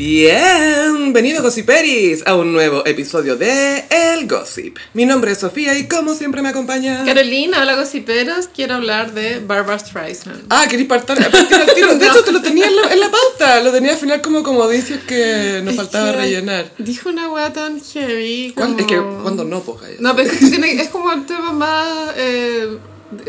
Bienvenido Gossiperis a un nuevo episodio de El Gossip. Mi nombre es Sofía y como siempre me acompaña... Carolina, hola gossiperos, quiero hablar de Barbara Streisand. Ah, queréis partir, partir al tiro. De hecho, te lo tenía en la, en la pauta. Lo tenía al final como, como dices que nos Es faltaba que rellenar. Dijo una weá tan heavy. ¿Cuán- Como... Es que cuando no, pues. No, pero es, que tiene- es como el tema más eh,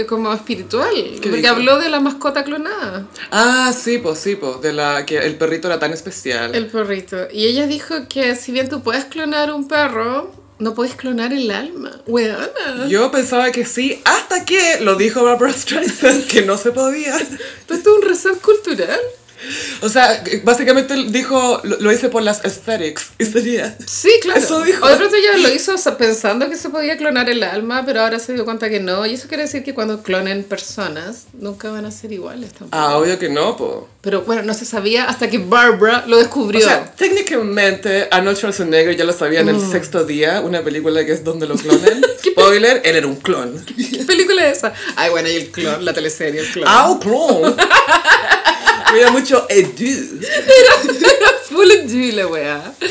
como espiritual. Porque habló de la mascota clonada, Ah, sí, pues sí, pues. De la que el perrito era tan especial. el perrito. Y ella dijo que si bien tú puedes clonar un perro, no puedes clonar el alma. Weona. Yo pensaba que sí, hasta que lo dijo Barbara Streisand, que no se podía. Esto es un reset cultural. O sea, básicamente dijo, lo, lo hice por las aesthetics. Y sería... Sí, claro. Eso dijo. O de pronto ella lo hizo o pensando que se podía clonar el alma, pero ahora se dio cuenta que no. Y eso quiere decir que cuando clonen personas, nunca van a ser iguales tampoco. Ah, obvio que no, pues. Pero bueno, no se sabía hasta que Barbara lo O descubrió. sea, técnicamente Arnold Schwarzenegger ya lo sabía en el Mm. sexto día, una película que es donde lo clonan. Spoiler, él era un clon. ¿Qué película es esa? Ay, bueno, y el clon, la teleserie, el clon. ¡Au, clon! Cuida mucho Edu. Full of la weá.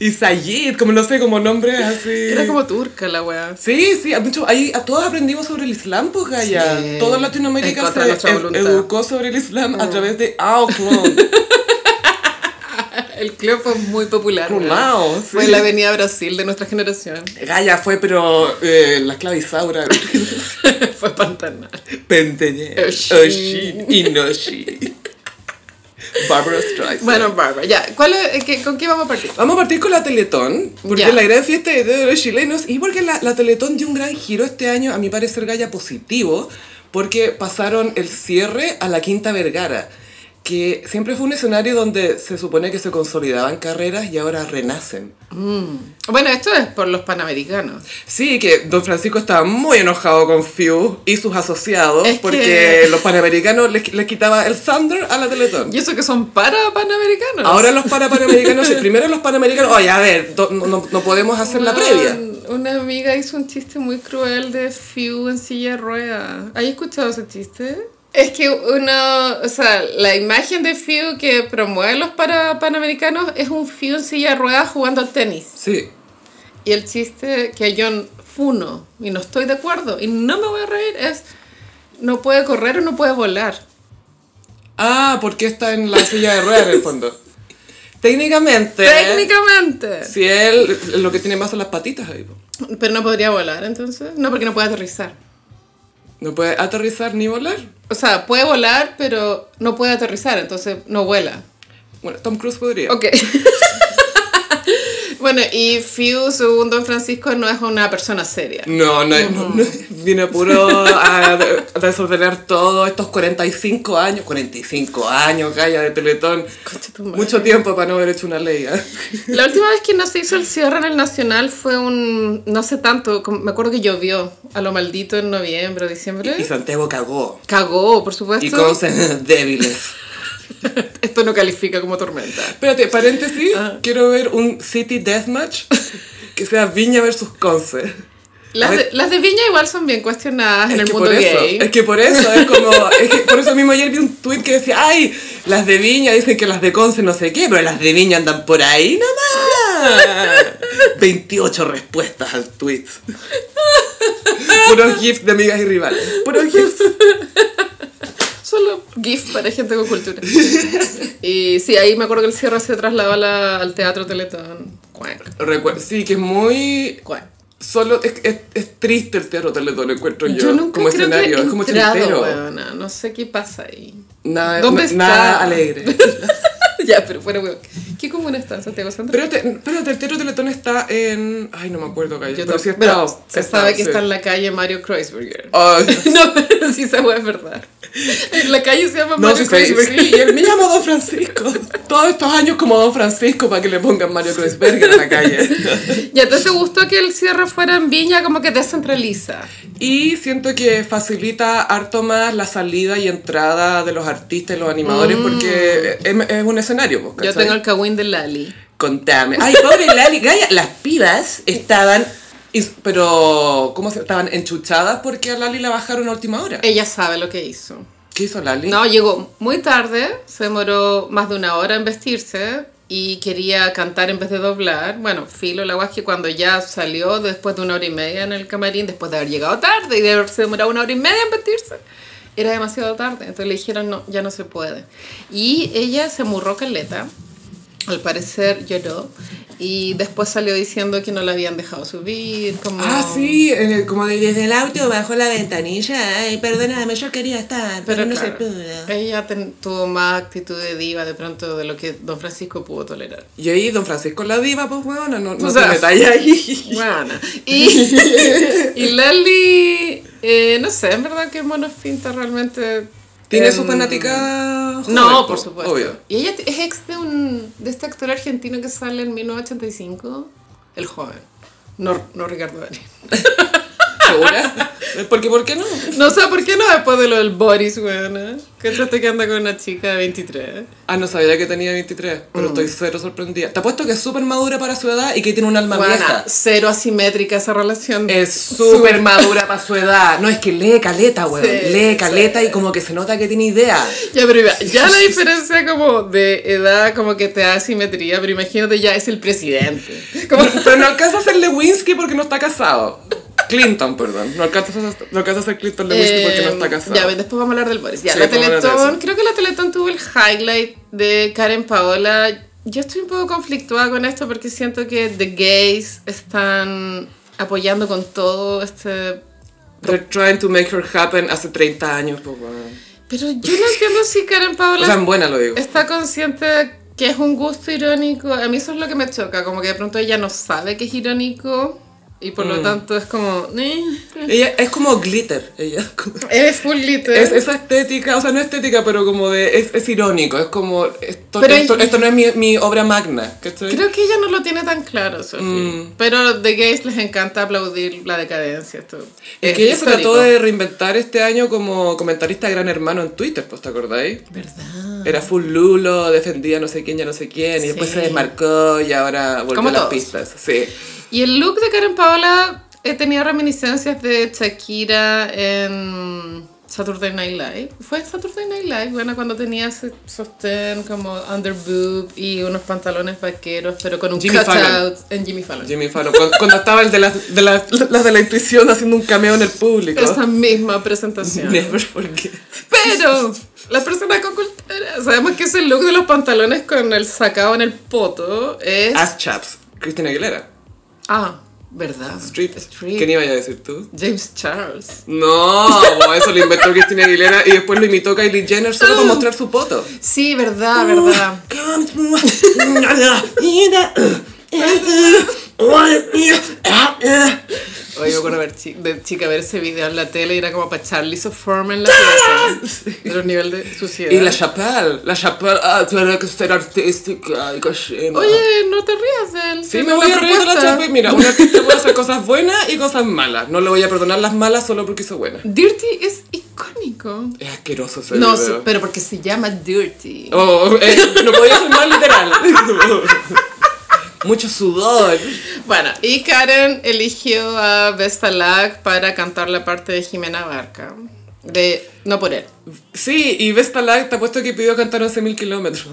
Y Sayid, como no sé, como nombres así. Era como turca la weá. Sí, sí, mucho, ahí, a todos aprendimos sobre el Islam, pues Gaya. Sí, Toda Latinoamérica se ed- voluntad. Mm. educó sobre el Islam a través de clon. El clon fue muy popular. Clonao, sí. Fue la avenida Brasil de nuestra generación. Gaya fue, pero eh, la Isaura. fue Pantanal. Penteñé. Oshin. Oshin. Inoshi. Barbara Streisand. Bueno, Barbara, ya. ¿Cuál es, qué- ¿Con qué vamos a partir? Vamos a partir con la Teletón, porque Ya. la gran fiesta de los chilenos y porque la, la Teletón dio un gran giro este año, a mi parecer, Gaya positivo, porque pasaron el cierre a la Quinta Vergara, que siempre fue un escenario donde se supone que se consolidaban carreras y ahora renacen. Bueno, esto es por los panamericanos. Sí, que Don Francisco estaba muy enojado con Few y sus asociados, Es que- porque los panamericanos les, les quitaba el Thunder a la Teletón. Y eso que son para panamericanos. Ahora los para panamericanos, primero los panamericanos, oye, a ver, do- no, no- podemos hacer la previa. Una amiga hizo un chiste muy cruel de Few en silla de rueda. ¿Has escuchado ese chiste? Es que uno, o sea, la imagen de Few que promueve los para panamericanos es un Few en silla de ruedas jugando al tenis. Sí. Y el chiste que yo funo y no estoy de acuerdo y no me voy a reír es no puede correr o no puede volar. Ah, porque está en la silla de ruedas en el fondo. Técnicamente. Técnicamente. Si él lo que tiene más son las patitas ahí. Pero no podría volar entonces. No, porque no puede aterrizar. No puede aterrizar ni volar. O sea, puede volar, pero no puede aterrizar, entonces no vuela. Bueno, Tom Cruise podría. Ok. bueno, y Few, según Don Francisco, no es una persona seria. No, no, no, no, viene puro a, a desordenar todos estos 45 años, 45 años, calla de Teletón. Mucho tiempo para no haber hecho una ley. ¿eh? La última vez que no se hizo el cierre en el Nacional fue un, no sé tanto, me acuerdo que llovió a lo maldito en noviembre diciembre. Y Santiago cagó. Cagó, por supuesto. Y con débiles. Esto no califica como tormenta. Espérate, paréntesis, Ah. quiero ver un City Deathmatch que sea Viña versus Conce. Las de, las de Viña igual son bien cuestionadas en el mundo eso, gay. es que por eso, es como, es que por eso mismo ayer vi un tweet que decía, ay, las de Viña dicen que las de Conce no sé qué, pero las de Viña andan por ahí nomás. 28 respuestas al tweet. Puros gifs de amigas y rivales. Puros gifs. Solo GIF para gente con cultura. y sí, ahí me acuerdo que el cierre se trasladó la- al Teatro Teletón. Cuac, Recuerdo, sí, que es muy... cuac. Solo, es, es, es triste el teatro Teletón, encuentro yo, Yo nunca como creo escenario, que es como entrado, weona. No sé qué pasa ahí. Nada, ¿Dónde na- está? nada alegre. ya, pero fuera weón. ¿Qué comuna está en Santiago Centro? Pero, te, pero el Teatro Teletón está en... Ay, no me acuerdo, Calla. Yo Pero sí pero está... se está, sabe que sí. está en la calle Mario Kreuzberger. Ay, no, pero sí esa es verdad. En la calle se llama no, Mario sí, sí, y él me llamo Don Francisco. Todos estos años como Don Francisco para que le pongan Mario Kreuzberger en la calle. ¿Ya te gustó que el cierre fuera en Viña como que descentraliza? Y siento que facilita harto más la salida y entrada de los artistas y los animadores porque es, es un escenario, pues, Mm. Yo tengo el cagüín de Lali. Contame. Ay, pobre Lali. Las pibas estaban... is- Pero, ¿cómo se estaban enchuchadas porque a Lali la bajaron a última hora? Ella sabe lo que hizo. ¿Qué hizo Lali? No, llegó muy tarde, se demoró más de una hora en vestirse y quería cantar en vez de doblar. Bueno, filo, la guay que cuando ya salió después de una hora y media en el camarín, después de haber llegado tarde y de haberse demorado una hora y media en vestirse, era demasiado tarde. Entonces le dijeron, no, ya no se puede. Y ella se murró caleta, al parecer lloró. Y después salió diciendo que no la habían dejado subir, como... Ah, sí, eh, como de- desde el auto bajo la ventanilla. Ay, perdóname, yo quería estar, pero, no se claro, pudo. Ella ten- tuvo más actitud de diva de pronto de lo que don Francisco pudo tolerar. Y ahí Don Francisco la diva, pues bueno, no, no O se metalla ahí. Bueno, y, y Lali, eh, no sé, en verdad que monos pinta realmente. Tiene em, su fanática No, po, por supuesto. Obvio. Y ella es ex de, un, de este actor argentino que sale en 1985, el joven. No, no Ricardo Darín. ¿Segura? Porque, ¿por qué no? No sé por qué no después de lo del Boris, weón. Que trate que anda con una chica de 23. Ah, no sabía que tenía 23, pero Mm. estoy cero sorprendida. Te apuesto que es súper madura para su edad y que tiene un alma Buena, vieja. cero asimétrica esa relación. Es súper madura para su edad. No, es que lee caleta, weón. Sí, lee caleta sí. y como que se nota que tiene idea. Ya, pero ya la diferencia como de edad como que te da simetría, pero imagínate ya es el presidente. Como, Pero no alcanza a ser Lewinsky porque no está casado. Clinton, perdón. No alcanza a no alcanza a ser Clinton Lewinsky porque no está Eh, casado. Ya, después vamos a hablar del Boris. Ya, Sí, la Teletón, creo que la Teletón tuvo el highlight de Karen Paola. Yo estoy un poco conflictuada con esto porque siento que The Gays están apoyando con todo este... They're trying to make her happen hace 30 años, pues. Pero yo no entiendo si Karen Paola O sea, en buena lo digo. está consciente que es un gusto irónico. A mí eso es lo que me choca, como que de pronto ella no sabe que es irónico y por Mm. lo tanto es como... Ella es como glitter, ella. Es full glitter. Es esa estética, o sea, no estética, pero como de. Es, es irónico, es como. Esto, esto, ella- esto no es mi, mi obra magna, ¿cachai? Creo que ella no lo tiene tan claro, Sophie. Mm. Pero The Gays les encanta aplaudir la decadencia. Esto Es es que ella se histórico. trató de reinventar este año como comentarista de Gran Hermano en Twitter, pues, ¿te acordáis? ¿Verdad? Era full lulo, defendía no sé quién, ya no sé quién, y después Sí. se desmarcó y ahora volvió Como a las todos. pistas. Sí. Y el look de Karen Paola he tenido reminiscencias de Shakira en Saturday Night Live. ¿Fue Saturday Night Live? Bueno, cuando tenía ese sostén como under boob y unos pantalones vaqueros, pero con un Jimmy cutout Fallon. en Jimmy Fallon. Jimmy Fallon, cuando, cuando estaba el de las de, las las de la intuición haciendo un cameo en el público. Esa misma presentación. Never forget. Pero la persona con cultura, sabemos que ese look de los pantalones con el sacado en el poto es... Ass Chaps, Cristina Aguilera. Ah, ¿verdad? Street. Street. ¿Qué ni vaya a decir tú? James Charles. No, bo, eso lo inventó Cristina Aguilera y después lo imitó Kylie Jenner solo para mostrar su poto. Sí, verdad, verdad. Oye, yo chi- de chica ver ese video en la tele y era como para echarle forma en la. Pero nivel de suciedad. Y la Chappelle, la Chappelle, ah, tiene que ser artística, ay, cochina. Oye, no te rías de él. Sí, me voy a reír de la. Chappelle. Mira, un artista puede hacer cosas buenas y cosas malas. No le voy a perdonar las malas solo porque hizo buenas. Dirty es icónico. Es asqueroso ese No, pero porque se llama Dirty. Oh, eh, no podía ser más literal. Mucho sudor. Bueno, y Karen eligió a Vesta Lack para cantar la parte de Jimena Barca. De No por él. Sí, y Vesta Light te ha puesto que pidió cantar 11.000 kilómetros.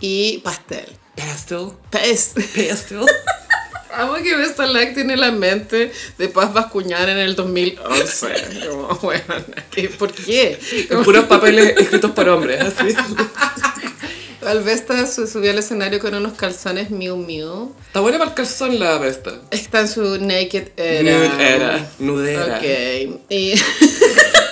Y Pastel. Pastel. Pest. Pastel. Amo que Vesta Lack tiene la mente de Paz Bascuñán en el 2011. Como, bueno, ¿qué- ¿por qué? En puros papeles escritos por hombres, así. Alvesta se subió al escenario con unos calzones Miu Miu. Está buena para el calzón la Vesta. Está en su naked era. Nude era, nudera. Ok. Y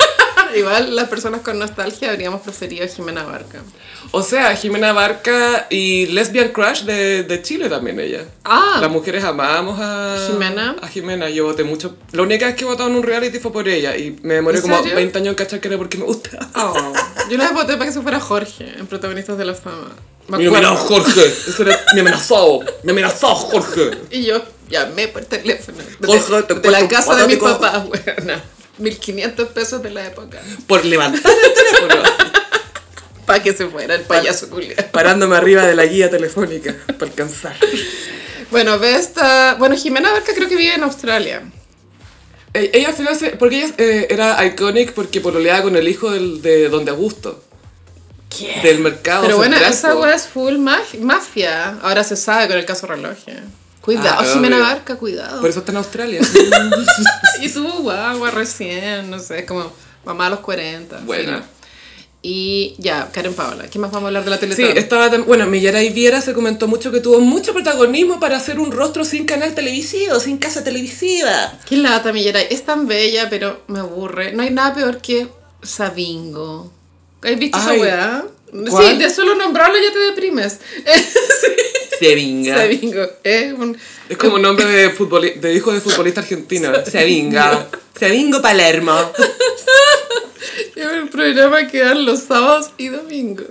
igual las personas con nostalgia habríamos preferido a Jimena Barca. O sea, Jimena Barca y Lesbian Crush de, de Chile también ella. Ah. Las mujeres amamos a Jimena. A Jimena, yo voté mucho. La única vez que he votado en un reality fue por ella y me demoré ¿En como serio? 20 años en cachar que era porque me gusta. Oh, yo les voté para que se fuera Jorge en Protagonistas de la Fama. Me Me amenazó Jorge. Eso era, me amenazó. Me amenazó Jorge. Y yo llamé por teléfono. De, Jorge, te de la encuentro casa de mis papás, weona. 1500 pesos de la época. Por levantar el teléfono. Para que se fuera el payaso culiao. Parándome arriba de la guía telefónica para alcanzar. Bueno, ve esta. Bueno, Jimena Barca creo que vive en Australia. Eh, Ella al final se, porque ella eh, era iconic porque pololeaba con el hijo del, de Don de Augusto, ¿Qué? del mercado Pero bueno, esa weá es full mafia. Ahora se sabe con el caso reloj. Cuidado, Ah, Jimena. Barca, cuidado. Por eso está en Australia. Y tuvo guagua recién, no sé, como mamá a los 40. Buena. filo. Y ya, Karen Paola, ¿qué más vamos a hablar de la Sí, Teletón? estaba bueno, Millaray Viera se comentó mucho que tuvo mucho protagonismo para hacer un rostro sin canal televisivo, sin casa televisiva. Qué lata, Millaray. Es tan bella, pero me aburre. No hay nada peor que Sabingo. ¿Has visto esa Ay, weá? ¿Cuál? Sí, de solo nombrarlo ya te deprimes. Se vinga. Sabingo. Es un... Es como un nombre de, futboli- de hijo de futbolista argentino. Se vinga. Se vingo Palermo. Es un programa que dan los sábados y domingos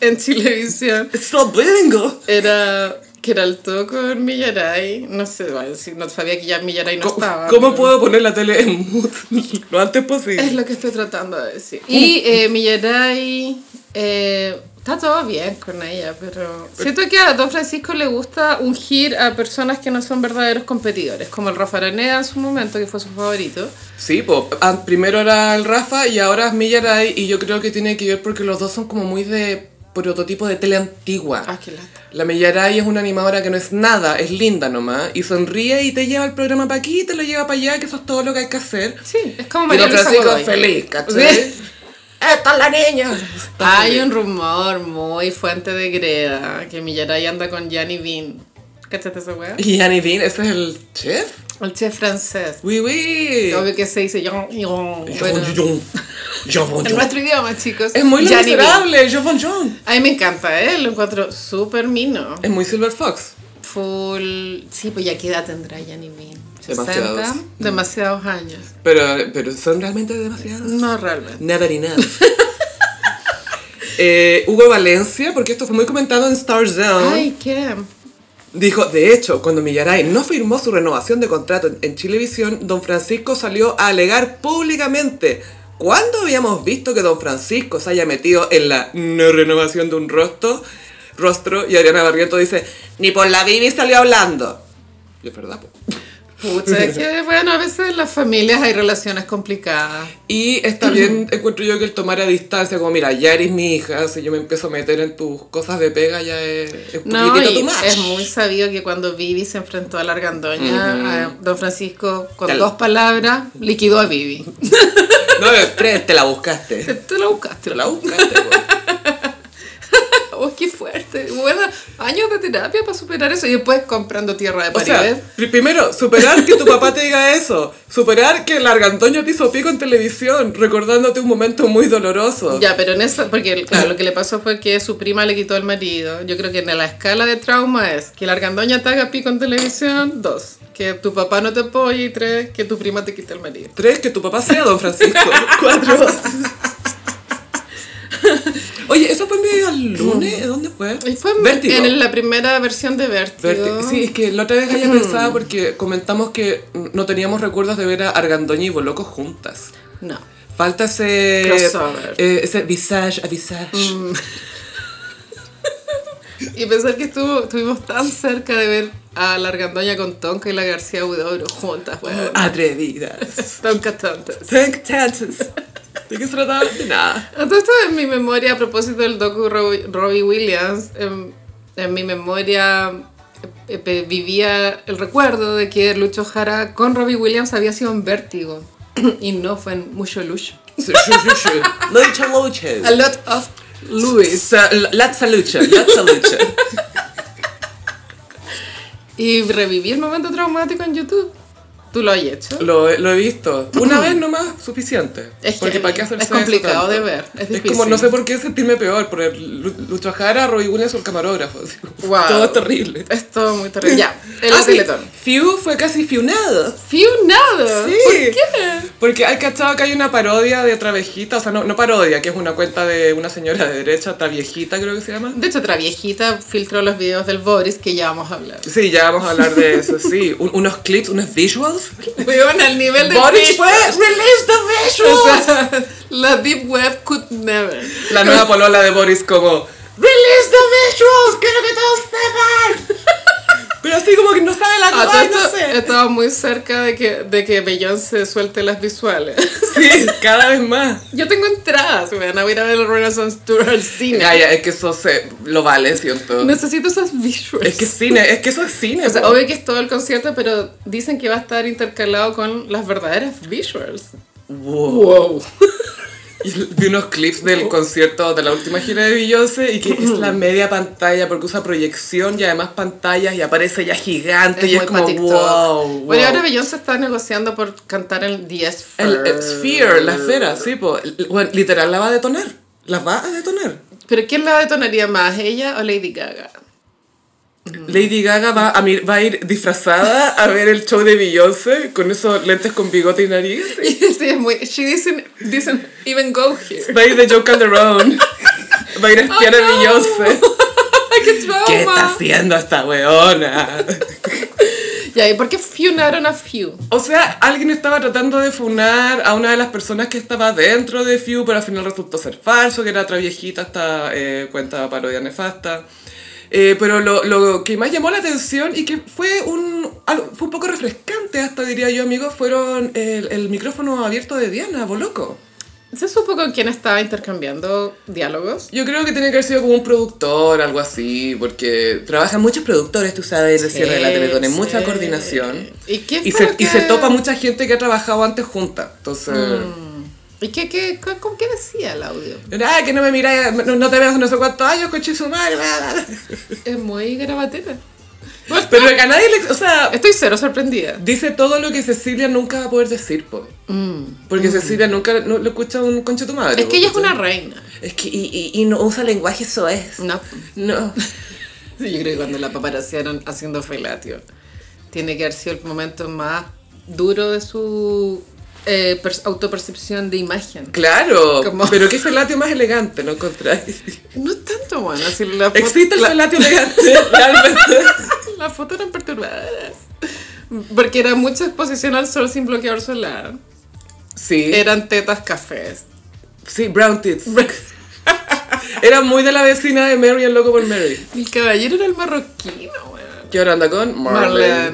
en Chilevisión. So vingo. Era que era el todo con Millaray. No sé, bueno, si no sabía que ya Millaray no estaba. ¿Cómo pero- puedo poner la tele en mute lo antes posible? Es lo que estoy tratando de decir. Y eh, Millaray, eh, está todo bien con ella, pero siento que a Don Francisco le gusta ungir a personas que no son verdaderos competidores, como el Rafa Araneda en su momento, que fue su favorito. Sí. Ah, primero era el Rafa y ahora es Millaray y yo creo que tiene que ver porque los dos son como muy de prototipo de tele antigua. Ah, qué lata. La Millaray es una animadora que no es nada, es linda nomás, y sonríe y te lleva el programa para aquí y te lo lleva para allá, que eso es todo lo que hay que hacer. Sí, es como María Luisa Francisco Godoy. feliz, ¿cachai? Sí. ¡Esta es la niña! Hay un rumor muy fuente de greda que Millaray anda con Gianni Bean. ¿Cachaste esa weá? Y Annie Bean, ese es el chef. El chef francés. Oui, oui. Obvio que se dice Jean Jean. Von en nuestro idioma, chicos. Es muy Gianni miserable, yo von John. A mí me encanta, ¿eh? Lo encuentro súper mino. Es muy Silver Fox. Full... Sí, pues ya qué edad tendrá Gianni Bean. Demasiados. 60, demasiados años. Pero, pero son realmente demasiados. No realmente. Never enough. Eh, Hugo Valencia, porque esto fue muy comentado en Star Zone, Ay, ¿qué? dijo, de hecho, cuando Millaray no firmó su renovación de contrato en, Chilevisión, don Francisco salió a alegar públicamente. ¿Cuándo habíamos visto que don Francisco se haya metido en la no renovación de un rostro? Rostro, y Adriana Barrientos dice, ni por la Bibi salió hablando. Y es verdad. Pucha, es que bueno, a veces en las familias hay relaciones complicadas. Y está bien, encuentro yo que el tomar a distancia, como mira, ya eres mi hija, si yo me empiezo a meter en tus cosas de pega, ya es, es No, y es muy sabido que cuando Vivi se enfrentó a la argandoña, a Don Francisco, con dos palabras, liquidó a Vivi. No, te la buscaste. Te la buscaste. Te la buscaste. Oh, qué fuerte. Bueno, años de terapia para superar eso y después comprando tierra de O Paribet. sea, pri- primero, superar que tu papá te diga eso. Superar que el argandoño te hizo pico en televisión, recordándote un momento muy doloroso. Ya, pero en eso, porque claro, lo que le pasó fue que su prima le quitó el marido. Yo creo que en la escala de trauma es que la argandoña te haga pico en televisión, dos, que tu papá no te apoye y tres, que tu prima te quite el marido. Tres, que tu papá sea don Francisco. Cuatro. Oye, ¿eso fue medio al lunes? ¿Dónde fue? Fue en- Vértigo. en la primera versión de Vértigo. Verti- Sí, es que la otra vez había pensado porque comentamos que no teníamos recuerdos de ver a Argandoña y Boloco juntas. No. Falta ese... Crossover. eh, ese visage a visage. Y pensar que estuvo, estuvimos tan cerca de ver a la argandoña con Tonka y la García Huidobro juntas, weón. Atrevidas. Tan catantes. Tank tantas. ¿De qué se trataba? De nada. Entonces, en mi memoria, a propósito del docu Robbie, Robbie Williams, en, en mi memoria eh, vivía el recuerdo de que Lucho Jara con Robbie Williams había sido en Vértigo y no fue en Mucho Lucho. Mucho lucho. A lot of Louis. Sa- Latza lucha, latza lucha. Y reviví el momento traumático en YouTube. ¿Tú lo has hecho? Lo, he- lo he visto. Una vez nomás, suficiente. Es que porque para qué hacerse es complicado eso de ver, es Es difícil. como, no sé por qué sentirme peor, por el Lu- Lucho Jara, Williams o el camarógrafo. así. Wow. Todo es terrible. Es todo muy terrible. Ya, el Ah, sí. Few fue casi fiunado. Fiunado. Sí. ¿Por qué? Porque hay cachado que hay una parodia de Travejita, o sea, no, no parodia, que es una cuenta de una señora de derecha, Traviejita creo que se llama. De hecho, otra viejita filtró los videos del Boris que ya vamos a hablar. Sí, ya vamos a hablar de eso, sí. Un- unos clips, unos visuals. Weón, al nivel de Boris deep- fue release the O visuals. sea, la deep web could never. La nueva polola de Boris como Release the visuals, quiero que todos sepan. Pero así como que no sabe la Ah, cosa, ay, no esto sé. estaba muy cerca de que, de que Beyoncé suelte las visuales. Sí, cada vez más. Yo tengo entradas, me van a ir a ver el Renaissance Tour al cine. Ya, ya, es que eso se, lo vale, siento. Necesito esos visuals. Es que es cine, es que eso es cine. O sea, obvio que es todo el concierto, pero dicen que va a estar intercalado con las verdaderas visuals. Wow. Wow. Y vi unos clips del concierto de la última gira de Beyoncé y que es la media pantalla porque usa proyección y además pantallas y aparece ya gigante y es como wow, wow. Bueno, ahora Beyoncé está negociando por cantar en The Sphere. El, el Sphere, la esfera, sí, po. Bueno, literal la va a detonar. La va a detonar. ¿Pero quién la detonaría más, ella o Lady Gaga? Lady Gaga va a, va a ir disfrazada a ver el show de Beyoncé con esos lentes con bigote y nariz. sí, es muy... She doesn't, doesn't even go here. Va a ir de Joe Calderón. Va a ir a espiar Oh, a no. Beyoncé. ¡Qué trauma! ¿Qué está haciendo esta weona? Ya, ¿y por qué funaron a Few? O sea, alguien estaba tratando de funar a una de las personas que estaba dentro de Few, pero al final resultó ser falso, que era otra viejita, esta eh, cuenta parodia nefasta. Eh, pero lo, lo que más llamó la atención y que fue un, fue un poco refrescante hasta diría yo, amigos, fueron el, el micrófono abierto de Diana, Boloco. ¿Se supo con quién estaba intercambiando diálogos? Yo creo que tiene que haber sido como un productor, algo así, porque trabajan muchos productores, tú sabes, el cierre de la Teletón, en mucha sí. coordinación. ¿Y qué Y se, lo y se que- topa mucha gente que ha trabajado antes junta. Entonces, ¿Y qué, qué, qué, con qué decía el audio? ah, que no me miráis, no, no te hace no sé cuántos años, coche su madre. bla, bla, bla". Es muy grabatera. Pero que a nadie le. O sea, Estoy cero sorprendida. dice todo lo que Cecilia nunca va a poder decir, po. Porque Cecilia nunca no, lo escucha un conche tu madre. Mm. Es que ella es una reina. Es que. Y, y, y no usa lenguaje soez. No. No. Yo creo que cuando la paparazziaron haciendo felatio, tiene que haber sido el momento más duro de su eh, per- autopercepción de imagen. Claro. Como- Pero qué felatio más elegante, ¿no encontráis? No tanto, bueno. Si la Existe el la, felatio elegante, realmente. las fotos eran perturbadas. Porque era mucha exposición al sol sin bloqueador solar. Sí. Eran tetas cafés. Sí, brown tits. Era muy de la vecina de Mary, el loco por Mary. El caballero era el marroquino, weón. ¿Qué hora anda con? Marlene.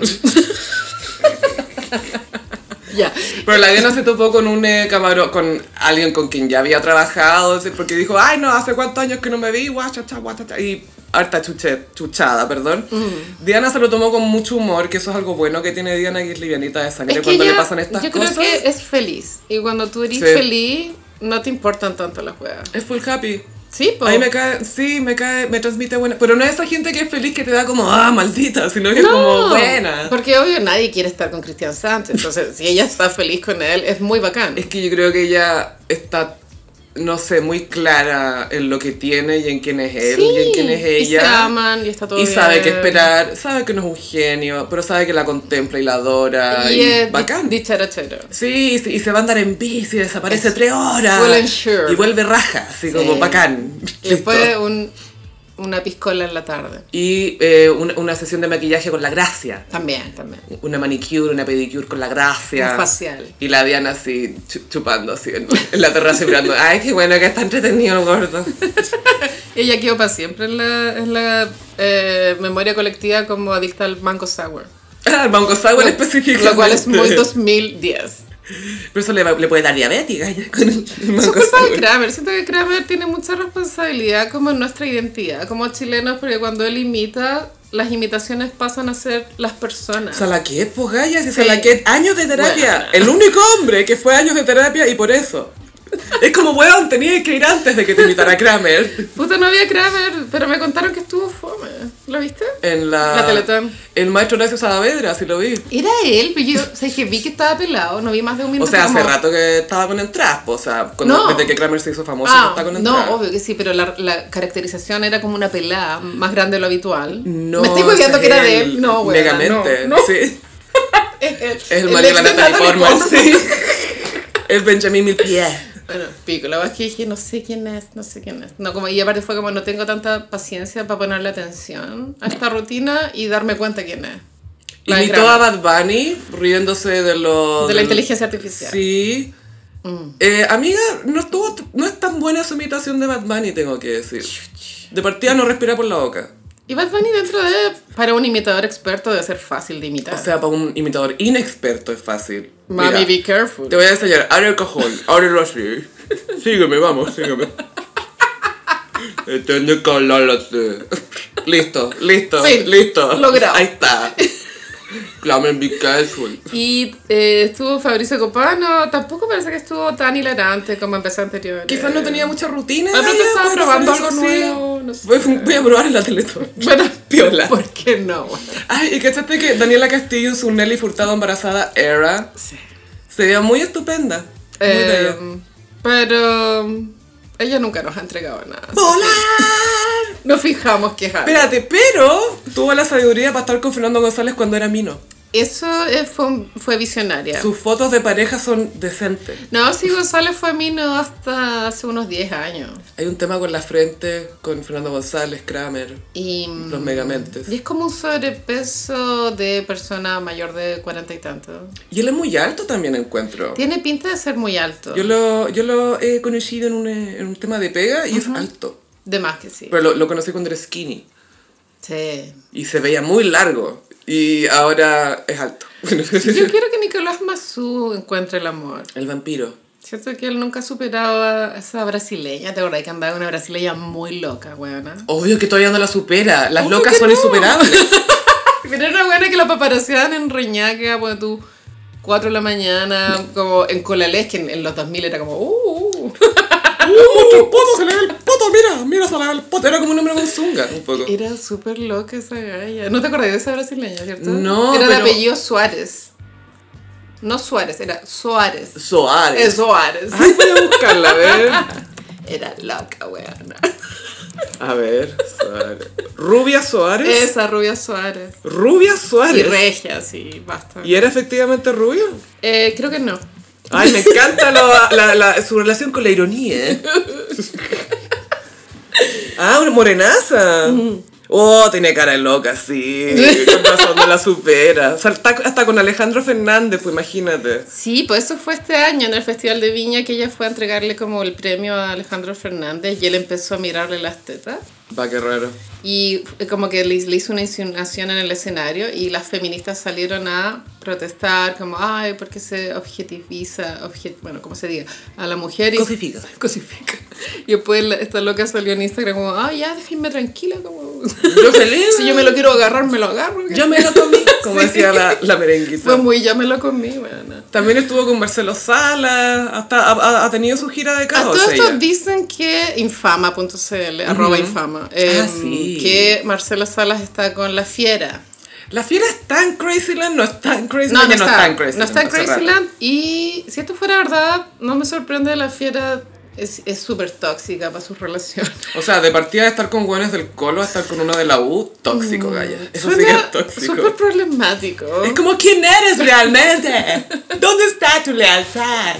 Ya. Pero la Diana se topó con un eh, camarón, con alguien con quien ya había trabajado, porque dijo, ay no, hace cuántos años que no me vi, guachacha, guachacha, y harta chuche, chuchada, perdón. Mm. Diana se lo tomó con mucho humor, que eso es algo bueno que tiene Diana, que es livianita de sangre Es que cuando ella, le pasan estas yo cosas. creo que es feliz. Y cuando tú eres Sí. feliz, no te importan tanto las weas. Es full happy. Sí, mí me cae, sí, me cae, me transmite buena. Pero no es esa gente que es feliz que te da como, ah, maldita, sino que es como buena. Porque obvio nadie quiere estar con Cristian Sánchez. Entonces, si ella está feliz con él, es muy bacán. Es que yo creo que ella está, no sé, muy clara en lo que tiene y en quién es él y en quién es Y se ella. aman y está todo Y bien. sabe qué esperar, sabe que no es un genio, pero sabe que la contempla y la adora. Y Y, es bacán. di- dicharachero. Sí, y se- y se va a andar en bici, desaparece tres horas. and sure. Y vuelve raja, así como Sí. bacán. Y después un, una piscola en la tarde. Y eh, una, una sesión de maquillaje con la gracia. También, también. Una manicure, una pedicure con la gracia. Un facial. Y la Diana así, chu- chupando así en, en la terraza y mirando. Ay, qué bueno que está entretenido el gordo. Ella quedó para siempre en la, en la eh, memoria colectiva como adicta al mango sour. Ah, el Mango Sour Lo- específicamente. Lo cual es muy 2010. Pero eso le, va- le puede dar diabetes, gaya, con el, el Es culpa de. Kramer. Siento que Kramer tiene mucha responsabilidad como en nuestra identidad como chilenos, porque cuando él imita, las imitaciones pasan a ser las personas. Salaquet, pues Gaya, si Sí. Salaquet, años de terapia. Bueno. El único hombre que fue años de terapia y por eso. Es como, weón, tenía que ir antes de que te invitara Kramer. Puta, no había Kramer, pero me contaron que estuvo fome. ¿Lo viste? En la... La Teletón. El maestro Horacio Saavedra, sí lo vi. Era él, pero yo, o sea, que vi que estaba pelado, no vi más de un O minuto. sea, hace como- rato que estaba con entradas, pues, o sea, cuando, No. desde que Kramer se hizo famoso Ah, está con no, entradas. obvio que sí, pero la, la caracterización era como una pelada más grande de lo habitual. No, Me estoy cuidando que era de el él. No, güey. Megamente, no, no. sí. Es el, el marido de Natalie Portman, sí. Es Benjamin Milpied. Bueno, pico, la verdad es que dije, no sé quién es, no sé quién es. No, como, y aparte fue como, no tengo tanta paciencia para ponerle atención a esta rutina y darme cuenta quién es. La de Imitó a Kramer. Bad Bunny riéndose de lo... De la inteligencia artificial. Sí. Eh, amiga, no, estuvo, no es tan buena su imitación de Bad Bunny, tengo que decir. De partida no respira por la boca. Y Bad Bunny dentro de, para un imitador experto, debe ser fácil de imitar. O sea, para un imitador inexperto es fácil. Mami, Mira, be careful. Te voy a enseñar. Abre el cajón, ábrelo así. Sígueme, vamos, sígueme. Entiende que hablar así. Listo, listo, Fin, listo. logrado. Ahí está. Clamen be careful. Y eh, estuvo Fabricio Copano, tampoco parece que estuvo tan hilarante como empezó anterior. Quizás no tenía mucha rutina. De pronto estaba probando algo nuevo, no sé. Voy, voy a probar en la Teletón. Bueno, Piola. ¿Por qué no? Ay, y cachaste que Daniela Castillo en su Nelly Furtado embarazada era. Sí. Se veía muy estupenda. Muy bella. Eh, pero ella nunca nos ha entregado nada. ¡Volar! Nos fijamos que es algo. Espérate, pero tuvo la sabiduría para estar con Fernando González cuando era mino. Eso eh, fue, fue visionaria. Sus fotos de pareja son decentes. No, sí, González fue mino hasta hace unos 10 años. Hay un tema con la frente, con Fernando González, Kramer, Y, mm, los megamentes. y es como un sobrepeso de persona mayor de 40 y tanto. Y él es muy alto también, encuentro. Tiene pinta de ser muy alto. Yo lo, yo lo he conocido en un, en un tema de pega y es alto. De más que sí. Pero lo, lo conocí cuando era skinny. Sí. Y se veía muy largo. Y ahora es alto. Yo quiero que Nicolás Massú encuentre el amor. El vampiro. Cierto que él nunca ha superado a esa brasileña. ¿Te acordás que andaba una brasileña muy loca, weona? Obvio que todavía no la supera. Las Obvio locas son no. insuperables. Pero era buena que la paparazziaban en Reñaca, pues tú, 4 de la mañana, como en Colalés, que en, en los 2000 era como, uh, uh. ¡Uh, mucho el poto! ¡Se le ve ¡Mira! ¡Mira! Ve el poto! Era como un hombre con zunga, un poco. Era súper loca esa galla. ¿No te acordás de esa brasileña, cierto? No, Era de apellido Suárez. No Suárez, era Suárez. Soares. Es Suárez. Ay, voy a buscarla, a ver. Era loca, weona. A ver, Soares. Rubia Soares. Esa rubia Suárez. Rubia Y Suárez. regia, sí, basta. ¿Y era efectivamente rubio? Eh, creo que no. Ay, me encanta lo- la, la- su relación con la ironía. ah, una morenaza. Oh, tiene cara de loca, sí. Con razón no la supera. O sea, está hasta con Alejandro Fernández, pues imagínate. Sí, pues eso fue este año en el Festival de Viña que ella fue a entregarle como el premio a Alejandro Fernández y él empezó a mirarle las tetas. Va, qué raro. Y como que le, le hizo una insinuación en el escenario y las feministas salieron a protestar como, ay, porque se objetiviza, obje- bueno, como se diga, a la mujer y... Cosifica. Cosifica. Y después la- esta loca salió en Instagram como, ay, ya, déjenme tranquila, como... Yo feliz. si yo me lo quiero agarrar, me lo agarro. Yo me lo comí, como Sí. decía la, la merenguita. Fue muy, ya me lo comí, bueno. También estuvo con Marcelo Sala, hasta ha, ha- tenido su gira de A caos todo esto ella. dicen que infama.cl, arroba infama, eh, Ah, sí. que Marcelo Salas está con la fiera. La fiera está en Crazyland, no está en Crazyland, No, no ya está, en Crazyland. no está en. Crazyland. Y si esto fuera verdad, no me sorprende la fiera. Es súper tóxica para sus relaciones. O sea, de partida de estar con buenos del colo a estar con uno de la U, tóxico, Gaya. Eso sí que Mm. Suena es tóxico. súper problemático. Es como, ¿quién eres realmente? ¿Dónde está tu lealtad?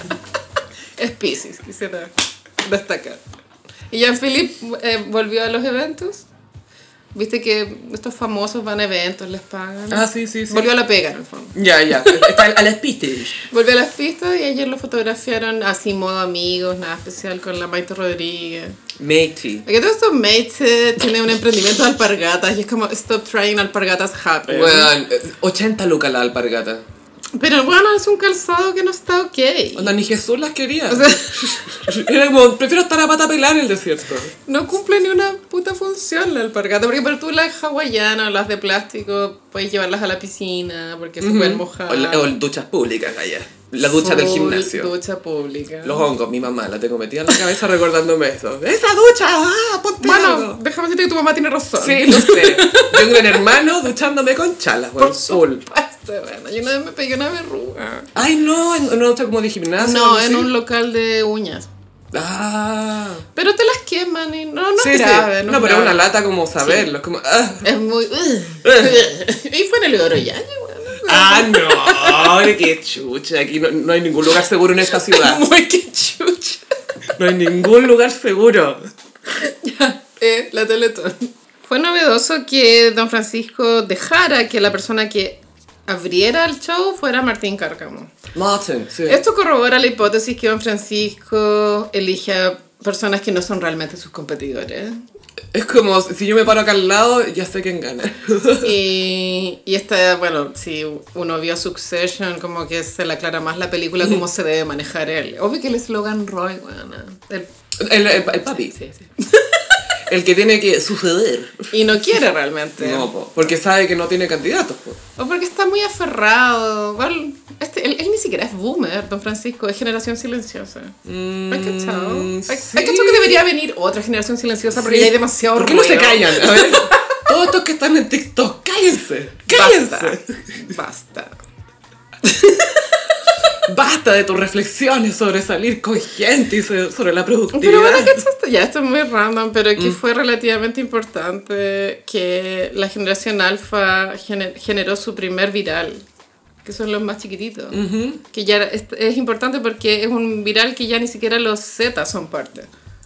Es Pisces, quisiera destacar. Y Jean-Philippe eh, volvió a los eventos. Viste que estos famosos van a eventos, les pagan. Ah, sí, sí, sí. Volvió a la pega, en el fondo. Ya, ya. Está a las pistas. Volvió a las pistas y ayer lo fotografiaron así modo amigos, nada especial con la Maite Rodríguez. Mechi. Porque todo esto Maite tiene un emprendimiento de alpargatas y es como stop trying alpargatas happen. Bueno, 80 lucas la alpargata. Pero bueno, es un calzado que no está ok. Onda, ni Jesús las quería. O sea, Era como, prefiero estar a pata pelada en el desierto. no cumple ni una puta función la alpargata. Porque para tú las hawaianas las de plástico puedes llevarlas a la piscina porque se pueden mojar. O, la- o duchas públicas, Gaya. La ducha del gimnasio. Ducha pública. Los hongos, mi mamá, la tengo metida en la cabeza recordándome eso. ¡Esa ducha! ¡Ah, ponte Bueno, algo! déjame decirte que tu mamá tiene razón. Sí, lo sé. Tengo un hermano duchándome con chalas, Por bueno, full. supuesto, bueno. Yo una vez me pegué una verruga. Ay, no, en una ducha como de gimnasio. No, en un local de uñas. Ah. Pero te las queman y no, no sí, es grave. sí. No, No, es pero es una grave. lata como saberlo. Es como. ah. Es muy... y fue en el Oroyaña, bueno. Ah, no, qué chucha. Aquí no, no hay ningún lugar seguro en esta ciudad. Muy que chucha. No hay ningún lugar seguro. Ya, eh, la Teletón. Fue novedoso que Don Francisco dejara que la persona que abriera el show fuera Martín Cárcamo. Martin, sí. Esto corrobora la hipótesis que Don Francisco elige a personas que no son realmente sus competidores. Es como, si yo me paro acá al lado, ya sé quién gana. Y, y esta, bueno, si uno vio Succession, como que se le aclara más la película cómo se debe manejar él. Obvio que el eslogan Roy, bueno, el, El, el, el papi, sí, sí. el que tiene que suceder. Y no quiere realmente. No, po, porque sabe que no tiene candidatos. po. O porque está muy aferrado. Igual, este, él, él ni siquiera es boomer, don Francisco, es generación silenciosa. ¿Has cachado? Mm, ¿Has sí. has cachado que debería venir otra generación silenciosa porque Sí. ya hay demasiado ¿Por qué no se ruido? callan? A ver, todos estos que están en TikTok, cállense. Cállense. Basta. Basta. Basta de tus reflexiones sobre salir con gente y so- sobre la productividad. Pero bueno, ¿cachaste? Ya, esto es muy random, pero Mm. que fue relativamente importante que la generación alfa gener- generó su primer viral, que son los más chiquititos. Que ya es, es importante porque es un viral que ya ni siquiera los Z son parte.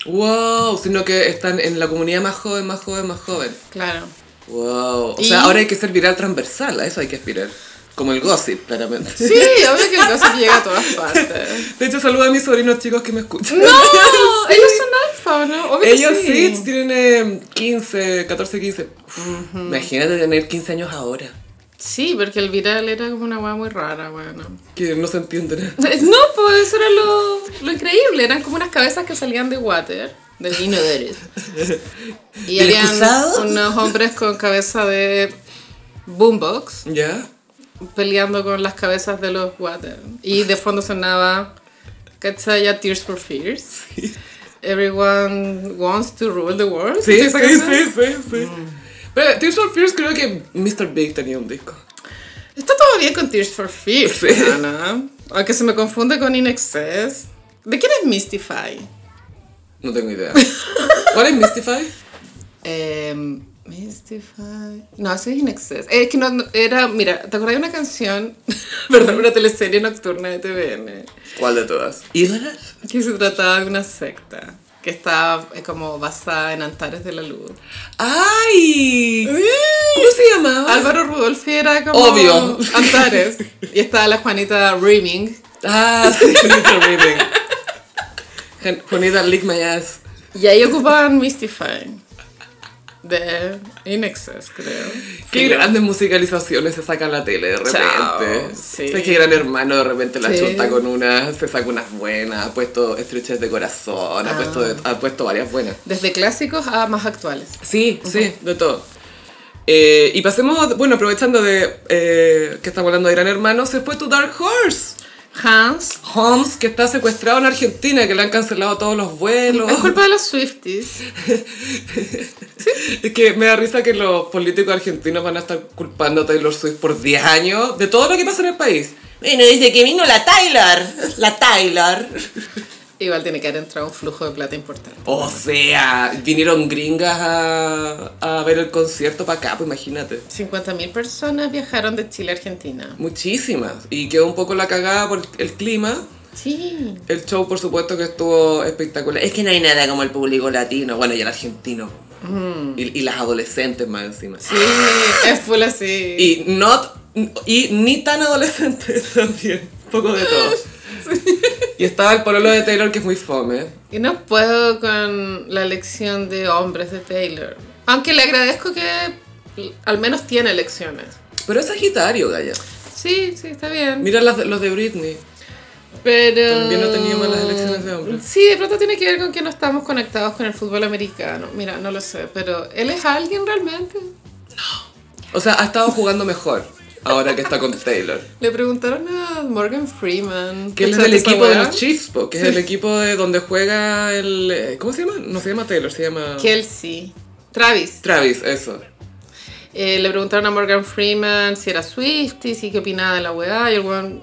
Wow, sino que están en la comunidad más joven, más joven, más joven. Claro. Wow. O Y- sea, ahora hay que ser viral transversal, a eso hay que aspirar. Como el gossip, claramente. Sí, obvio que el gossip llega a todas partes. De hecho, saludo a mis sobrinos chicos que me escuchan. No, ellos son alfa, ¿no? Obvio Ellos sí. sí, tienen eh, 15, 14, 15. Uf, Imagínate tener 15 años ahora. Sí, porque el viral era como una weá muy rara, bueno. Que no se entiende nada. No, pues eso era lo, lo increíble. Eran como unas cabezas que salían de water, de inodores. Y ¿Del habían unos hombres con cabeza de boombox ¿Ya? peleando con las cabezas de los water. Y de fondo sonaba, ¿cachai? Tears for Fears. Everyone wants to rule the world. Sí, sí, ¿Esa sí, sí, sí. Pero Tears for Fears creo que Mr. Big tenía un disco. Está todo bien con Tears for Fears, Sí. Ana. Aunque se me confunde con In Excess. ¿De quién es Mystify? No tengo idea. ¿Cuál es Mystify? Eh, Mystify. No, eso es In Excess. Es que no, no- era. Mira, ¿te acordás de una canción? Perdón, una teleserie nocturna de TVN. ¿Cuál de todas? ¿Ídolas? Que se trataba de una secta. Que estaba eh, como basada en Antares de la Luz. ¡Ay! ¿Cómo se llamaba? Álvaro Rudolfi era como. Obvio. Antares. Y estaba la Juanita Reaming. Ah, sí, Reading. Jan- Juanita Lick My Ass. Y ahí ocupaban Mystify. De In Excess, creo. Qué grandes musicalizaciones se sacan en la tele de repente. Chao, sí. Sabes que Gran Hermano de repente la Sí. chunta con una, se saca unas buenas, ha puesto estreches de corazón, ha, Ah. puesto, de- ha puesto varias buenas. Desde clásicos a más actuales. Sí, sí, de todo. Eh, y pasemos, bueno, aprovechando de eh, que estamos hablando de Gran Hermano, se fue tu Dark Horse. Hans. Holmes, que está secuestrado en Argentina, que le han cancelado todos los vuelos. Es culpa de los Swifties. Es que me da risa que los políticos argentinos van a estar culpando a Taylor Swift por 10 años de todo lo que pasa en el país. Bueno, desde que vino la Taylor, la Taylor. Igual tiene que haber entrado un flujo de plata importante. O sea, vinieron gringas a, a ver el concierto para acá, pues imagínate. 50.000 personas viajaron de Chile a Argentina. Muchísimas. Y quedó un poco la cagada por el clima. Sí. El show, por supuesto, que estuvo espectacular. Es que no hay nada como el público latino, bueno, y el argentino. Y, y las adolescentes más encima. Sí, es full así. Y, not, y ni tan adolescentes también. Un poco de todo. Y estaba el pololo de Taylor, que es muy fome. Y no puedo con la elección de hombres de Taylor. Aunque le agradezco que al menos tiene elecciones. Pero es Sagitario, Gaya. Sí, sí, está bien. Mira las los de Britney. Pero... También no tenía malas elecciones de hombres. Sí, de pronto tiene que ver con que no estamos conectados con el fútbol americano. Mira, no lo sé, pero ¿él es alguien realmente? O sea, ha estado jugando mejor ahora que está con Taylor. Le preguntaron a Morgan Freeman. Que él es ¿cachaste del equipo de los Chiefs, que es el equipo de donde juega el... eh, ¿Cómo se llama? No se llama Taylor, se llama... Kelsey. Travis. Travis, eso. Eh, le preguntaron a Morgan Freeman si era Swiftie, si qué opinaba de la weá, y el weón...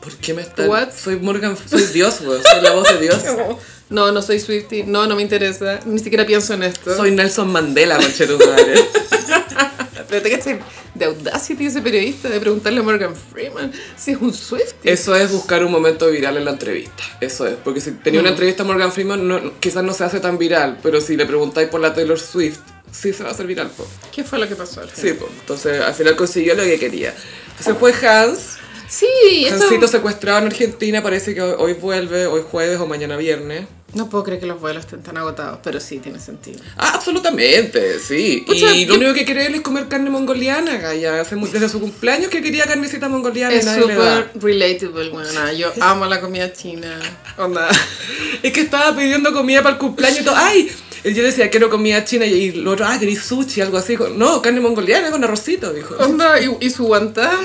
¿Por qué me está...? What? Soy Morgan... Soy Dios, weón. Soy la voz de Dios. No, no soy Swiftie, no, no me interesa, ni siquiera pienso en esto. Soy Nelson Mandela, conchetumare. Pero te cachai de Audacity ese periodista de preguntarle a Morgan Freeman si es un Swiftie. Eso es buscar un momento viral en la entrevista. Eso es. Porque si tenía Mm. una entrevista a Morgan Freeman, no- quizás no se hace tan viral. Pero si le preguntáis por la Taylor Swift, sí se va a hacer viral, po. ¿Qué fue lo que pasó al Sí, po. Entonces, al final consiguió lo que quería. Entonces fue Hans. Sí. Hansito secuestrado en Argentina. Parece que hoy, vuelve, hoy jueves o mañana viernes. No puedo creer que los vuelos estén tan agotados, pero sí, tiene sentido. Ah, absolutamente, sí. Pucha, y lo único que quería él es comer carne mongoliana, Gaya. Hace desde su cumpleaños que quería carnecita mongoliana Es súper relatable, bueno, yo amo la comida china. Onda. Es que estaba pidiendo comida para el cumpleaños y todo. ¡Ay! Yo decía, quiero comida china y lo otro, ah, queréis sushi, algo así. No, carne mongoliana con arrocito, dijo. Onda, y, y su guantán.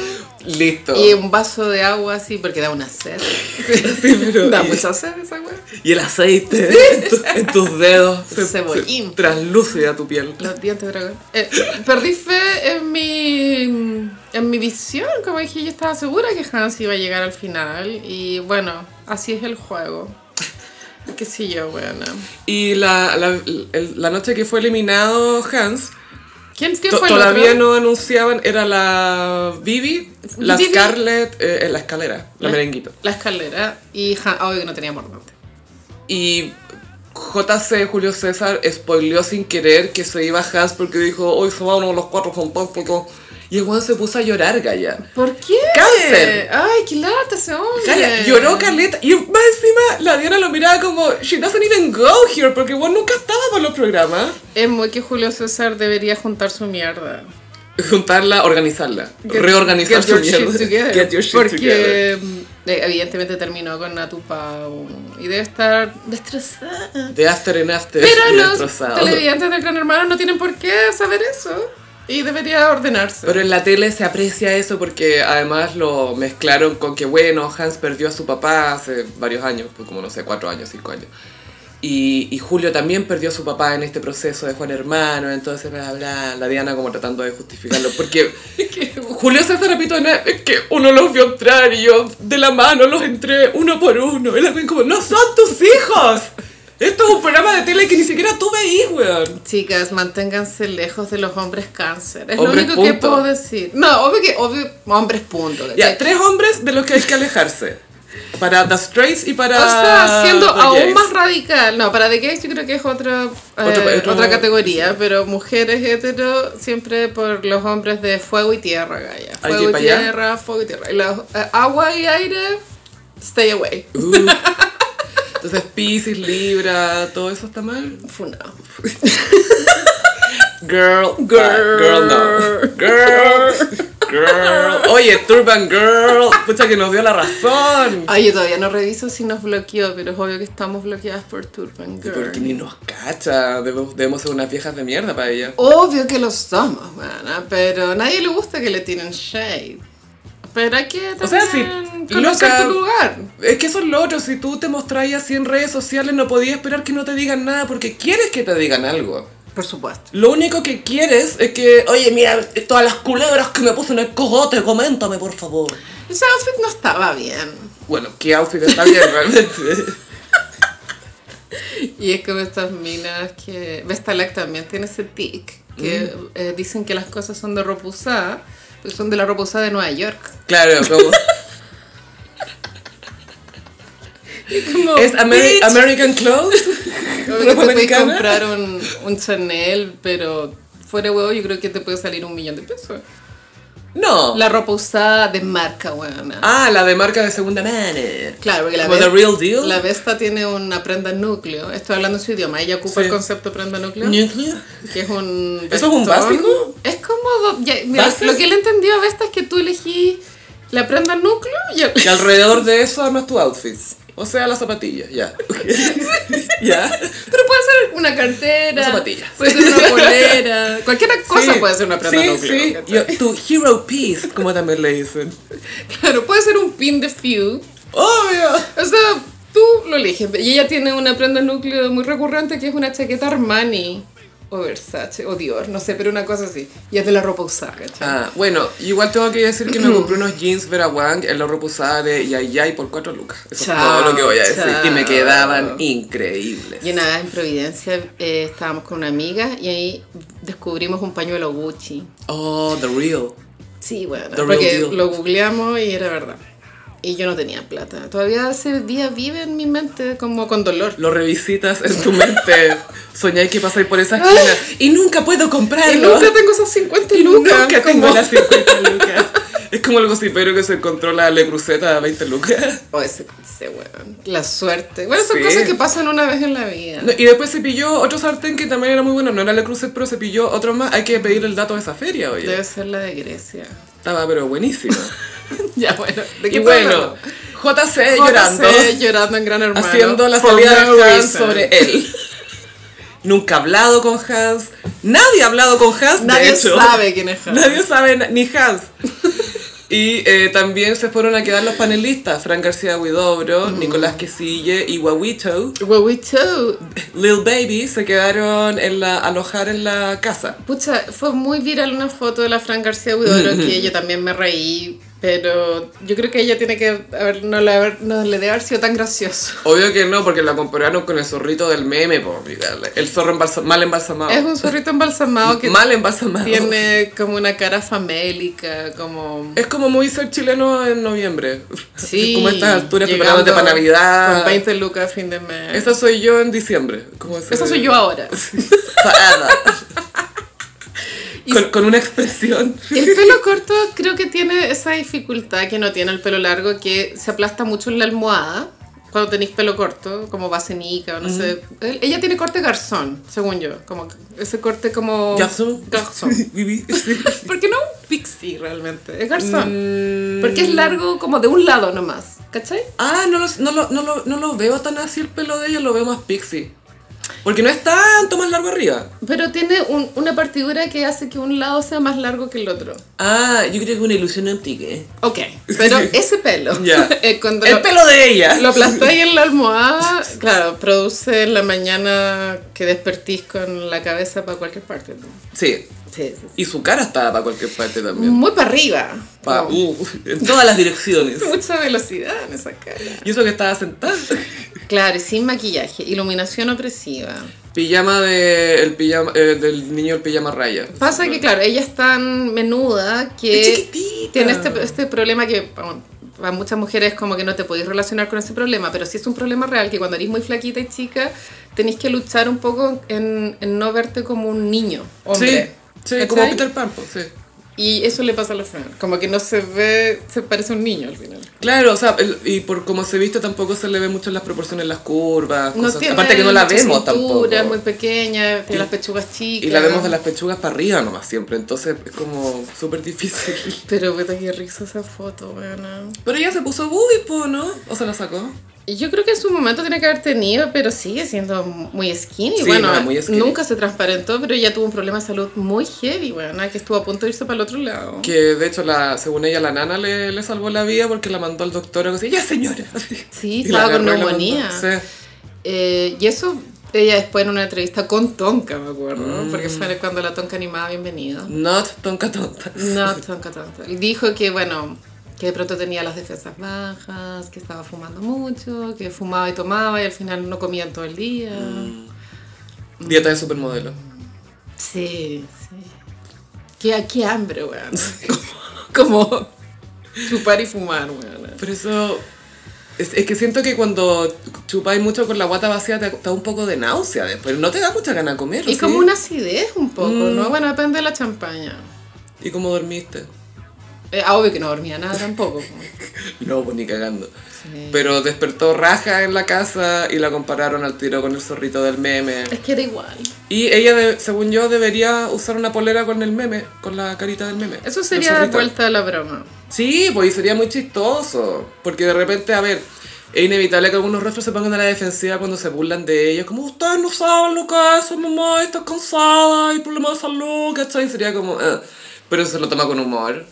Listo. Y un vaso de agua así, porque da una sed. Sí, pero- da y- mucha sed esa weá. Y el aceite en, tu- en tus dedos. se- Cebollín. se translúcida tu piel. Los dientes de dragón. Eh, perdí fe en mi, en mi visión. Como dije, yo estaba segura que Hans iba a llegar al final. Y bueno, así es el juego. Qué sé yo, bueno. Y la, la, la noche que fue eliminado Hans, ¿Quién, fue el todavía otro? no anunciaban, era la Vivi, la Vivi. Scarlett eh, en la escalera, la merenguito. La escalera. Y Han, obvio que no tenía mordante. Y JC, Julio César, spoileó sin querer que se iba Hans porque dijo, hoy se van de los cuatro fantásticos. Y el weón se puso a llorar, Gaya. ¿Por qué? Cáncer. Ay, qué lata ese hombre. Gaya, lloró caleta. Y más encima la Diana lo miraba como, she doesn't even go here, porque weón nunca estaba por los programas. Es muy que Julio César debería juntar su mierda. Juntarla, organizarla, Get- reorganizar get su mierda. Get your shit Porque together. mm, eh, evidentemente terminó con Natu Pau y debe estar destrozada. De After and After. Pero los destrozado. televidentes del Gran Hermano no tienen por qué saber eso y debería ordenarse. Pero en la tele se aprecia eso porque además lo mezclaron con que, bueno, Hans perdió a su papá hace varios años, pues como no sé, cuatro años, cinco años. Y, y Julio también perdió a su papá en este proceso de Juan Hermano, entonces bla, bla, la Diana como tratando de justificarlo. Porque Julio César repito, es que uno los vio entrar y yo de la mano los entré uno por uno. Y la ven como, no son tus hijos. Esto es un programa de tele que ni siquiera tú veís, weón. Chicas, manténganse lejos de los hombres cáncer. Es Hombres, lo único que punto. puedo decir. No, obvio que obvio, hombres punto. Ya, tres hombres de los que hay que alejarse. Para The Straits y para. O sea, siendo aún Gays. más radical. No, para The Gays yo creo que es otra, Otro- eh, otro- otra categoría, pero mujeres hetero siempre por los hombres de fuego y tierra, Gaya. Que Fuego y para allá. tierra, fuego y tierra. Y los, eh, agua y aire, stay away. Uh. Entonces, Pisces, Libra, todo eso está mal. Funado. Girl, girl, girl, no. Girl, girl. Oye, Turban Girl, pucha que nos dio la razón. Ay, yo todavía no reviso si nos bloqueó, pero es obvio que estamos bloqueadas por Turban Girl. Porque ni nos cacha, debemos, debemos ser unas viejas de mierda para ella. Obvio que lo somos, mana, pero a nadie le gusta que le tiren shade. Pero hay que O sea, sí, conocer loca. tu lugar. Es que eso es lo otro, si tú te mostrás así en redes sociales no podías esperar que no te digan nada porque quieres que te digan algo. Por supuesto. Lo único que quieres es que, oye, mira, todas las culebras que me puse en el cogote, coméntame por favor. Ese outfit no estaba bien. Bueno, ¿qué outfit está bien realmente? Y es como estas minas que... Vestalek también tiene ese tic, que eh, dicen que las cosas son de ropa usada, pero son de la ropa usada de Nueva York. claro, como... Como, ¿Es Ameri- bitch. American Clothes? Que te ¿Ropa puedes comprar un, un Chanel, pero fuera de huevo yo creo que te puede salir un millón de pesos. No. La ropa usada de marca, weona. Ah, la de marca de segunda mano. Claro, porque la, Como the Ves- real deal. la Vesta tiene una prenda núcleo. Estoy hablando su idioma. Ella ocupa Sí. el concepto prenda núcleo. Nuclear. Que es un. ¿Eso es un básico? Es como. ya, lo que él entendió a Vesta es que tú elegís la prenda núcleo y el- Y alrededor de eso armas tu outfit. O sea, las zapatillas, ya. ya. Pero puede ser una cartera. Una zapatilla. Puede ser una polera. Cualquier cosa Sí, puede ser una prenda sí, núcleo. Sí. Yo- tu hero piece, como también le dicen. Claro, puede ser un pin de few. Obvio. O sea, tú lo eliges. Y ella tiene una prenda núcleo muy recurrente que es una chaqueta Armani. O Versace, o Dior, no sé, pero una cosa así. Y es de la ropa usada, ¿cachai? Ah, bueno, igual tengo que decir que me compré unos jeans Vera Wang en la ropa usada de Yayay por 4 lucas. Eso Chao, es todo lo que voy a decir. Y me chao. quedaban increíbles. Y una vez en Providencia eh, estábamos con una amiga y ahí descubrimos un pañuelo Gucci. Oh, the real. Sí, bueno, The real porque lo googleamos y era verdad. Y yo no tenía plata. Todavía ese día vive en mi mente como con dolor. Lo revisitas en tu mente. Soñáis que pasáis por esa esquina. Y nunca puedo Y comprarlo. nunca tengo esos 50 Y lucas. nunca tengo como- las 50 lucas. Es como el gocipero que se encontró la Le Cruzeta a 20 lucas. O ese, ese weón. La suerte. Bueno, son Sí. cosas que pasan una vez en la vida. No, Y después se pilló otro sartén que también era muy bueno. No era Le Cruzet, pero se pilló otro más. Hay que pedir el dato de esa feria, oye. Debe ser la de Grecia. Estaba pero buenísima. ya, bueno. ¿De y qué bueno, JC llorando. JC llorando en Gran Hermano. haciendo la salida no de Hans reason. sobre él. Nunca ha hablado con Hans. Nadie ha hablado con Hans, de Nadie hecho. sabe quién es Hans. Nadie sabe ni Hans. Y eh, también se fueron a quedar los panelistas, Fran García Huidobro, Nicolás Quesille y Wawito. Huevito. Lil Baby se quedaron en la, alojar en la casa. Pucha, fue muy viral una foto de la Fran García Huidobro que yo también me reí, pero yo creo que ella tiene que haber, no, le, haber- no le debe haber sido tan gracioso. Obvio que no, porque la compararon con el zorrito del meme, po, el zorro embalsa- mal embalsamado. Es un zorrito embalsamado que mal embalsamado. tiene como una cara famélica, como... Es como muy ser chileno en noviembre. Sí, Como a estas alturas preparándote para Navidad. Con 20 lucas a fin de mes. Esa soy yo en diciembre. Como Esa soy yo ahora. Con, con una expresión. El pelo corto creo que tiene esa dificultad que no tiene el pelo largo, que se aplasta mucho en la almohada cuando tenéis pelo corto, como basenica o no sé. Ella tiene corte garzón, según yo, como ese corte como... Garzón. Sí. Porque no un pixie realmente, es garzón. Mm. Porque es largo como de un lado nomás, ¿cachai? Ah, no lo, no, lo, no, lo, no lo veo tan así el pelo de ella, lo veo más pixie. Porque no es tanto más largo arriba. Pero tiene un- una partidura que hace que un lado sea más largo que el otro. Ah, yo creo que es una ilusión. ¿eh? Ok, pero ese pelo, cuando El lo- pelo de ella. Lo aplastáis en la almohada, claro, produce en la mañana que despertís con la cabeza para cualquier parte. Sí. Sí, sí, sí. Y su cara estaba para cualquier parte también. Muy para arriba. Pa- uh, en todas las direcciones. Mucha velocidad en esa cara. Y eso que estaba sentada. Claro, y sin maquillaje, iluminación opresiva. Pijama, de, el pijama eh, del niño el pijama raya. Pasa que, claro, ella es tan menuda que tiene este, este problema que bueno, para muchas mujeres como que no te podéis relacionar con ese problema, pero sí es un problema real que cuando eres muy flaquita y chica tenéis que luchar un poco en, en no verte como un niño, hombre. Sí, sí ¿Cachai? como Peter Pan, pues, sí. Y eso le pasa a la Fran, como que no se ve, se parece a un niño al final. Claro, o sea, el- y por cómo se viste tampoco se le ve mucho las proporciones, las curvas, No cosas. tiene Aparte que no la vemos cintura, tampoco. es muy pequeña, tiene las pechugas chicas. Y la vemos de las pechugas para arriba nomás siempre, entonces es como súper difícil. Pero puta qué risa esa foto, weona. Pero ella se puso boobie, po, ¿no? ¿O se la sacó? Y Yo creo que en su momento tiene que haber tenido, pero sigue siendo muy skinny. Sí, bueno, no, muy skinny. nunca se transparentó, pero ella tuvo un problema de salud muy heavy, bueno, que estuvo a punto de irse para el otro lado. Que de hecho, la, según ella, la nana le, le salvó la vida porque la mandó al doctor a decir, ya señora. Sí, Y estaba con y neumonía. Sí. Eh, y eso ella después en una entrevista con Tonka, me acuerdo, Mm. porque fue cuando la Tonka animaba Bienvenido. Not tonka tonta. No, Tonka Tonka. Dijo que, bueno, que de pronto tenía las defensas bajas, que estaba fumando mucho, que fumaba y tomaba y al final no comía todo el día. Mm. Dieta de supermodelo. Sí, sí. Qué, qué hambre, weón. Como, como chupar y fumar, weón. Pero eso... Es, es que siento que cuando chupáis mucho con la guata vacía te da un poco de náusea después. No te da mucha gana de comer, Y ¿sí? como una acidez un poco, Mm. ¿no? Bueno, depende de la champaña. ¿Y cómo dormiste? Eh, ah, obvio que no dormía nada tampoco. po. No, pues ni cagando. Sí. Pero despertó raja en la casa y la compararon al tiro con el zorrito del meme. Es que era igual. Y ella, de- según yo, debería usar una polera con el meme, con la carita del meme. Eso sería de zorrito. vuelta a la broma. Sí, pues y sería muy chistoso. Porque de repente, a ver, es inevitable que algunos rostros se pongan a la defensiva cuando se burlan de ellos. Como, ustedes no saben lo que es, mamá está cansada, hay problemas de salud, ¿cachai? Sería como, "Ah". pero se lo toma con humor.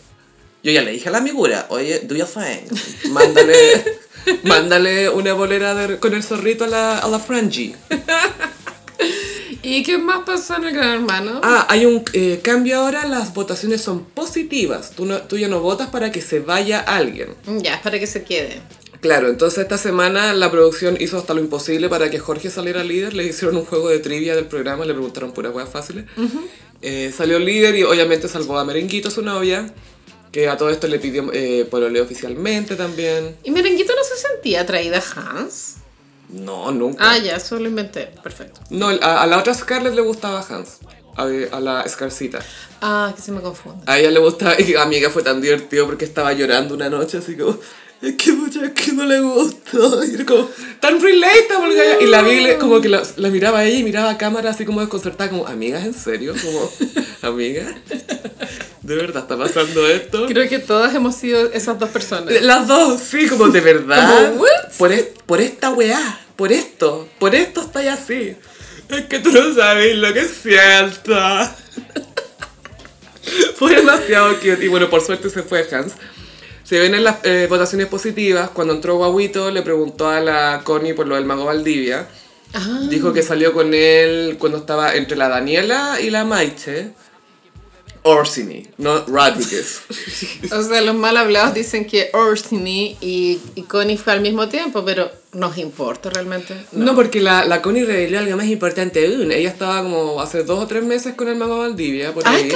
Yo ya le dije a la amigura, oye, do your thing. Mándale, mándale una bolera de- con el zorrito a la, a la Frangie. ¿Y qué más pasó en el Gran Hermano? Ah, hay un eh, cambio ahora, las votaciones son positivas. Tú, no, tú ya no votas para que se vaya alguien. Ya, es para que se quede. Claro, entonces esta semana la producción hizo hasta lo imposible para que Jorge saliera líder. Le hicieron un juego de trivia del programa, le preguntaron puras huevas fáciles. Eh, salió líder y obviamente salvó a Merenguito, su novia, que a todo esto le pidió eh, pololeo oficialmente también. ¿Y Merenguito no se sentía atraída a Hans? No, nunca. Ah, ya, eso lo inventé. Perfecto. No, a, a la otra Scarlett le gustaba Hans. a, a la Scarcita. Ah, que se me confunde. A ella le gustaba, y amiga fue tan divertido porque estaba llorando una noche así como, es que mucha es que no le gusta. Y era como, tan relatable. galla. Y la vi como que la, la miraba a ella y miraba a cámara así como desconcertada, como, amigas, ¿en serio? Como, amiga, ¿de verdad está pasando esto? Creo que todas hemos sido esas dos personas. Las dos, sí, como de verdad. Como, ¿what? Por, es- por esta weá, por esto, por esto estoy así. Es que tú no sabes lo que siento. Fue demasiado cute. Y bueno, por suerte se fue Hans. Se ven en las eh, votaciones positivas. Cuando entró Guaguito, le preguntó a la Connie por lo del mago Valdivia. Ah, Dijo que salió con él cuando estaba entre la Daniela y la Maiche. Orsini, no Rodriguez. o sea, los mal hablados dicen que Orsini y, y Connie fue al mismo tiempo, pero nos importa realmente. No, porque la, la Connie reveló algo más importante aún. Ella estaba como hace dos o tres meses con el mago Valdivia. Por ¡Ay, ahí.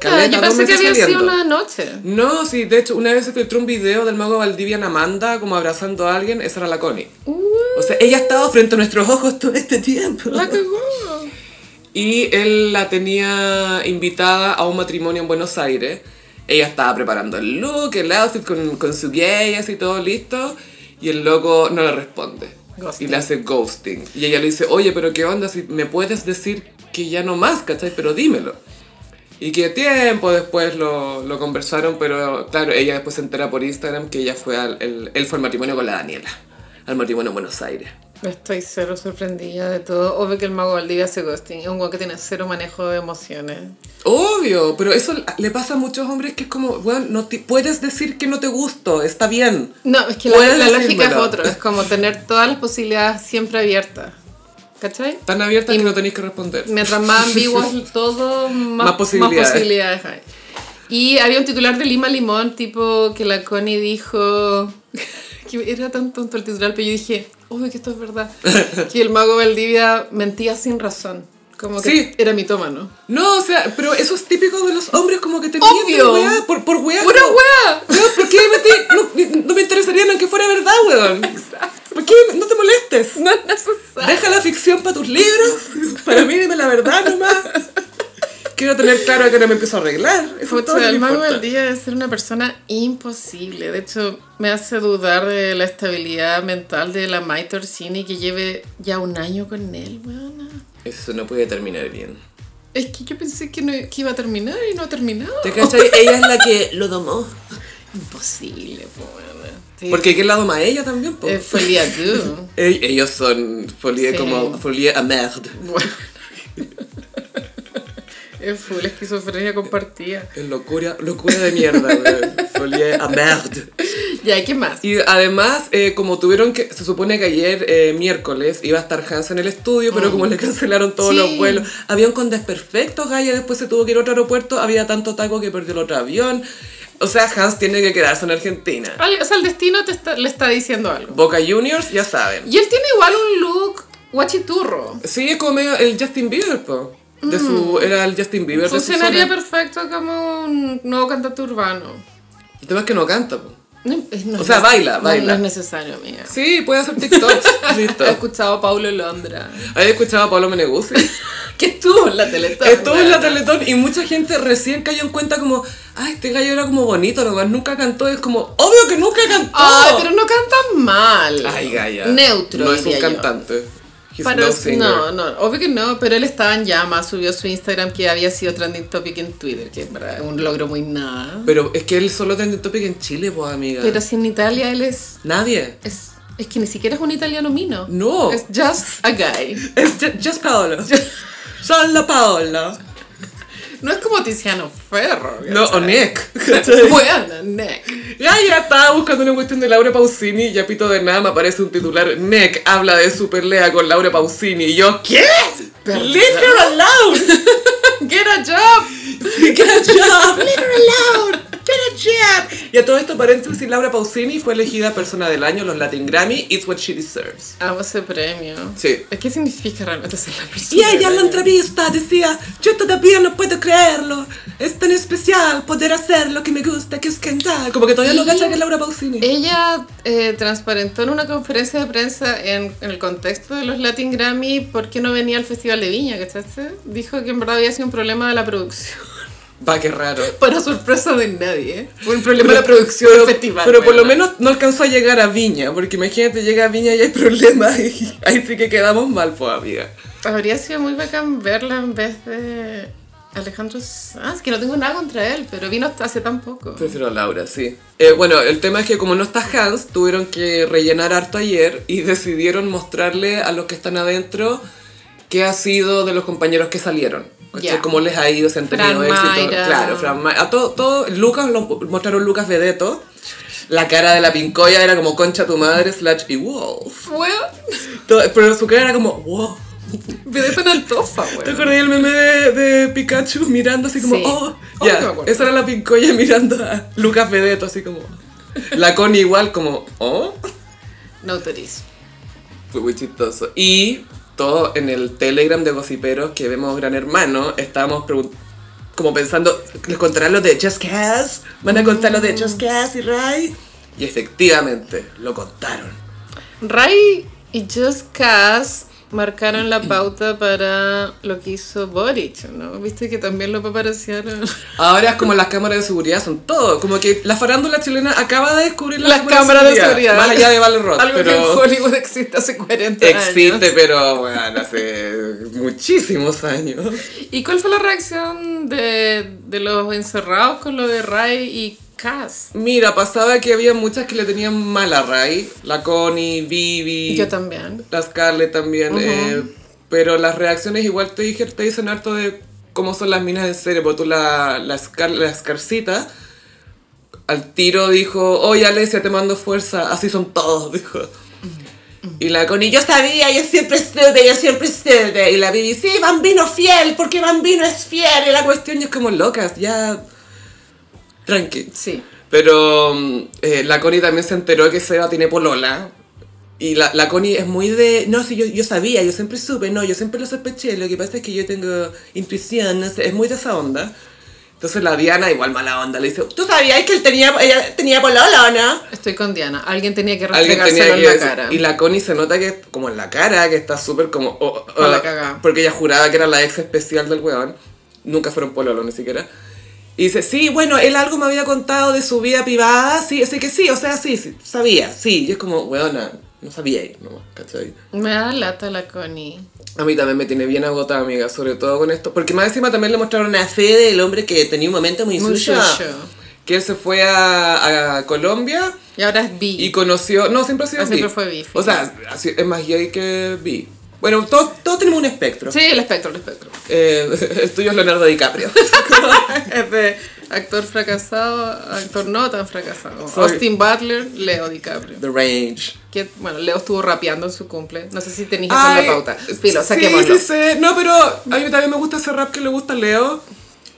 caleta! Yo dos pensé que había sido una noche. No, sí, de hecho, una vez se filtró un video del mago Valdivia en Amanda, como abrazando a alguien, esa era la Connie. O sea, ella ha estado frente a nuestros ojos todo este tiempo. La cagó. Y él la tenía invitada a un matrimonio en Buenos Aires. Ella estaba preparando el look, el outfit con, con su gay, así todo listo. Y el loco no le responde. Ghosting. Y le hace ghosting. Y ella le dice, oye, pero ¿qué onda? Si me puedes decir que ya no más, ¿cachai? Pero dímelo. Y que tiempo después lo, lo conversaron, pero claro, ella después se entera por Instagram que ella fue al, el- él fue al matrimonio con la Daniela. Al matrimonio en Buenos Aires. Estoy cero sorprendida de todo. Obvio que el mago Valdivia hace ghosting. Es un guau que tiene cero manejo de emociones. Obvio, pero eso le pasa a muchos hombres que es como, bueno, no te, puedes decir que no te gusto, está bien. No, es que la, lógica es otro. Es como tener todas las posibilidades siempre abiertas. ¿Cachai? Tan abiertas Y- que no tenéis que responder. Mientras más ambiguo es todo, más, Más posibilidades. posibilidades hay. Y había un titular de Lima Limón, tipo que la Connie dijo. que era tan tonto el titular, pero yo dije, obvio que esto es verdad. que el mago Valdivia mentía sin razón. Como que Sí. era mitómano. No, o sea, pero eso es típico de los hombres como que te Obvio. mienten, weá, por, por weá. ¡Pura! Weón, ¿Por qué me te- no, no me interesaría en que fuera verdad, weón? ¿Por qué no te molestes? No es necesario. Deja la ficción para tus libros. Para mí dime la verdad nomás. Quiero tener claro que no me empiezo a arreglar. Pucha, el mago importa. Valdivia debe ser una persona imposible. De hecho, me hace dudar de la estabilidad mental de la Maite Orsini que lleve ya un año con él, weona. Eso no puede terminar bien. Es que yo pensé que, no, que iba a terminar y no ha terminado. ¿Te cachai? Ella es la que lo domó. Imposible, po, weona. Sí. Porque ¿qué lado más ella también? po? Eh, día tú. Ell- Ellos son folie Sí. como folie à merde. Bueno. Es full esquizofrenia compartida. Es locura, locura de mierda. Folie à merde. Ya, ¿qué más? Y además, eh, como tuvieron que, se supone que ayer, eh, miércoles, iba a estar Hans en el estudio, pero como le cancelaron todos Sí. los vuelos, un con desperfectos, Gaia después se tuvo que ir a otro aeropuerto, había tanto taco que perdió el otro avión. O sea, Hans tiene que quedarse en Argentina. O sea, el destino te está- le está diciendo algo. Boca Juniors, ya saben. Y él tiene igual un look guachiturro. Sí, es como medio el Justin Bieber, po. De su, era el Justin Bieber de su Funcionaría perfecto como un nuevo cantante urbano. El tema es que no canta, po. No, no O sea, baila, no- baila. No, es necesario, amiga. Sí, puede hacer TikToks. Listo. He escuchado a Paulo Londra. ¿Habéis escuchado a Pablo Meneguzzi? Que estuvo en la Teletón. Estuvo en la. Teletón y mucha gente recién cayó en cuenta como, ay, este gallo era como bonito, nomás nunca cantó. Es como, obvio que nunca cantó. Ay, pero no canta mal. Ay, Gaya. Neutro. No es un yo. He's Para- no no, no, obvio que no, pero él estaba en llamas, subió su Instagram que había sido trending topic en Twitter, que es un logro muy nada. Pero es que él solo tiene topic en Chile, pues, amiga. Pero si en Italia él es, Nadie. es, es que ni siquiera es un italiano mino. No. Es just a guy. Es ju- just Paolo. Solo Paolo. No es como Tiziano Ferro. No, o Nick. Bueno, neck. Ya, ya estaba buscando una cuestión de Laura Pausini y ya pito de nada me aparece un titular. Nick habla de su pelea con Laura Pausini. Y yo, ¿qué? Perdón. Leave her alone. Get a job. Get a job. Leave her alone. Get a job. Y a todo esto, paréntesis, Laura Pausini fue elegida persona del año en los Latin Grammy. It's what she deserves. Amo ese premio. Sí. ¿Qué significa realmente ser la persona? Y ella en la entrevista decía, yo todavía no puedo creerlo, es tan especial poder hacer lo que me gusta, que es cantar. Como que todavía no cacha que es Laura Pausini. Ella eh, transparentó en una conferencia de prensa en, en el contexto de los Latin Grammy por qué no venía al Festival de Viña, ¿cachaste? Dijo que en verdad había sido un problema de la producción. Va, qué raro. Para sorpresa de nadie. Fue un problema de la producción pero, del festival. pero por lo menos no alcanzó a llegar a Viña, porque imagínate, llega a Viña y hay problemas y ahí sí que quedamos mal, pues, amiga. Habría sido muy bacán verla en vez de Alejandro Sanz, que no tengo nada contra él, pero vino hasta hace tan poco. Prefiero a Laura, sí. Eh, bueno, el tema es que como no está Hans, tuvieron que rellenar harto ayer y decidieron mostrarle a los que están adentro qué ha sido de los compañeros que salieron. ¿Cachai? Ya. Cómo les ha ido, si han tenido Fran éxito. Mayra. Claro, Fran Mayra. A todo, todo, Lucas, lo, mostraron Lucas Vedeto. La cara de la pincoya era como concha tu madre slash y wolf. Todo- pero su cara era como wow. Vedeto en altofa, ¿Te weón. acordás del meme de, de Pikachu mirando así como, Sí. oh, Oh, ya, esa era la pincoya mirando a Lucas Vedeto así como, la Connie igual como, oh, No autorizo. fue muy chistoso. Y todo en el Telegram de Gossiperos que vemos Gran Hermano, estábamos como pensando, ¿les contarán lo de Just Cast? ¿Van a contar lo de Just Cast y Ray? Y efectivamente, lo contaron. Ray y Just Cass marcaron la pauta para lo que hizo Boric, ¿no? Viste que también lo paparazziaron. Ahora es como las cámaras de seguridad son todo, como que la farándula chilena acaba de descubrir Las cámaras de seguridad. Más allá de Balrog, Algo que en pero Hollywood existe hace 40 existe, años. pero bueno, hace muchísimos años. ¿Y cuál fue la reacción de, de los encerrados con lo de Ray y Mira, pasaba que había muchas que le tenían mal a Ray, la Connie, Vivi, Yo también. la Scarlett también, eh, pero las reacciones igual te, dije, te dicen harto de cómo son las minas en serio, porque tú la, la, Scar, la Scarcita al tiro dijo, oye Alesia, te mando fuerza, así son todos, dijo. Y la Connie, yo sabía, yo siempre estuve, yo siempre estuve. Y la Vivi, sí, Bambino fiel, porque Bambino es fiel. Y la cuestión es como locas, ya... Tranqui. Sí. Pero mm, eh, la Connie también se enteró que Seba tiene polola. Y la, la Connie es muy de, no, sí, yo, yo sabía, yo siempre supe, no, yo siempre lo sospeché, lo que pasa es que yo tengo intuición, no sé, es muy de esa onda. Entonces la Diana, igual mala onda, le dice, ¿tú sabías que él tenía, ella tenía polola o no? Estoy con Diana. Alguien tenía que Alguien restregárselo tenía que en la cara. Y la Connie se nota que, como en la cara, que está súper como... oh, oh, la. Porque ella juraba que era la ex especial del weón. Nunca fueron pololo, ni siquiera. Y dice, sí, bueno, él algo me había contado de su vida privada, sí, así que sí, o sea, sí, sí, sabía, sí. Y es como, weona, no sabía, no, ¿cachai? Me da lata la Connie. A mí también me tiene bien agotada, amiga, sobre todo con esto. Porque más encima también le mostraron a Fede, el hombre que tenía un momento muy, Muy suyo. Que él se fue a, a Colombia Y ahora es bi. y conoció. No, siempre ha sido Ah, siempre fue bi, O sea, es más gay que bi. Bueno, todos, todos tenemos un espectro. Sí, el espectro, el espectro. Eh, el tuyo es Leonardo DiCaprio. es de actor fracasado, actor no tan fracasado. Austin Butler, Leo DiCaprio. The Range. Que, bueno, Leo estuvo rapeando en su cumple. No sé si tenéis Ay, la pauta. Filo, sí, sí, sí. No, pero a mí también me gusta ese rap que le gusta a Leo.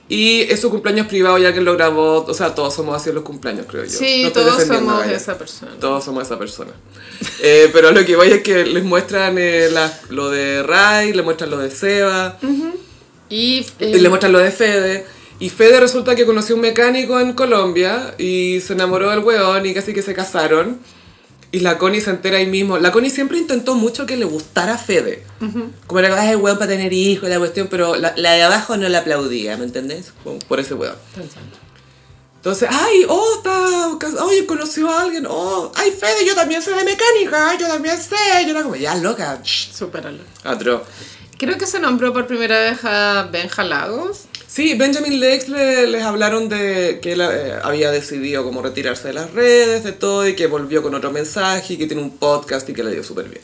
Y es su cumpleaños privado ya que lo grabó. O sea, todos somos así en los cumpleaños, creo yo. Sí, No todos somos Gaya. esa persona. Todos somos esa persona. Eh, pero lo que voy es que les muestran eh, la- lo de Ray, le muestran lo de Seba, Y, y eh, le muestran lo de Fede. Y Fede resulta que conoció un mecánico en Colombia y se enamoró del weón y casi que se casaron. Y la Connie se entera ahí mismo. La Connie siempre intentó mucho que le gustara a Fede. Como era, ay, weón para tener hijos, la cuestión, pero la, la de abajo no la aplaudía, ¿me entendés? Como por ese weón. Entonces, ay, oh, está, oye, conoció a alguien, oh, ay, Fede, yo también sé de mecánica, yo también sé, yo era como, ya, loca, shh, Supéralo. atro. Creo que se nombró por primera vez a Benja Lagos. Sí, Benjamin Lex le- les hablaron de que él eh, había decidido como retirarse de las redes, de todo, y que volvió con otro mensaje, y que tiene un podcast y que le dio súper bien.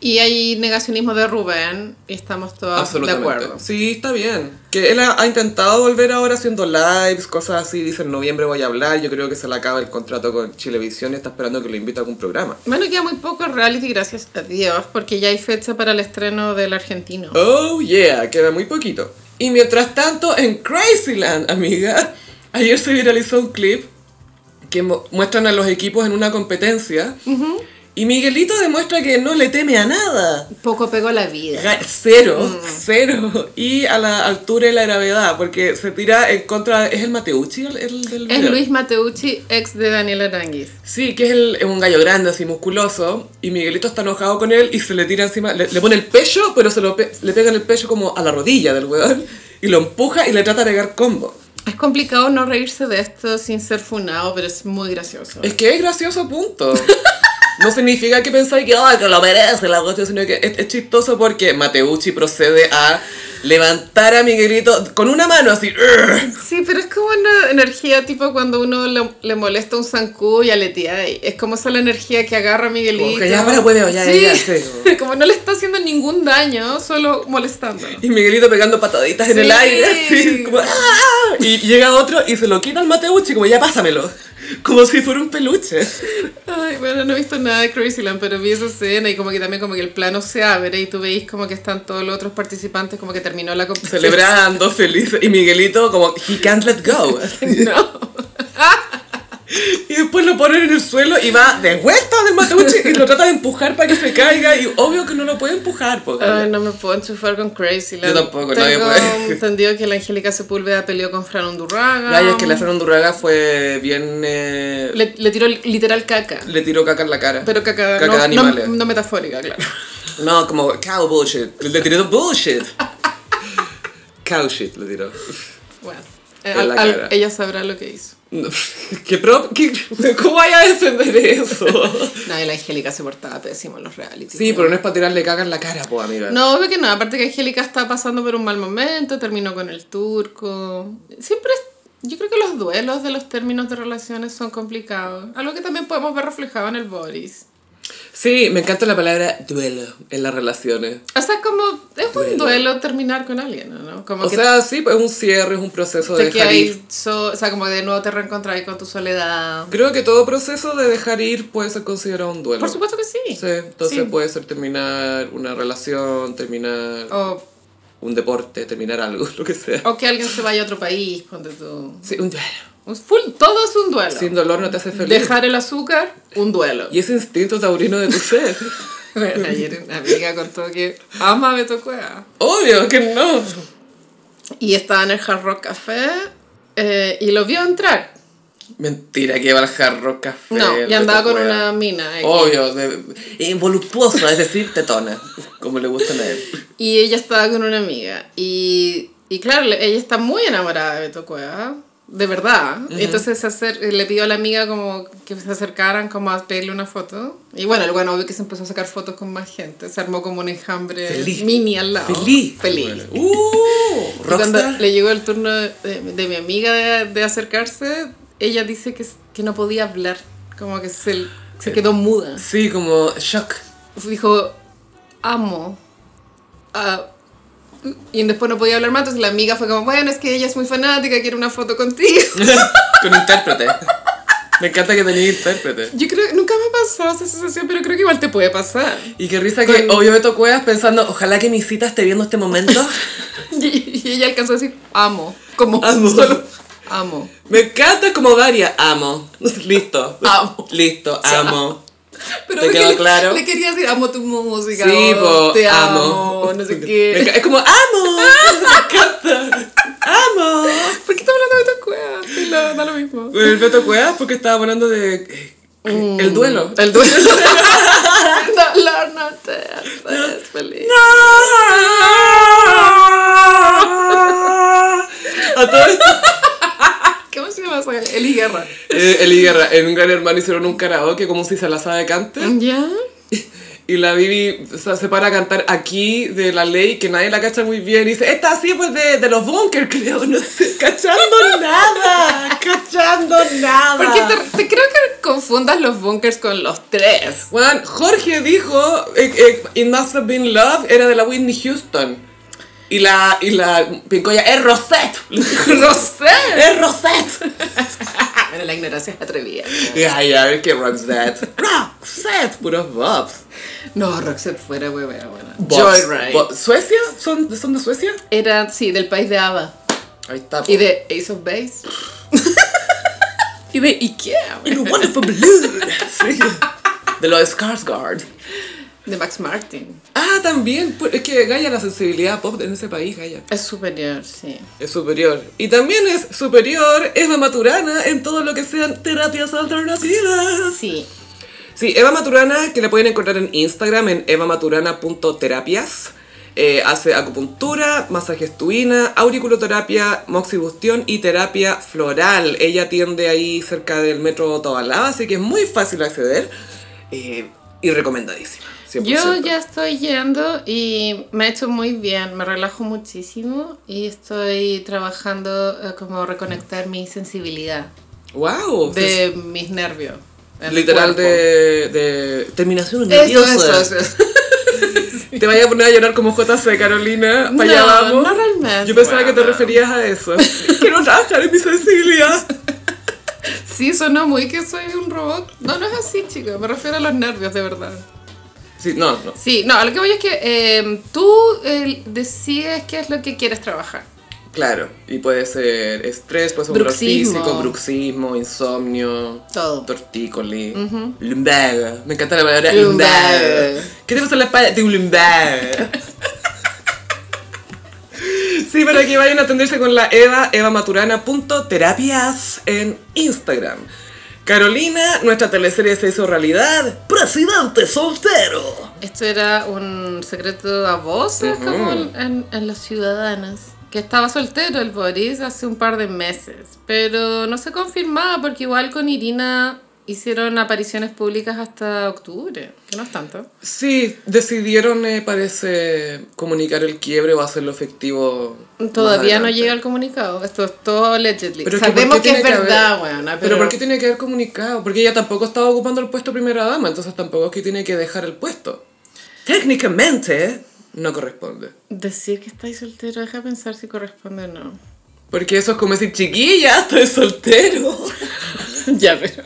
Y hay negacionismo de Rubén. Y estamos todos de acuerdo. Sí, está bien. Que él ha, ha intentado volver ahora haciendo lives, cosas así, dice en noviembre voy a hablar, yo creo que se le acaba el contrato con Chilevisión y está esperando que lo invite a algún programa. Bueno, queda muy poco reality, gracias a Dios, porque ya hay fecha para el estreno del argentino. Oh yeah, queda muy poquito. Y mientras tanto, en Crazyland, amiga, ayer se viralizó un clip que mu- muestran a los equipos en una competencia. Y Miguelito demuestra que no le teme a nada. Poco pegó la vida. Cero, cero. Y a la altura de la gravedad, porque se tira en contra. ¿Es el Mateucci el, el del Es video? Luis Mateucci, ex de Daniel Aranguiz. Sí, que es, el- es un gallo grande, así musculoso. Y Miguelito está enojado con él y se le tira encima. Le, le pone el pecho, pero se lo pe- le pega en el pecho como a la rodilla del weón. Y lo empuja y le trata de pegar combo. Es complicado no reírse de esto sin ser funado, pero es muy gracioso. Es que es gracioso, punto. No significa que pensáis que, "Ay, que lo merece la cuestión, sino que es, es chistoso porque Mateucci procede a levantar a Miguelito con una mano así. Sí, pero es como una energía tipo cuando uno le, le molesta un zancudo y aletea. y Es como esa la energía que agarra a Miguelito. Como que ya, para, hueveo, ya, sí. ya, sí. como no le está haciendo ningún daño, solo molestando. Y Miguelito pegando pataditas en el Sí. aire, así, como, "Ah". Y llega otro y se lo quita al Mateucci, como ya pásamelo. Como si fuera un peluche. Ay, bueno, no he visto nada de Crazyland, pero vi esa escena y como que también como que el plano se abre y tú veis como que están todos los otros participantes como que terminó la competición. Celebrando, feliz. Y Miguelito como, he can't let go. No. Y después lo ponen en el suelo y va de vuelta del Mateucci y lo trata de empujar para que se caiga. Y obvio que no lo puede empujar, Ay, no me puedo enchufar con Crazyland. Yo tampoco, Tengo nadie puede. entendido que la Angélica Sepúlveda peleó con Fran Undurraga. Ay, es que la Fran Undurraga fue bien... eh, Le, le tiró literal caca. le tiró caca en la cara. Pero caca, Caca no, de animales. no metafórica, claro. No, como cow bullshit. Le tiró bullshit. cow shit le tiró. Bueno, En al- la al- ella sabrá lo que hizo. ¿Qué pro- qué- ¿Cómo vaya a defender eso? No, y la Angélica se portaba pésimo en los reality. Sí, pero no es para tirarle caca en la cara, po, amiga. No, obvio que no. Aparte que Angélica está pasando por un mal momento, terminó con el turco. Siempre, yo creo que los duelos de los términos de relaciones son complicados. Algo que también podemos ver reflejado en el Boris. Sí, me encanta la palabra duelo en las relaciones. O sea, como es un Duelo. duelo terminar con alguien, ¿no? Como O que sea, sí, pues es un cierre, es un proceso de dejar ir. so- o sea, como de nuevo te reencontrar con tu soledad. Creo que todo proceso de dejar ir puede ser considerado un duelo. Por supuesto que sí. Sí, entonces Sí. puede ser terminar una relación, terminar O, un deporte, terminar algo, lo que sea. o que alguien se vaya a otro país, ponte tú. Sí, un duelo. Un full- todo es un duelo. Sin dolor no te hace feliz. Dejar el azúcar, un duelo. Y ese instinto taurino de tu ser. Bueno, ayer una amiga contó que ama a Beto Cueva. Obvio que no. Y estaba en el Hard Rock Café eh, y lo vio entrar. Mentira, que va al jarro café. No, y andaba con Cueva. una mina. X. Obvio, de, voluptuoso, es decir, tetona, como le gustan a él. Y ella estaba con una amiga. Y, y claro, ella está muy enamorada de Beto Cueva. De verdad. Entonces se acer- le pidió a la amiga como que se acercaran como a pedirle una foto. Y bueno, el bueno, obvio que se empezó a sacar fotos con más gente. Se armó como un enjambre Feliz. mini al lado. Feliz. Feliz. Uh, Y cuando le llegó el turno de, de mi amiga de, de acercarse, ella dice que, que no podía hablar, como que se, se quedó muda. Sí, como shock. Dijo, amo. a- y después no podía hablar más, entonces la amiga fue como, bueno, es que ella es muy fanática, quiere una foto contigo. Con intérprete. Me encanta que tenía intérprete. Yo creo que nunca me ha pasado esa sensación, pero creo que igual te puede pasar. Y qué risa que Con- obvio Beto Cuevas pensando, ojalá que mi cita esté viendo este momento. Y, y ella alcanzó a decir, amo. Como Amo. solo, amo. Me encanta como Daria, amo. Listo. Amo. Listo, amo. Pero ¿Te que quedó le- claro? Le quería decir, amo tu música. Sí, o po, te amo. amo. no sé qué. Es como, amo. Me encanta. Amo. ¿Por qué estamos hablando de esta cueva? Sí, lo- da lo mismo. El Beto Cuevas porque estaba hablando de eh, el duelo. El duelo. Dolor no te haces feliz. A todo esto, ¿Cómo se llama esa? Eli Guerra. eh, Eli Guerra, en un gran hermano hicieron un karaoke como si se la sabe de cante. ¿Ya? Y la Bibi se para a cantar aquí de la ley que nadie la cacha muy bien. Y dice, esta así pues de, de los bunkers, creo. No sé, cachando nada. Cachando nada. Porque te, te creo que confundas los bunkers con los tres. Juan, Jorge dijo, eh, eh, It Must Have Been Love era de la Whitney Houston. Y la, y la Pincoya, es Rosette. ¡Rosette! es Rosette. Bueno, la ignorancia es atrevida. Ya, ya, es que Rosette. Rosette, puros bobs. No, Roxette fuera, wey, wey. Joyride. ¿Suecia? ¿Son, ¿Son de Suecia? Era, sí, del país de ABBA. Ahí está. Y de Ace of Base. Y de Ikea. In a wonderful balloon. Sí. De los Skarsgård. De Max Martin. Ah, también. Es que Gaia, la sensibilidad pop en ese país, Gaia. Es superior, sí. Es superior. Y también es superior Eva Maturana en todo lo que sean terapias alternativas. Sí. Sí, Eva Maturana, que la pueden encontrar en Instagram en evamaturana.terapias. Eh, hace acupuntura, masajes tuina, auriculoterapia, moxibustión y terapia floral. Ella atiende ahí cerca del metro Tobalaba, así que es muy fácil acceder eh, y recomendadísima. 100%. Yo ya estoy yendo y me ha hecho muy bien, me relajo muchísimo y estoy trabajando eh, como reconectar mi sensibilidad ¡Wow! de mis nervios. Literal de, de terminación Eso, nerviosa. eso, eso. Te vaya a poner a llorar como JC, Carolina. Para allá No, vamos. no realmente, Yo pensaba que te bueno. referías a eso. Quiero trabajar en mi sensibilidad. Sí, sonó muy que soy un robot. No, no es así, chica. Me refiero a los nervios, de verdad. Sí, no, no. Sí, no, a lo que voy es que eh, tú eh, decides qué es lo que quieres trabajar. Claro, y puede ser estrés, puede ser dolor físico, bruxismo, insomnio, Todo. tortícoli, lumbago. Me encanta la palabra Lumbago. lumbago. ¿Qué te pasa en la espalda? De un lumbago. Sí, para que vayan a atenderse con la Eva, evamaturana.terapias en Instagram. Carolina, nuestra teleserie se hizo realidad. Presidente soltero. Esto era un secreto a voces, como en, en- en los ciudadanos. Que estaba soltero el Boris hace un par de meses. Pero no se confirmaba porque igual con Irina hicieron apariciones públicas hasta octubre. Que no es tanto. Sí, decidieron, eh, parece, comunicar el quiebre o hacerlo efectivo. Todavía no llega el comunicado. Esto es todo allegedly. Pero que Sabemos ¿por que, es que verdad, haber- Pero, pero... ¿por qué tiene que haber comunicado? Porque ella tampoco estaba ocupando el puesto primera dama, entonces tampoco es que tiene que dejar el puesto. Técnicamente, no corresponde. Decir que estáis soltero, deja pensar si corresponde o no. Porque eso es como decir, chiquilla, estoy soltero. ya, pero...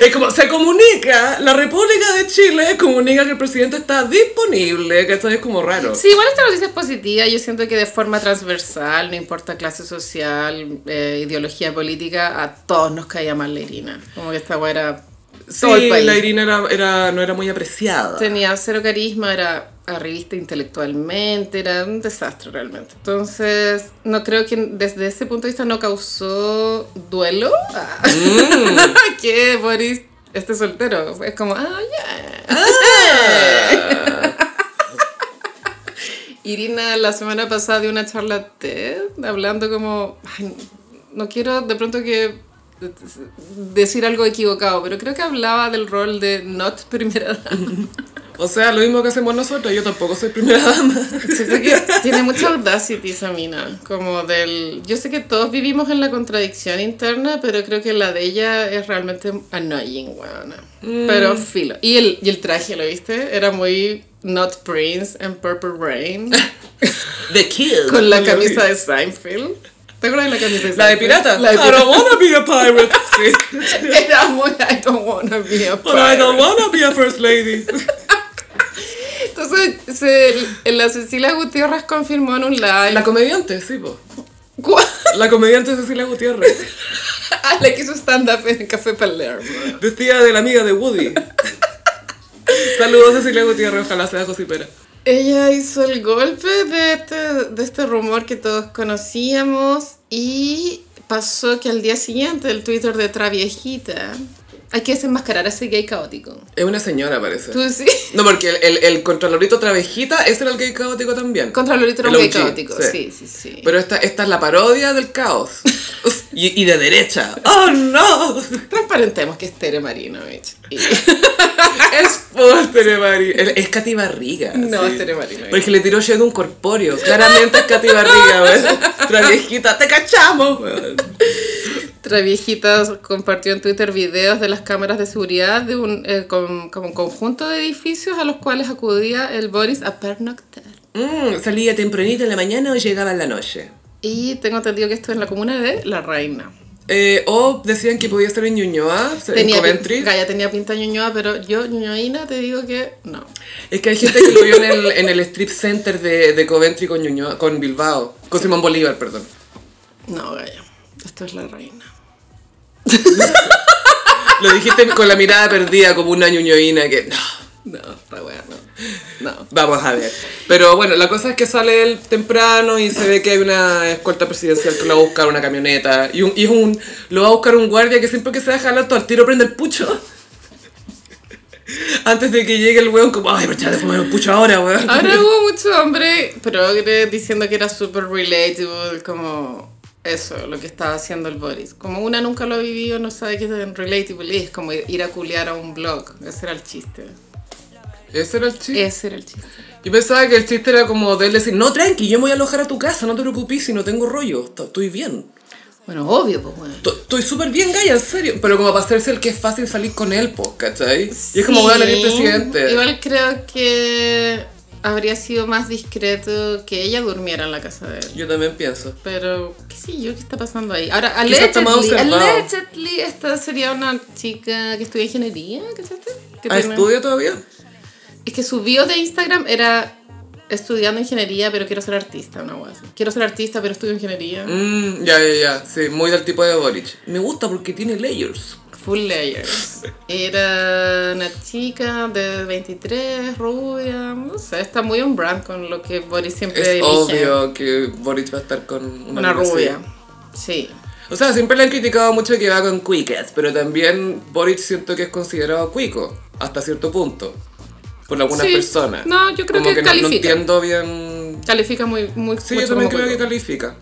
Es como, se comunica, la República de Chile comunica que el presidente está disponible, que esto es como raro. Sí, igual esta noticia es positiva. Yo siento que de forma transversal, no importa clase social, eh, ideología política, a todos nos caía mal la Irina. Como que esta weá era todo el Sí, país. la Irina era, era- no era muy apreciada. Tenía cero carisma, era arribista intelectualmente, era un desastre realmente. Entonces, no creo que desde ese punto de vista no causó duelo. Ah. que Boris esté soltero. Es como, ah, ya. Irina la semana pasada dio una charla TED hablando como, ay, no quiero de pronto que decir algo equivocado, pero creo que hablaba del rol de not primera dama. O sea, lo mismo que hacemos nosotros, yo tampoco soy primera dama. Siento que tiene mucha audacity esa mina, como del... Yo sé que todos vivimos en la contradicción interna, pero creo que la de ella es realmente annoying, weona. Pero filo. Y el, y el traje, ¿lo viste? Era muy Not Prince en Purple Rain, The Kid. con la camisa de Seinfeld. ¿Te acuerdas de la camisa de La de Seinfeld? pirata. La de I don't pirata. wanna be a pirate. Sí. Era muy I don't wanna be a But I don't pirate. wanna be a first lady. Entonces, se, la Cecilia Gutiérrez confirmó en un live... La comediante, sí, po. ¿Cuál? La comediante Cecilia Gutiérrez. Ah, la que hizo stand-up en Café Palermo. Vestida de la amiga de Woody. Saludos Cecilia Gutiérrez, ojalá sea Josipera. Ella hizo el golpe de este, de este rumor que todos conocíamos y pasó que al día siguiente el Twitter de Traviejita hay que desenmascarar a ese gay caótico. Es una señora, parece. ¿Tú sí? No, porque el, el, el Contralorito Travejita, ese era el gay caótico también. Contra Lolita era un gay caótico. Sí, sí, sí. Pero esta, esta es la parodia del caos. y, y de derecha. ¡Oh, no! Transparentemos que es Tere Marinovich. Y- Es Póster, Mari. Es es Katy Barriga. No, sí. es Tere Marinovich. Porque le tiró shade a un corpóreo. Claramente es Katy Barriga, weón. Traviejita, te cachamos, weón. Traviejita compartió en Twitter videos de las cámaras de seguridad de un, eh, con- como un conjunto de edificios a los cuales acudía el Boris a pernoctar. Mm, salía tempranito en la mañana o llegaba en la noche. Y tengo entendido que esto es en la comuna de La Reina. Eh, o decían que podía ser en Ñuñoa, en Tenía Coventry. pin- Gaia tenía pinta ñoñoa, pero yo ñoñoína te digo que no. Es que hay gente que lo vio en el, en el strip center de, de Coventry con, Ñuñoa, con Bilbao. Con Simón Bolívar, perdón. No, Gaia. Esto es La Reina. Lo dijiste con la mirada perdida como una ñuñoína que... No, No, está bueno. No. vamos a ver. Pero bueno, la cosa es que sale él temprano y se ve que hay una escolta presidencial que lo va a buscar una camioneta. Y, un, y un, lo va a buscar un guardia que siempre que se deja todo al tiro prende el pucho. Antes de que llegue el weón como, ay, pero de fumar un pucho ahora, weón. Ahora hubo mucho hombre progre diciendo que era súper relatable, como eso, lo que estaba haciendo el Boris. Como una nunca lo ha vivido, no sabe qué es relatable, es como ir a culiar a un blog. Ese era el chiste. Ese era el chiste. Ese era el chiste. Yo pensaba que el chiste era como de él decir, no, tranqui, yo me voy a alojar a tu casa, no te preocupes si no tengo rollo, estoy bien. Bueno, obvio, pues bueno. Estoy súper bien, Gaya, en serio. Pero como para hacerse el que es fácil salir con él, po, ¿cachai? Y es como, voy a elegir presidente. Igual creo que habría sido más discreto que ella durmiera en la casa de él. Yo también pienso. Pero, qué sé yo, qué está pasando ahí. Ahora, allegedly, allegedly, esta sería una chica que estudia ingeniería, ¿cachaste? Que ¿Ah, tiene- estudia todavía? Es que su bio de Instagram era estudiando ingeniería, pero quiero ser artista, una. Quiero ser artista, pero estudio ingeniería. Mm, ya, ya, ya. Sí, muy del tipo de Boric. Me gusta porque tiene layers. Full layers. Era una chica de 23, rubia, no sé, está muy on brand con lo que Boris siempre Es elige. obvio que Boric va a estar con una, Una rubia. Sí. O sea, siempre le han criticado mucho que va con cuicas, pero también Boric siento que es considerado cuico, hasta cierto punto, por algunas Sí. personas. No, yo creo Como que no- entiendo bien... Califica muy, muy Sí, yo también creo que califica.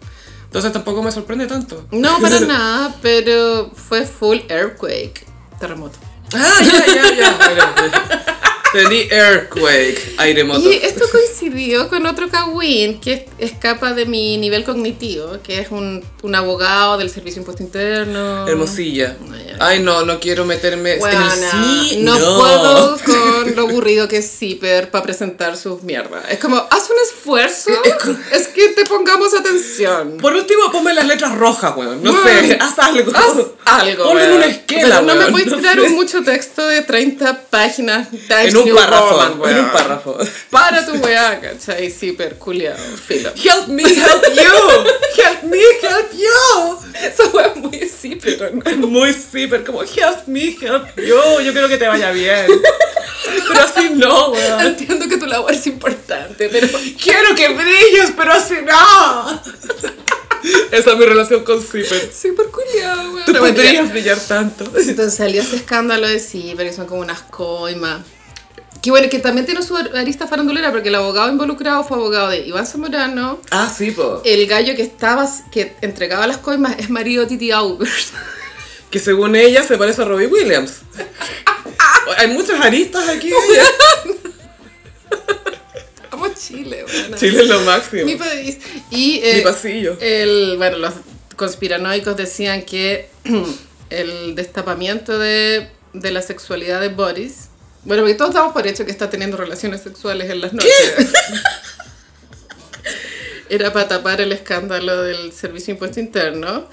Entonces tampoco me sorprende tanto. No, para nada, pero fue full earthquake. Terremoto. Ah, ya, ya, ya. Bueno, Entendí earthquake, airemoto. Y esto coincidió con otro Kawin que es- escapa de mi nivel cognitivo, que es un, un abogado del Servicio de Impuesto Interno. Hermosilla. No. Ay, no, no quiero meterme en Buena. el sí. no, puedo con lo aburrido que es Zipper para presentar sus mierdas. Es como, haz un esfuerzo, es que te pongamos atención. Por último, ponme las letras rojas, weón. No Weón. sé, haz algo. Haz algo. Ponle en una esquela, Pero no me weón, puedes no tirar sé. un mucho texto de 30 páginas. En un New párrafo. En weón. un párrafo. Para tu weá, ¿cachai? Zipper, culiao, filo. Help me, help you. Help me, help you. Esa weá es muy Zipper, ¿no? Es muy super, como help me, help you. Yo quiero que te vaya bien. Pero así no, weón. Entiendo que tu labor es importante, pero Quiero que brilles, pero así no. Esa es mi relación con Zipper. Zipper culiao, weón. Tú No, podrías brillar tanto. Entonces salió este escándalo de Zipper, que son como unas coimas. Que bueno, que también tiene su arista farandulera, porque el abogado involucrado fue abogado de Iván Zamorano. Ah, sí, po. El gallo que estaba, que entregaba las coimas es marido de Titi Aubert. Que según ella se parece a Robbie Williams. Hay muchas aristas aquí. ella. Vamos a Chile, bueno. Chile es lo máximo. Mi país. Y Mi eh, pasillo. el, bueno, los conspiranoicos decían que el destapamiento de, de la sexualidad de Boris, bueno, porque todos damos por hecho que está teniendo relaciones sexuales en las noches. Era para tapar el escándalo del Servicio de Impuesto Interno.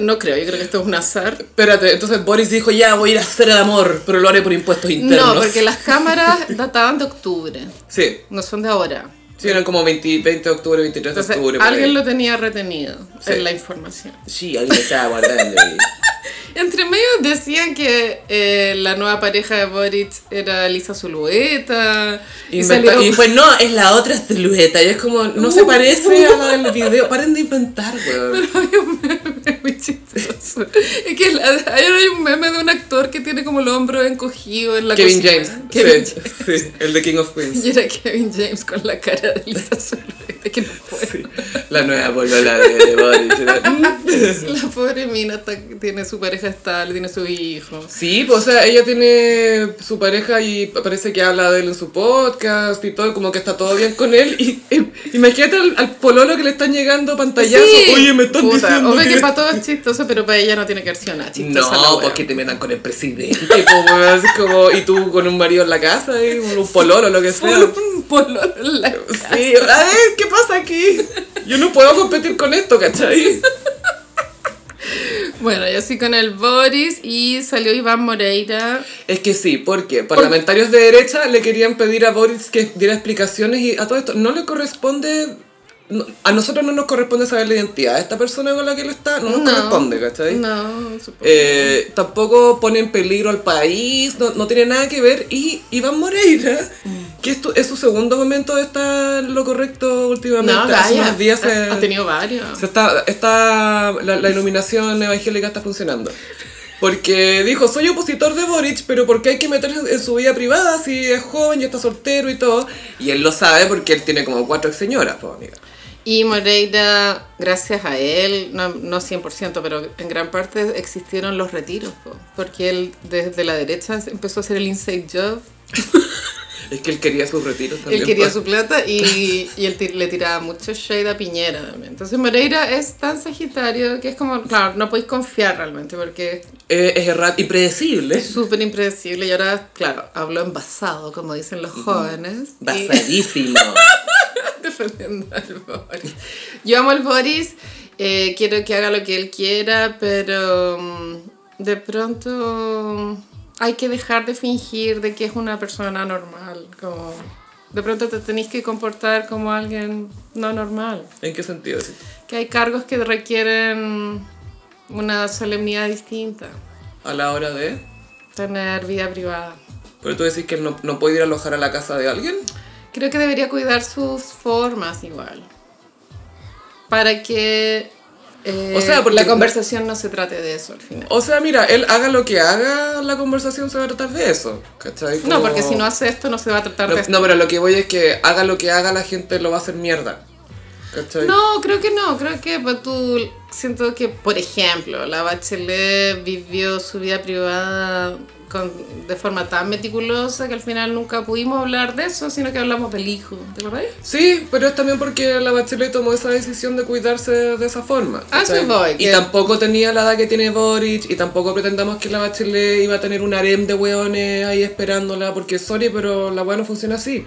No creo, yo creo que esto es un azar. Espérate, entonces Boris dijo, ya voy a ir a hacer el amor, pero lo haré por impuestos internos. No, porque las cámaras databan de octubre, Sí, no son de ahora. Sí, eran como 20, 20 de octubre, 23 de Entonces, octubre. por alguien ahí. lo tenía retenido Sí. en la información. Sí, alguien lo estaba guardando. Entre medio decían que eh, la nueva pareja de Boric era Lisa Zulueta. Y, Inventa- salió- y pues no, es la otra silueta. Y es como, no se parece a la del video. Paren de inventar, weón. Había un meme muy chistoso. Es que hay un meme de un actor que tiene como el hombro encogido en la Kevin cocina. James. Kevin sí, James. sí, el de King of Queens. Y era Kevin James con la cara de Lisa Zulueta, que no fue. Sí, la nueva polola de, Boris. La pobre mina está- tiene su pareja estable, tiene su hijo. Sí, pues, o sea, ella tiene su pareja y parece que habla de él en su podcast y todo, como que está todo bien con él. Y, y- imagínate al, al pololo que le están llegando pantallazos. Oye, me están puta, diciendo Obvio que... que... para todos es chistoso, pero para ella no tiene que haber sido nada chistosa No, wea. pues te metan con el presidente, pues, como, y tú con un marido en la casa, y un pololo, lo que sea. Un pololo en la casa. Sí, a ver, ¿qué pasa aquí? Yo no puedo competir con esto, ¿cachai? Bueno, y así con el Boris y salió Iván Moreira. Es que sí, porque parlamentarios de derecha le querían pedir a Boris que diera explicaciones y a todo esto no le corresponde no- a nosotros no nos corresponde saber la identidad de esta persona con la que él está, no nos corresponde, ¿cachai? No, supongo. Eh, tampoco pone en peligro al país, no, no tiene nada que ver. Y Iván Moreira, Mm. que esto es su segundo momento de estar lo correcto últimamente. no, Hace unos días se, ha, ha tenido varios. se está, está la, la iluminación evangélica está funcionando. Porque dijo, soy opositor de Boric, pero ¿por qué hay que meterse en su vida privada si es joven y está soltero y todo? Y él lo sabe porque él tiene como cuatro señoras, pues amiga. Y Moreira, gracias a él, no, no 100%, pero en gran parte existieron los retiros, po, porque él desde la derecha empezó a hacer el inside job, Es que él quería sus retiros también. él quería pues. su plata y, y él le tiraba mucho shade a Piñera también. Entonces Moreira es tan sagitario que es como, claro, no podéis confiar realmente porque Eh, es errat impredecible. es súper impredecible y ahora, claro, habló envasado, como dicen los jóvenes. y- Basadísimo. defendiendo al Boris. Yo amo al Boris, eh, quiero que haga lo que él quiera, pero mm, de pronto hay que dejar de fingir de que es una persona normal. Como, de pronto te tenéis que comportar como alguien no normal. ¿En qué sentido? Que hay cargos que requieren una solemnidad distinta. A la hora de... Tener vida privada. Pero tú decís que él no, no puede ir a alojar a la casa de alguien. Creo que debería cuidar sus formas igual. Para que eh, O sea, porque- la conversación no se trate de eso al final. O sea, mira, él haga lo que haga, la conversación se va a tratar de eso. ¿Cachai? No, porque si no hace esto no se va a tratar No, de esto. no, pero lo que voy es que haga lo que haga, la gente lo va a hacer mierda. ¿Cachai? No, creo que no. Creo que pues, tú siento que, por ejemplo, la Bachelet vivió su vida privada con, de forma tan meticulosa que al final nunca pudimos hablar de eso, sino que hablamos del hijo. ¿Te acuerdas? Sí, pero es también porque la Bachelet tomó esa decisión de cuidarse de esa forma. A eso ¿cachai? voy, Y que- tampoco tenía la edad que tiene Boric, y tampoco pretendamos que la Bachelet iba a tener un harem de hueones ahí esperándola, porque sorry, pero la hueá no funciona así.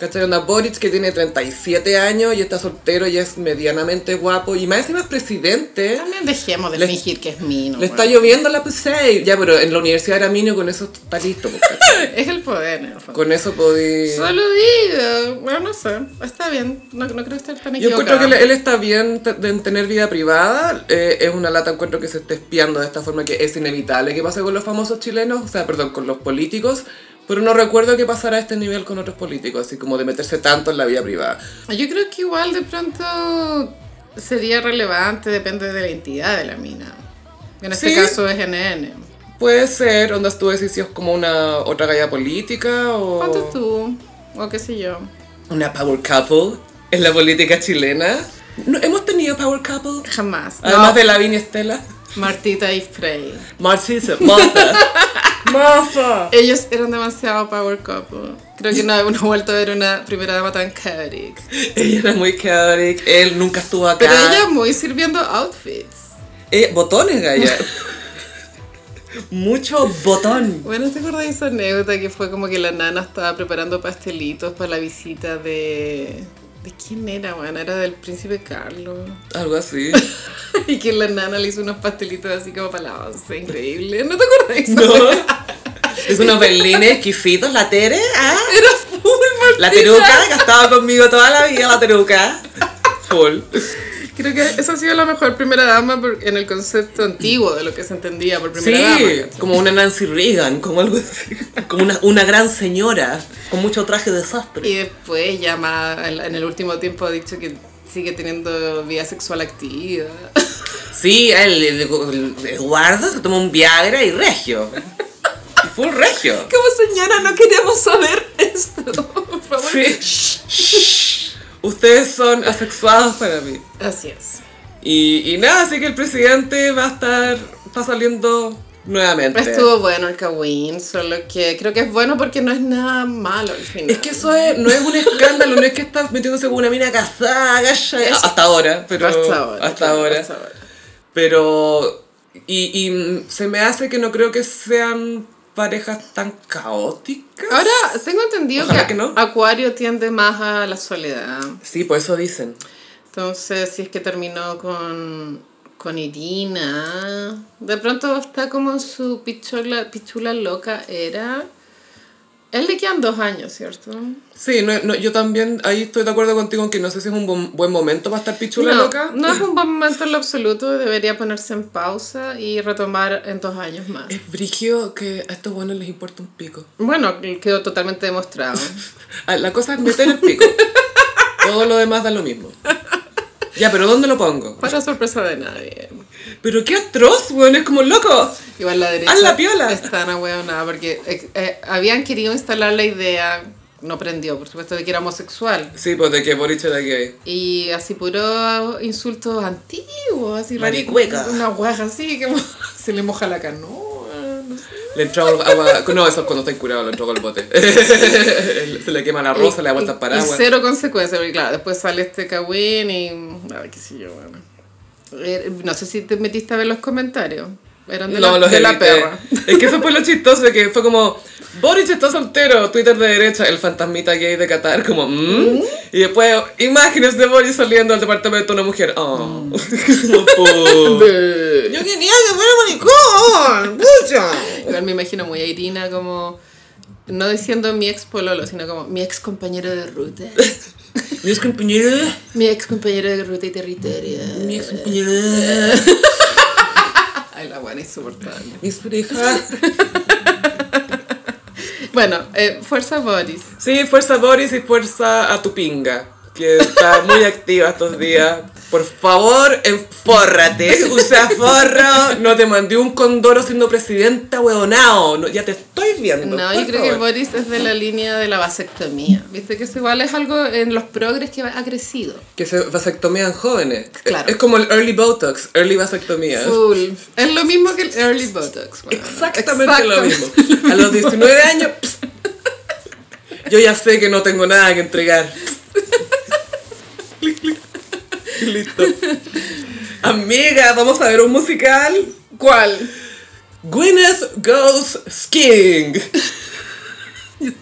¿Cachai? Onda Boric que tiene 37 años y está soltero y es medianamente guapo, y más encima es presidente. También dejemos de Le- fingir que es mino. Le está weón. lloviendo la PC. Ya, pero en la universidad era minio, con eso está listo. pues. Es el poder, en el fondo. con eso podí... Solo digo, bueno, no sé, está bien, no, no creo estar tan Yo equivocada. encuentro que él, está bien de tener vida privada. eh, es una lata, encuentro que se esté espiando de esta forma que es inevitable que pase con los famosos chilenos, o sea, perdón, con los políticos. Pero no recuerdo que pasara a este nivel con otros políticos, así como de meterse tanto en la vida privada. Yo creo que igual de pronto sería relevante, depende de la entidad de la mina. En este Sí. caso es NN. Puede ser, onda, tú decís si es como una otra galla política o... ¿Cuánto tú? O qué sé yo. Una power couple en la política chilena. No, ¿Hemos tenido power couple? Jamás. Además No, de Lavín y Estela. Martita y Frey. Marcisa, Martha. Ellos eran demasiado power couple. Creo que no hemos vuelto a ver una primera dama tan chaotic. Ella era muy chaotic, él nunca estuvo acá. Pero ella muy sirviendo outfits. Eh, botones, Gaya. Mucho botón. Bueno, ¿te acuerdas de esa anécdota que fue como que la nana estaba preparando pastelitos para la visita de... ¿De quién era, bueno? Era del príncipe Carlos. Algo así. y que la nana le hizo unos pastelitos así como para la once. Increíble. ¿No te acuerdas de eso? No. Es unos berlines exquisitos, la Tere, ¿ah? Era full, La Martina. Teruca, que ha estado conmigo toda la vida, la Teruca. Full. Creo que esa ha sido la mejor primera dama por- en el concepto antiguo de lo que se entendía por Sí, primera dama. ¿cachai? como una Nancy Reagan, como algo así. Como una, una gran señora, con mucho traje de sastre. Y después ya más, en el último tiempo ha dicho que sigue teniendo vida sexual activa. Sí, el, el- el Eduardo se tomó un Viagra y regio. Y full regio. Como señora, no queremos saber esto. Por favor. Sí. Ustedes son asexuados para mí. Así es. Y, y nada, así que el presidente va a estar, está saliendo nuevamente. Estuvo bueno el Kawin, solo que creo que es bueno porque no es nada malo al final. Es que eso es, no es un escándalo, no es que estás metiéndose con una mina casada, Es- hasta ahora, pero hasta ahora. hasta claro, ahora. hasta ahora. Pero, y, y se me hace que no creo que sean parejas tan caóticas. Ahora, tengo entendido que, que no. Acuario tiende más a la soledad. Sí, por eso dicen. Entonces, si es que terminó con, con Irina, de pronto está como su pichula, pichula loca era. Él le quedan dos años, ¿cierto? Sí, no, no, yo también ahí estoy de acuerdo contigo en que no sé si es un buen, buen momento para estar pichula no, loca. no es un buen momento en lo absoluto, debería ponerse en pausa y retomar en dos años más. Es brigio que a estos buenos les importa un pico. Bueno, quedó totalmente demostrado. Ah, La cosa es meter el pico. Todo lo demás da lo mismo. Ya, pero ¿dónde lo pongo? Para sorpresa de nadie. Pero qué atroz, weón, es como loco. Igual la derecha Haz la piola. está una huevonada porque eh, eh, habían querido instalar la idea, no prendió, por supuesto, de que era homosexual. Sí, pues de que Boric era gay. Y así puro insultos antiguos, así Maricueca. Una guaja así, que se le moja la canoa. Le entró agua. No, eso es cuando está incurado, le entró con el bote. Se le quema la rosa, le da vueltas Y- paraguas. Y cero consecuencias, porque claro, después sale este Kawin y. Ay, qué sé yo, bueno. Eh, No sé si te metiste a ver los comentarios. Eran de no, la, los de la perra. Es que eso fue lo chistoso, de que fue como, Boric está soltero, Twitter de derecha, el fantasmita gay de Qatar, como, ¿mm? Y después, imágenes de Boric saliendo del departamento de una mujer. Oh. Po. Yo quería que fuera maricón, pucha. Igual me imagino muy a Irina como. No diciendo mi ex pololo, sino como mi ex compañero de ruta. Mi ex compañero, Mi ex compañero de ruta y territorio. mi ex compañero, Ay, la buena insoportable. mi ex pareja. Bueno, eh, fuerza Boris. Sí, fuerza Boris y fuerza a tu pinga, que está muy activa estos días. Por favor, enfórrate, usa forro, no te mandé un condoro siendo presidenta, huevonao, no, ya te estoy viendo. No, yo creo que favor. Boris es de la línea de la vasectomía. Viste que eso igual es algo en los progres que ha crecido. Que se vasectomían jóvenes. Claro. Es como el early botox, early vasectomía. Full. Es lo mismo que el early botox. bueno. Exactamente lo mismo. A los 19 años, pss, yo ya sé que no tengo nada que entregar. Listo. Amiga, vamos a ver un musical. ¿Cuál? Gwyneth Goes Skiing.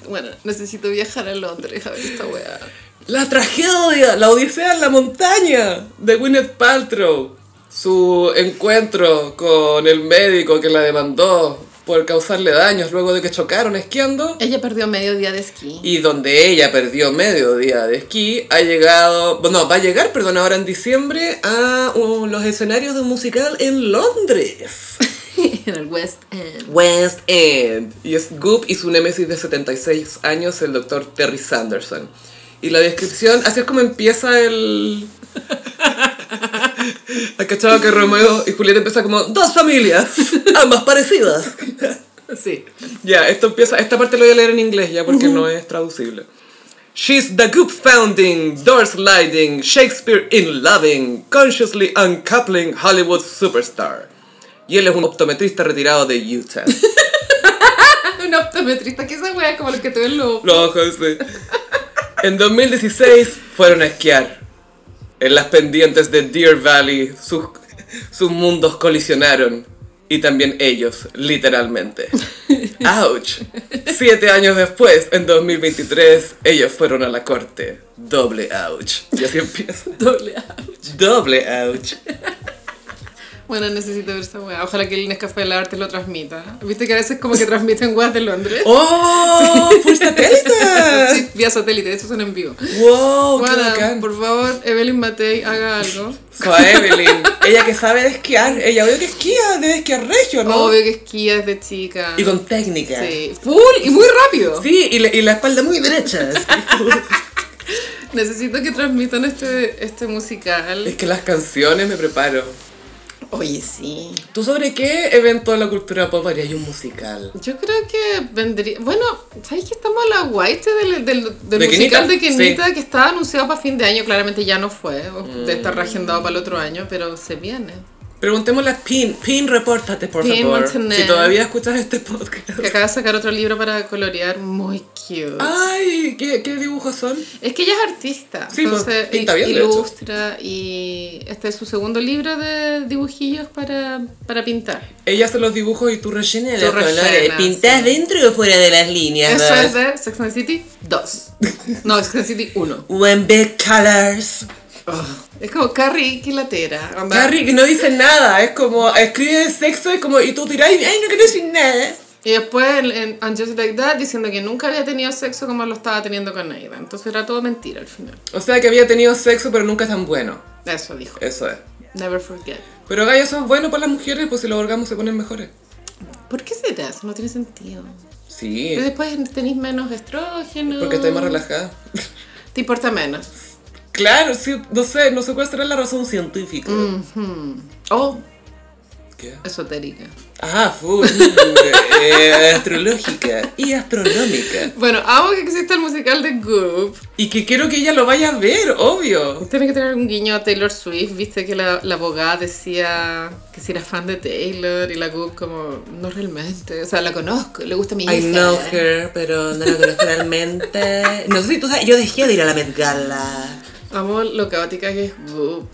Bueno, necesito viajar a Londres a ver esta weá. La tragedia, la odisea en la montaña de Gwyneth Paltrow. Su encuentro con el médico que la demandó por causarle daños luego de que chocaron esquiando. Ella perdió medio día de esquí. Y donde ella perdió medio día de esquí, ha llegado, bueno, va a llegar, perdón, ahora en diciembre a uh, los escenarios de un musical en Londres. en el West End. West End. Y es Goop y su némesis de 76 años, el doctor Terry Sanderson. Y la descripción, así es como empieza el... ¿Has cachado que Romeo y Julieta empieza como dos familias, ambas parecidas? Sí. Ya, esto empieza, esta parte lo voy a leer en inglés ya porque no es traducible. She's the goop founding, door sliding, Shakespeare in loving, consciously uncoupling Hollywood superstar. Y él es un optometrista retirado de Utah. Un optometrista, que esa weá es como lo que te ven los Los ojos, sí. En 2016 fueron a esquiar. En las pendientes de Deer Valley, sus, sus mundos colisionaron. Y también ellos, literalmente. ¡Ouch! Siete años después, en 2023, ellos fueron a la corte. Doble ouch. Y así empieza. doble A. Doble ouch. Bueno, necesito ver esa weá. Ojalá que el Nescafé de la Arte lo transmita. Viste que a veces como que transmiten weas de Londres. ¡Oh! ¡Full satélite! Sí, vía satélite, estos son en vivo. ¡Wow! ¡Qué bacán! por favor, Evelyn Matei, haga algo. A Evelyn, ella que sabe de esquiar, ella obvio que esquía, debe esquiar regio, ¿no? Obvio que esquía desde chica. Y con técnica. Sí, full y muy rápido. Sí, y, la- y la espalda muy derecha. Necesito que transmitan este, este musical. es que las canciones me preparo. Oye, sí. ¿Tú sobre qué evento de la cultura pop harías un musical? Yo creo que vendría. Bueno, ¿sabes que estamos a la guaite del, del, del De musical Kenita, de Kenita sí. que estaba anunciado para fin de año? Claramente ya no fue, o de estar reagendado para el otro año, pero se viene. Preguntémosle a Pin. Pin, repórtate, por Pin favor. Montaner. Si todavía escuchas este podcast. Que acaba de sacar otro libro para colorear muy cute. Ay, ¿qué, qué dibujos son? Es que ella es artista, Sí, pues, entonces pinta bien, i- de hecho. ilustra y este es su segundo libro de dibujillos para, para pintar. Ella hace los dibujos y tú rellenas los colores. ¿Pintás sí. dentro o fuera de las líneas? Eso es de Sex and City 2. No, Sex and City 1. One big colors. Es como Carrie Quilatera. onda. Carrie que no dice nada, es como escribe sexo y como y tú dirás, ay no quiero decir nada. Y después en, And Just Like That diciendo que nunca había tenido sexo como lo estaba teniendo con Aidan. Entonces era todo mentira al final. O sea que había tenido sexo, pero nunca tan bueno. Eso dijo. Eso es. Never forget. Pero Gaia, eso es bueno para las mujeres, pues si los orgasmos se ponen mejores. ¿Por qué será? Eso no tiene sentido. Sí, Pero después tenéis menos estrógeno. porque estoy más relajada. Te importa menos. Claro, sí, no sé, no sé cuál será la razón científica. O ¿Qué? esotérica. Ah, full. eh, astrológica y astronómica. Bueno, amo que exista el musical de Goop. Y que quiero que ella lo vaya a ver, obvio. Tiene que tener un guiño a Taylor Swift, viste que la, la abogada decía que si era fan de Taylor y la Goop como, no realmente, o sea, la conozco, le gusta mi hija. I know her, pero no la conozco realmente. No sé si tú sabes, yo dejé de ir a la Met Gala. Amo lo caótica que es Goop.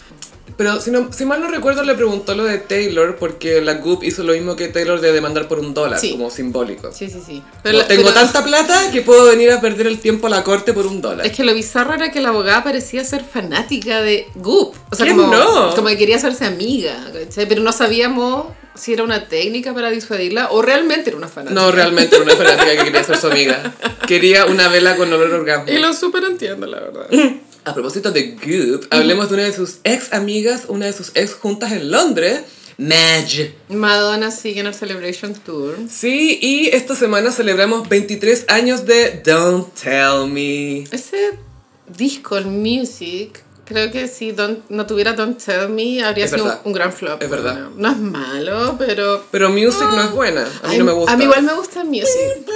Pero si, no, si mal no recuerdo, le preguntó lo de Taylor porque la Goop hizo lo mismo que Taylor de demandar por un dólar, Sí. como simbólico. Sí, sí, sí. No, la- tengo pero- tanta plata que puedo venir a perder el tiempo a la corte por un dólar. Es que lo bizarro era que la abogada parecía ser fanática de Goop. O sea, ¿Quién como, no? como que quería hacerse amiga, ¿cachai? Pero no sabíamos si era una técnica para disuadirla o realmente era una fanática. No, realmente era una fanática que quería ser su amiga. Quería una vela con olor orgasmo. Y lo súper entiendo, la verdad. A propósito de Goop, hablemos de una de sus ex amigas, una de sus ex juntas en Londres. Madge. Madonna sigue en el Celebration Tour. Sí, y esta semana celebramos 23 años de Don't Tell Me. Ese disco, el Music, creo que si Don't- no tuviera Don't Tell Me, habría Es sido un, verdad. un gran flop. Es verdad. Bueno, no es malo, pero... Pero Music no es buena, a mí no me gusta. A mí igual me gusta Music.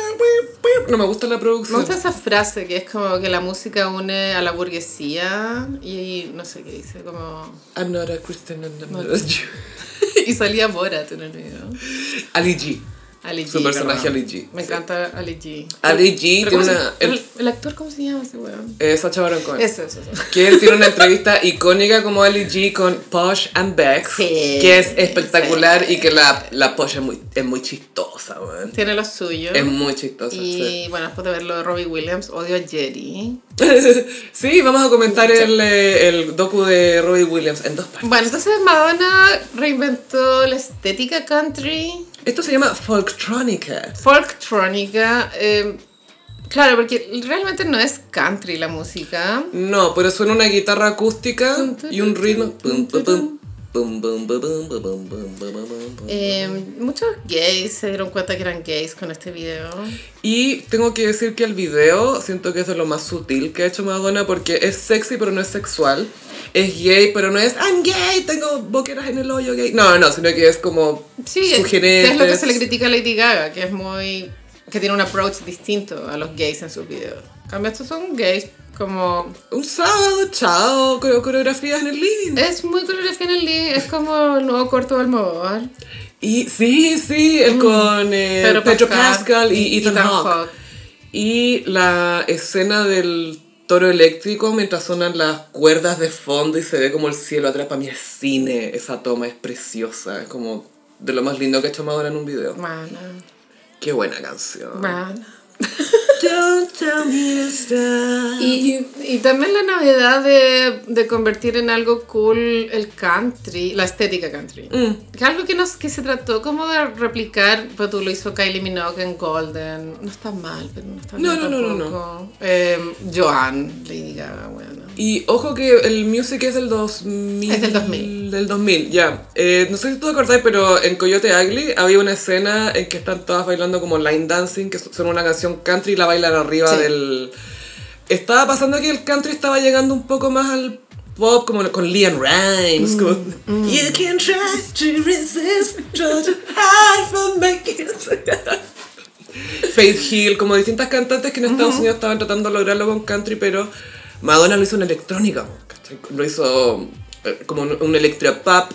No me gusta la Me producción. gusta esa frase que es como que la música une a la burguesía y no sé qué dice, como... I'm not a Christian and I'm not a Jew. y salía Borat en el video. Ali G. Ali G. Su personaje. Ali G, Me sí. encanta Ali G. Ali G tiene ¿cómo se- una... El, el, el actor, ¿cómo se llama ese weón? eh, Sacha Baron Cohen. Eso, eso, eso. Que él tiene una entrevista icónica como Ali G con Posh and Bex, Sí, que es espectacular sí. y que la, la Posh es muy, es muy chistosa, weón. Tiene lo suyo. Es muy chistosa. Y bueno, después de ver lo de Robbie Williams, odio a Jerry. Sí. Sí, vamos a comentar el, eh, el docu de Robbie Williams en dos partes. Bueno, entonces Madonna reinventó la estética country, Esto se llama Folktronica. folktronica. eh, claro, porque realmente no es country la música. No, pero suena una guitarra acústica y un ritmo. Pum, pum, pum. Muchos gays se dieron cuenta que eran gays con este video. Y tengo que decir que el video siento que es de lo más sutil que ha hecho Madonna porque es sexy pero no es sexual. Es gay pero no es I'm gay, tengo boqueras en el hoyo gay. No, no, sino que es como sí, sugerente. Es lo que se le critica a Lady Gaga, que es muy que tiene un approach distinto a los gays en sus videos. En cambio, estos son gays como... Un sábado, chao, coreo- coreografías en el living. Es muy coreografía en el living, es como el nuevo corto de Almodóvar. Y sí, sí, el con eh, Pedro Pedro, Pascal Pascal, y, Ethan, Hawke. Hawke. Y la escena del toro eléctrico mientras sonan las cuerdas de fondo y se ve como el cielo atrás. Para mí es cine, esa toma es preciosa. Es como de lo más lindo que ha hecho Madonna en un video. Qué buena canción. Don't tell me to stop. Y, y también la novedad de, de convertir en algo cool el country, la estética country. Mm. Que algo que, nos, que se trató como de replicar, pues tú lo hizo Kylie Minogue en Golden. No está mal, pero no está No, mal no, no, no, tampoco. Eh, Joan, Lady Gaga, bueno. Y ojo que el music es del 2000. Es del 2000. Del 2000, ya. Eh, no sé si tú te acordás, pero en Coyote Ugly había una escena en que están todas bailando como line dancing, que son una canción country y la bailan arriba Sí. del... Estaba pasando que el country estaba llegando un poco más al pop, como con Leon Rimes. como, You can try to resist, try to hide from my kiss". Faith Hill, como distintas cantantes que en Estados Unidos estaban tratando de lograrlo con country, pero Madonna lo hizo en electrónica, lo hizo eh, como un, un electropop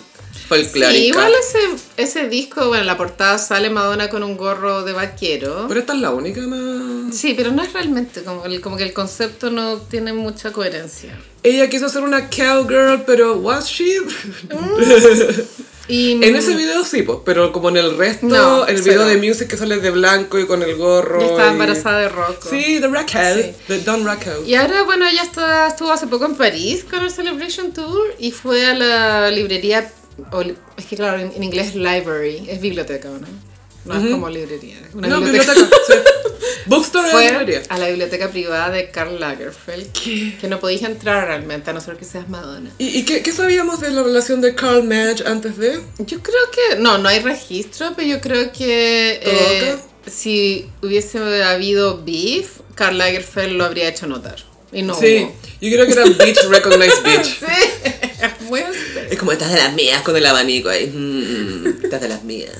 folclórica. Sí, igual ese, ese disco, bueno, en la portada sale Madonna con un gorro de vaquero. Pero esta es la única más... Sí, pero no es realmente, como, el, como que el concepto no tiene mucha coherencia. Ella quiso hacer una cowgirl, pero ¿was she? Y, en ese video sí, pues, pero como en el resto, No, el video cero. de Music que sale de blanco y con el gorro. Estaba y- embarazada de Rocco. Sí, de Rocco, Sí. de Don Rocco. Y ahora, bueno, ella está, estuvo hace poco en París con el Celebration Tour y fue a la librería, o es que claro, en, en inglés library, es biblioteca, ¿o ¿no? no es como librería. Una no, biblioteca. biblioteca. sí. Bookstore Fue librería. a la biblioteca privada de Karl Lagerfeld. Que no podías entrar realmente, a no ser que seas Madonna. ¿Y, y qué, qué sabíamos de la relación de Carl Madge antes de? Yo creo que, no, no hay registro, pero yo creo que eh, si hubiese habido beef, Karl Lagerfeld lo habría hecho notar. Y no Sí, hubo. yo creo que era Bitch Recognized Bitch. Sí, muy, Es como estás de las mías con el abanico ahí. Mm, estás de las mías.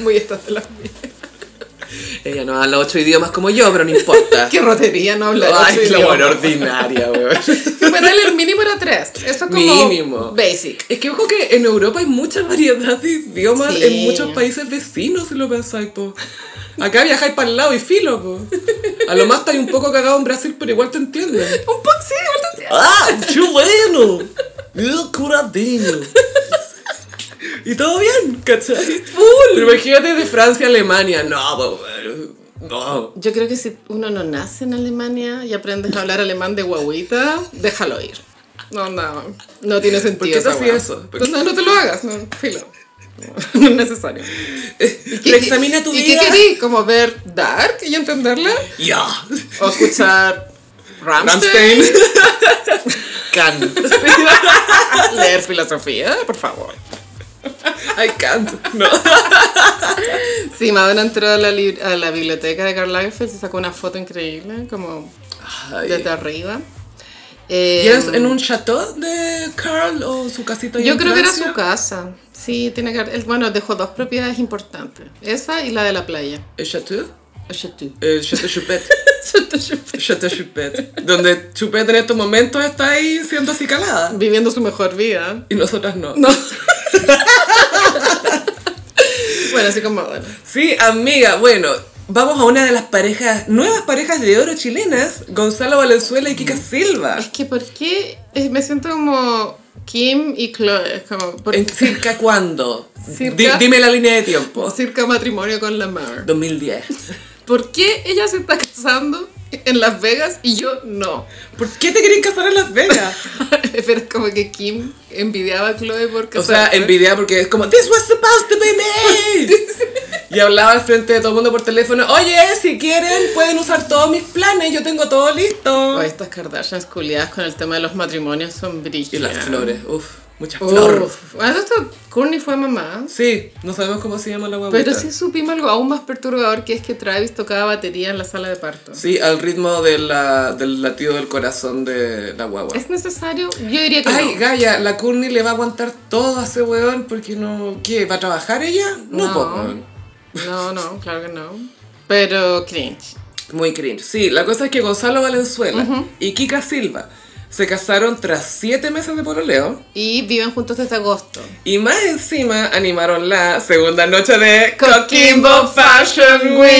muy estas de las mías. Ella no habla ocho idiomas como yo, pero no importa. Qué rotería no hablar Ay, ocho la idiomas. buena ordinaria, weón. Bueno, el mínimo era tres. Eso es como Mínimo. basic. Es que ojo que en Europa hay mucha variedad de idiomas Sí. en muchos países vecinos, si lo pensáis, po. Acá viajáis para el lado y filo, po. A lo más estáis un poco cagado en Brasil, pero igual te entienden. Un poco, sí, bastante. ¡Ah! ¡Chileno! ¡El curadeño! Y todo bien, ¿cachai? Pero imagínate de Francia a Alemania. No, po. No. Yo creo que si uno no nace en Alemania y aprendes a hablar alemán de guaguita, déjalo ir. No, no, no tiene sentido. ¿Por qué te esa eso? ¿Por No, no te lo hagas, no, filo. Es necesario. ¿Y Examina tu ¿Y vida. qué querí? ¿Como ver Dark y entenderla? Ya. ¿O escuchar? Rammstein. Can. ¿Leer filosofía? Por favor. I can't. No. Sí, Madonna entró a la, lib- a la biblioteca de Karl Lagerfeld y sacó una foto increíble, como Ay. desde arriba. Eh, ¿Y es en un chateau de Carl o su casita? Yo creo que era su casa. Sí, tiene que Bueno, dejó dos propiedades importantes. Esa y la de la playa. ¿El chateau? El chateau. El Chateau Chupet. Chateau Chupet. Donde Chupet en estos momentos está ahí siendo acicalada. Viviendo su mejor vida. Y nosotras no. No. bueno, así como bueno. Sí, amiga, bueno, vamos a una de las parejas, nuevas parejas de oro chilenas, Gonzalo Valenzuela y Kika Silva. Es que, ¿por qué? Eh, Me siento como Kim y Chloe. Es como, ¿por ¿En circa cuándo? Circa- dime la línea de tiempo. Circa matrimonio con Lamar. 2010. ¿Por qué ella se está casando en Las Vegas y yo no? ¿Por qué te querían casar en Las Vegas? Pero es como que Kim envidiaba a Chloe por O sea, casarse. envidia porque es como, This was supposed to be me. Y hablaba al frente de todo el mundo por teléfono, oye, si quieren pueden usar todos mis planes, yo tengo todo listo. Estas Kardashians culiadas con el tema de los matrimonios son Y brígidas. las flores, uff, muchas flores. Uf. Esto, Courtney fue mamá. Sí, no sabemos cómo se llama la guaguita. Pero sí supimos algo aún más perturbador que es que Travis tocaba batería en la sala de parto. Sí, al ritmo de la, del latido del corazón de la guagua. ¿Es necesario? Yo diría que Ay, no. Gaia, la Courtney le va a aguantar todo a ese weón porque no... ¿Qué? ¿Va a trabajar ella? No, No. po. No, no, claro que no. Pero cringe. Muy cringe. Sí, la cosa es que Gonzalo Valenzuela y Kika Silva se casaron tras siete meses de pololeo Y viven juntos desde agosto. y más encima animaron la segunda noche de Coquimbo Fashion Week,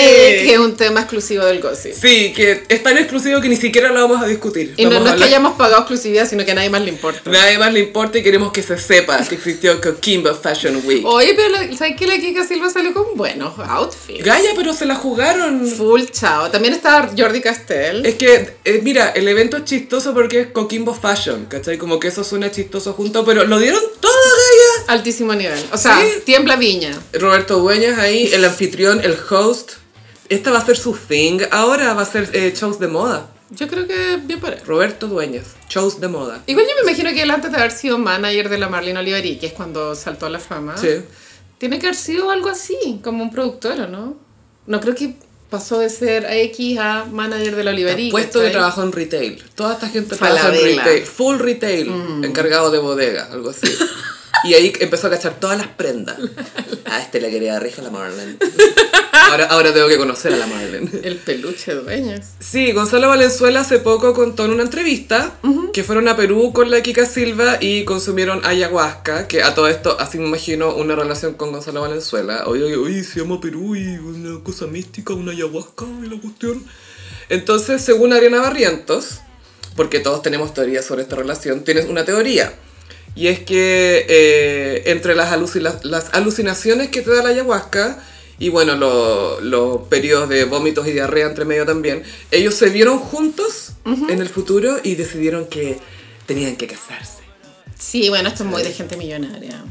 que es un tema exclusivo del gossip. Sí, que es tan exclusivo que ni siquiera lo vamos a discutir. Y no, Vamos no a es que hayamos pagado exclusividad, sino que a nadie más le importa. Nadie más le importa y queremos que se sepa que existió Coquimbo Fashion Week. Oye, pero la- ¿sabes que la Kika Silva salió con buenos outfits? Gaia, pero se la jugaron. Full chao. También estaba Jordi Castell. Es que, eh, mira, el evento es chistoso porque es Coquimbo Fashion, ¿cachai? Como que eso suena chistoso junto, pero lo dieron todo, Gaia. Altísimo nivel. O sea, Sí. tiembla viña. Roberto Dueñas ahí, el anfitrión, el host. Esta va a ser su thing. Ahora va a ser eh, shows de moda. Yo creo que bien él. Roberto Dueñas, shows de moda. Igual yo me imagino que él antes de haber sido manager de la Marlene Oliveri, que es cuando saltó a la fama, Sí. tiene que haber sido algo así, como un productor, ¿o no? No creo que pasó de ser X a manager de la Oliveri. Puesto de trabajo en retail. Toda esta gente trabaja en Falabella. retail. Full retail. Encargado de bodega, algo así. Y ahí empezó a cachar todas las prendas. A este le quería rija la Marlene. Ahora, ahora tengo que conocer a la Marlene. El peluche dueñas. Sí, Gonzalo Valenzuela hace poco contó en una entrevista que fueron a Perú con la Kika Silva y consumieron ayahuasca, que a todo esto así me imagino una relación con Gonzalo Valenzuela. Oye, oye, oye, se llama Perú y una cosa mística, una ayahuasca y la cuestión. Entonces, según Ariana Barrientos, porque todos tenemos teorías sobre esta relación, tienes una teoría. Y es que eh, entre las, alucina- las alucinaciones que te da la ayahuasca y bueno, lo- los periodos de vómitos y diarrea entre medio también, ellos se vieron juntos en el futuro y decidieron que tenían que casarse. Sí, bueno, esto es muy de gente millonaria.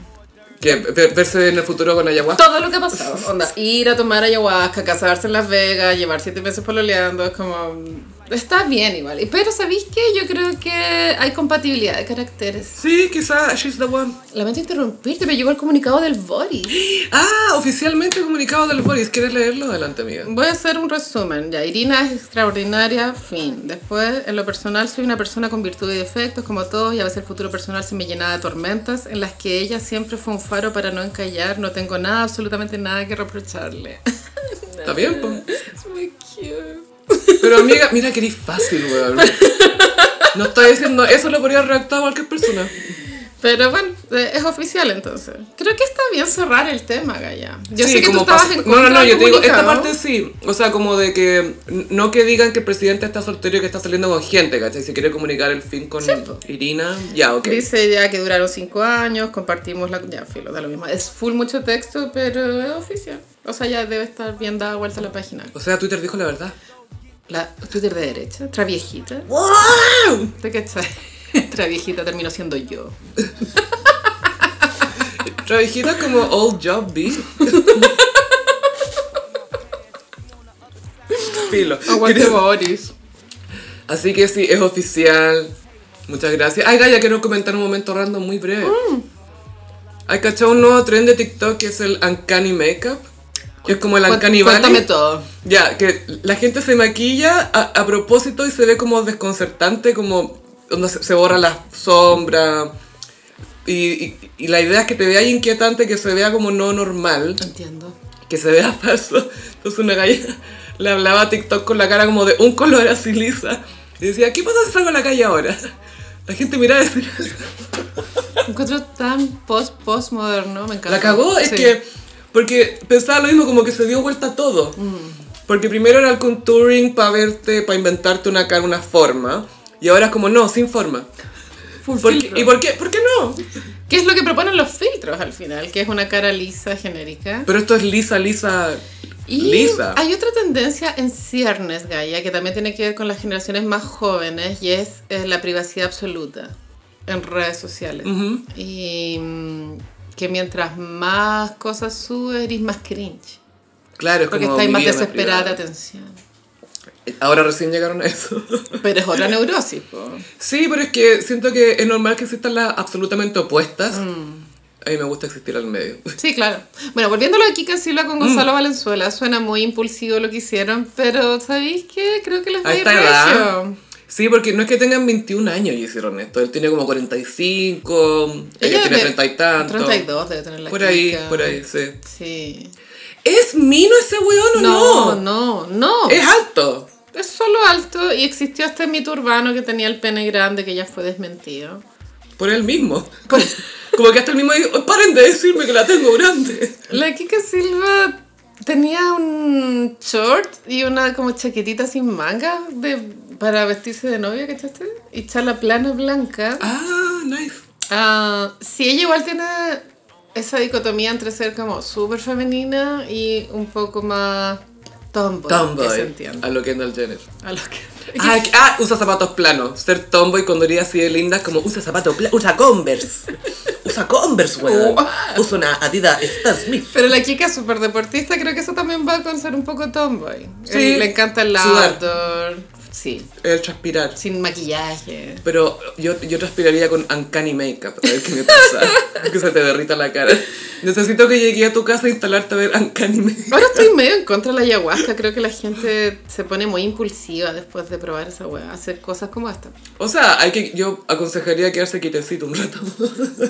Que verse en el futuro con ayahuasca. Todo lo que ha pasado. Onda, ir a tomar ayahuasca, casarse en Las Vegas, llevar siete meses pololeando, es como... Está bien igual. Pero ¿sabéis qué? Yo creo que hay compatibilidad de caracteres. Sí, quizá she's the one. Lamento interrumpirte, pero llegó el comunicado del Boris. Ah, oficialmente comunicado del Boris. ¿Quieres leerlo? Adelante, amiga. Voy a hacer un resumen. Ya, Irina es extraordinaria, fin. Después, en lo personal, soy una persona con virtudes y defectos, como todos, y a veces el futuro personal se me llenaba de tormentas, en las que ella siempre fue un faro para no encallar. No tengo nada, absolutamente nada que reprocharle. ¿Está bien, po? es muy cute. Pero amiga, mira que eres fácil, weón. No estoy diciendo, eso lo podría redactar cualquier persona. Pero bueno, eh, es oficial entonces. Creo que está bien cerrar el tema, Gaya. Yo Sí, sé que tú como estabas pas- en No, contra no, no, del yo te digo, esta parte sí. O sea, como de que no que digan que el presidente está soltero y que está saliendo con gente, ¿cachai? Si quiere comunicar el fin con. Irina, ya, ok. Dice ya que duraron cinco años, compartimos la... Ya, filo, da lo mismo. Es full mucho texto, pero es oficial. O sea, ya debe estar bien dada vuelta la página. O sea, Twitter dijo la verdad. La Twitter de derecha, traviejita. ¡Wow! ¿Te cachai? Traviejita terminó siendo yo. Trabajita como old job B. Filo. Aguante Boris. Así que sí, es oficial. Muchas gracias. Ay, Gaya, quiero comentar un momento random muy breve. Mm. Hay cachado un nuevo trend de TikTok que es el Uncanny Makeup. Es como el Uncanny. Cuéntame todo. Ya, que la gente se maquilla a, a propósito y se ve como desconcertante, como donde se, se borra la sombra. Y, y- y la idea es que te vea inquietante, que se vea como no normal, Entiendo. que se vea falso. Entonces una galla le hablaba a TikTok con la cara como de un color así lisa. Y decía, ¿qué pasa si salgo a la calle ahora? La gente miraba y decía, Encuentro tan post postmoderno, me encanta. La cagó, es Sí. que. Porque pensaba lo mismo, como que se dio vuelta todo. Porque primero era el contouring para verte, para inventarte una cara, una forma. Y ahora es como, no, sin forma. Full ¿Por qué- filtro. ¿Y por qué? ¿Por qué no? ¿Qué es lo que proponen los filtros al final? Que es una cara lisa, genérica. Pero esto es lisa, lisa, Y lisa. hay otra tendencia en ciernes, Gaia, que también tiene que ver con las generaciones más jóvenes y es eh, la privacidad absoluta en redes sociales. Ujú. Y mm, que mientras más cosas subes, eres más cringe. Claro, es Porque como estáis más desesperada de atención. Ahora recién llegaron a eso. Pero es otra neurosis, po. Sí, pero es que siento que es normal que existan las absolutamente opuestas. Mm. A mí me gusta existir al medio. Sí, claro. Bueno, volviendo a lo de Kika Silva con Mm. Gonzalo Valenzuela, suena muy impulsivo lo que hicieron, pero ¿sabéis qué? Creo que les va Sí, porque no es que tengan 21 años y hicieron esto. Él tiene como 45, ella, tiene de- 30 y tanto. 32 debe tener la Por ahí, por ahí, sí. Sí. ¿Es mino ese weón o No, no? no, no. Es alto. Es solo alto y existió este mito urbano que tenía el pene grande que ya fue desmentido. Por él mismo. Como que hasta el mismo dijo, "Oh, paren de decirme que la tengo grande. La Kika Silva tenía un short y una como chaquetita sin manga de, para vestirse de novia, ¿cachaste? Y chala plana blanca. Ah, nice. Ah, sí, ella igual tiene esa dicotomía entre ser como súper femenina y un poco más tomboy. que se Tomboy. entiende. A lo Kendall Jenner. A lo que... Ah, que- ah, usa zapatos planos. Ser tomboy con diría así de linda es como usa zapatos planos. Usa Converse. Usa Converse, weón. Usa una Adidas Stan Smith. Pero la chica es súper deportista, creo que eso también va con ser un poco tomboy. Sí, Él- le encanta el outdoor. Sí, El transpirar. sin maquillaje. Pero yo, yo transpiraría con uncanny makeup, a ver qué me pasa. que se te derrita la cara. Necesito que llegue a tu casa a instalarte a ver uncanny makeup. Ahora estoy medio en contra de la ayahuasca. Creo que la gente se pone muy impulsiva después de probar esa weá. Hacer cosas como esta. O sea, hay que, yo aconsejaría quedarse quietecito un rato.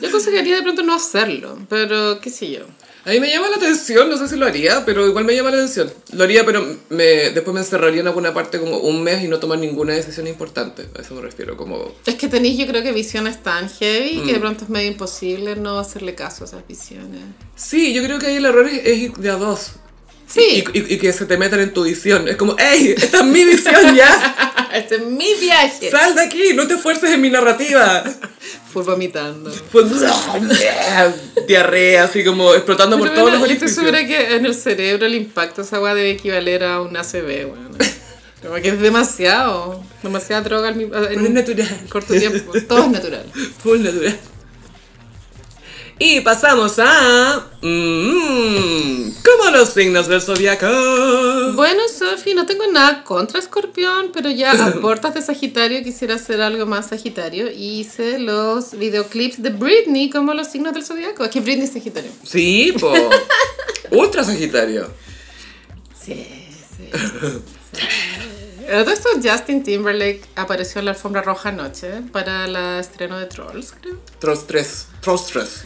Yo aconsejaría de pronto no hacerlo. Pero qué sé yo. A mí me llama la atención, no sé si lo haría, pero igual me llama la atención. Lo haría, pero me, después me encerraría en alguna parte como un mes y no tomar ninguna decisión importante. A eso me refiero, como... Es que tenéis yo creo que visiones tan heavy Mm. que de pronto es medio imposible no hacerle caso a esas visiones. Sí, yo creo que ahí el error es, es de a dos. Sí. Y, y- y que se te metan en tu visión. Es como, ¡Ey! Esta es mi visión ya. este es mi viaje. ¡Sal de aquí! No te esfuerces en mi narrativa. Fue vomitando. Pues, diarrea, así como explotando por Pero todos bueno, los yo estoy segura que en el cerebro el impacto de esa agua debe equivaler a un ACV, bueno. Como que es demasiado, demasiada droga en es un natural. corto tiempo. Todo es natural. Full natural. Y pasamos a... Mm, como los signos del zodiaco. Bueno, Sofi, no tengo nada contra Escorpión, pero ya a puertas de Sagitario quisiera hacer algo más Sagitario y hice los videoclips de Britney como los signos del zodiaco. Es que Britney es Sagitario. Sí, po. Ultra Sagitario. Sí, sí. Todo esto, Justin Timberlake apareció en la alfombra roja anoche para el estreno de Trolls, creo. Trolls 3. Trolls 3.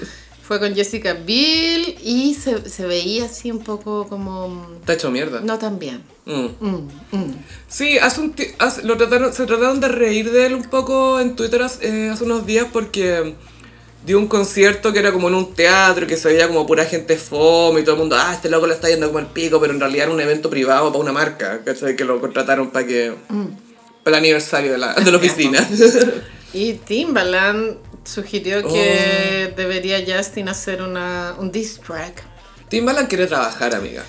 Fue con Jessica Biel y se, se veía así un poco como... Está hecho mierda. No tan bien. Mm. Mm, mm. Sí, hace un hace- lo trataron, se trataron de reír de él un poco en Twitter hace, eh, hace unos días porque dio un concierto que era como en un teatro que se veía como pura gente fome y todo el mundo, ah, este loco lo está yendo como el pico, pero en realidad era un evento privado para una marca, ¿cachai? Que lo contrataron para que... para el aniversario de la, de la oficina. Y Timbaland sugirió que debería Justin hacer una, un diss track. Timbaland quiere trabajar, amiga.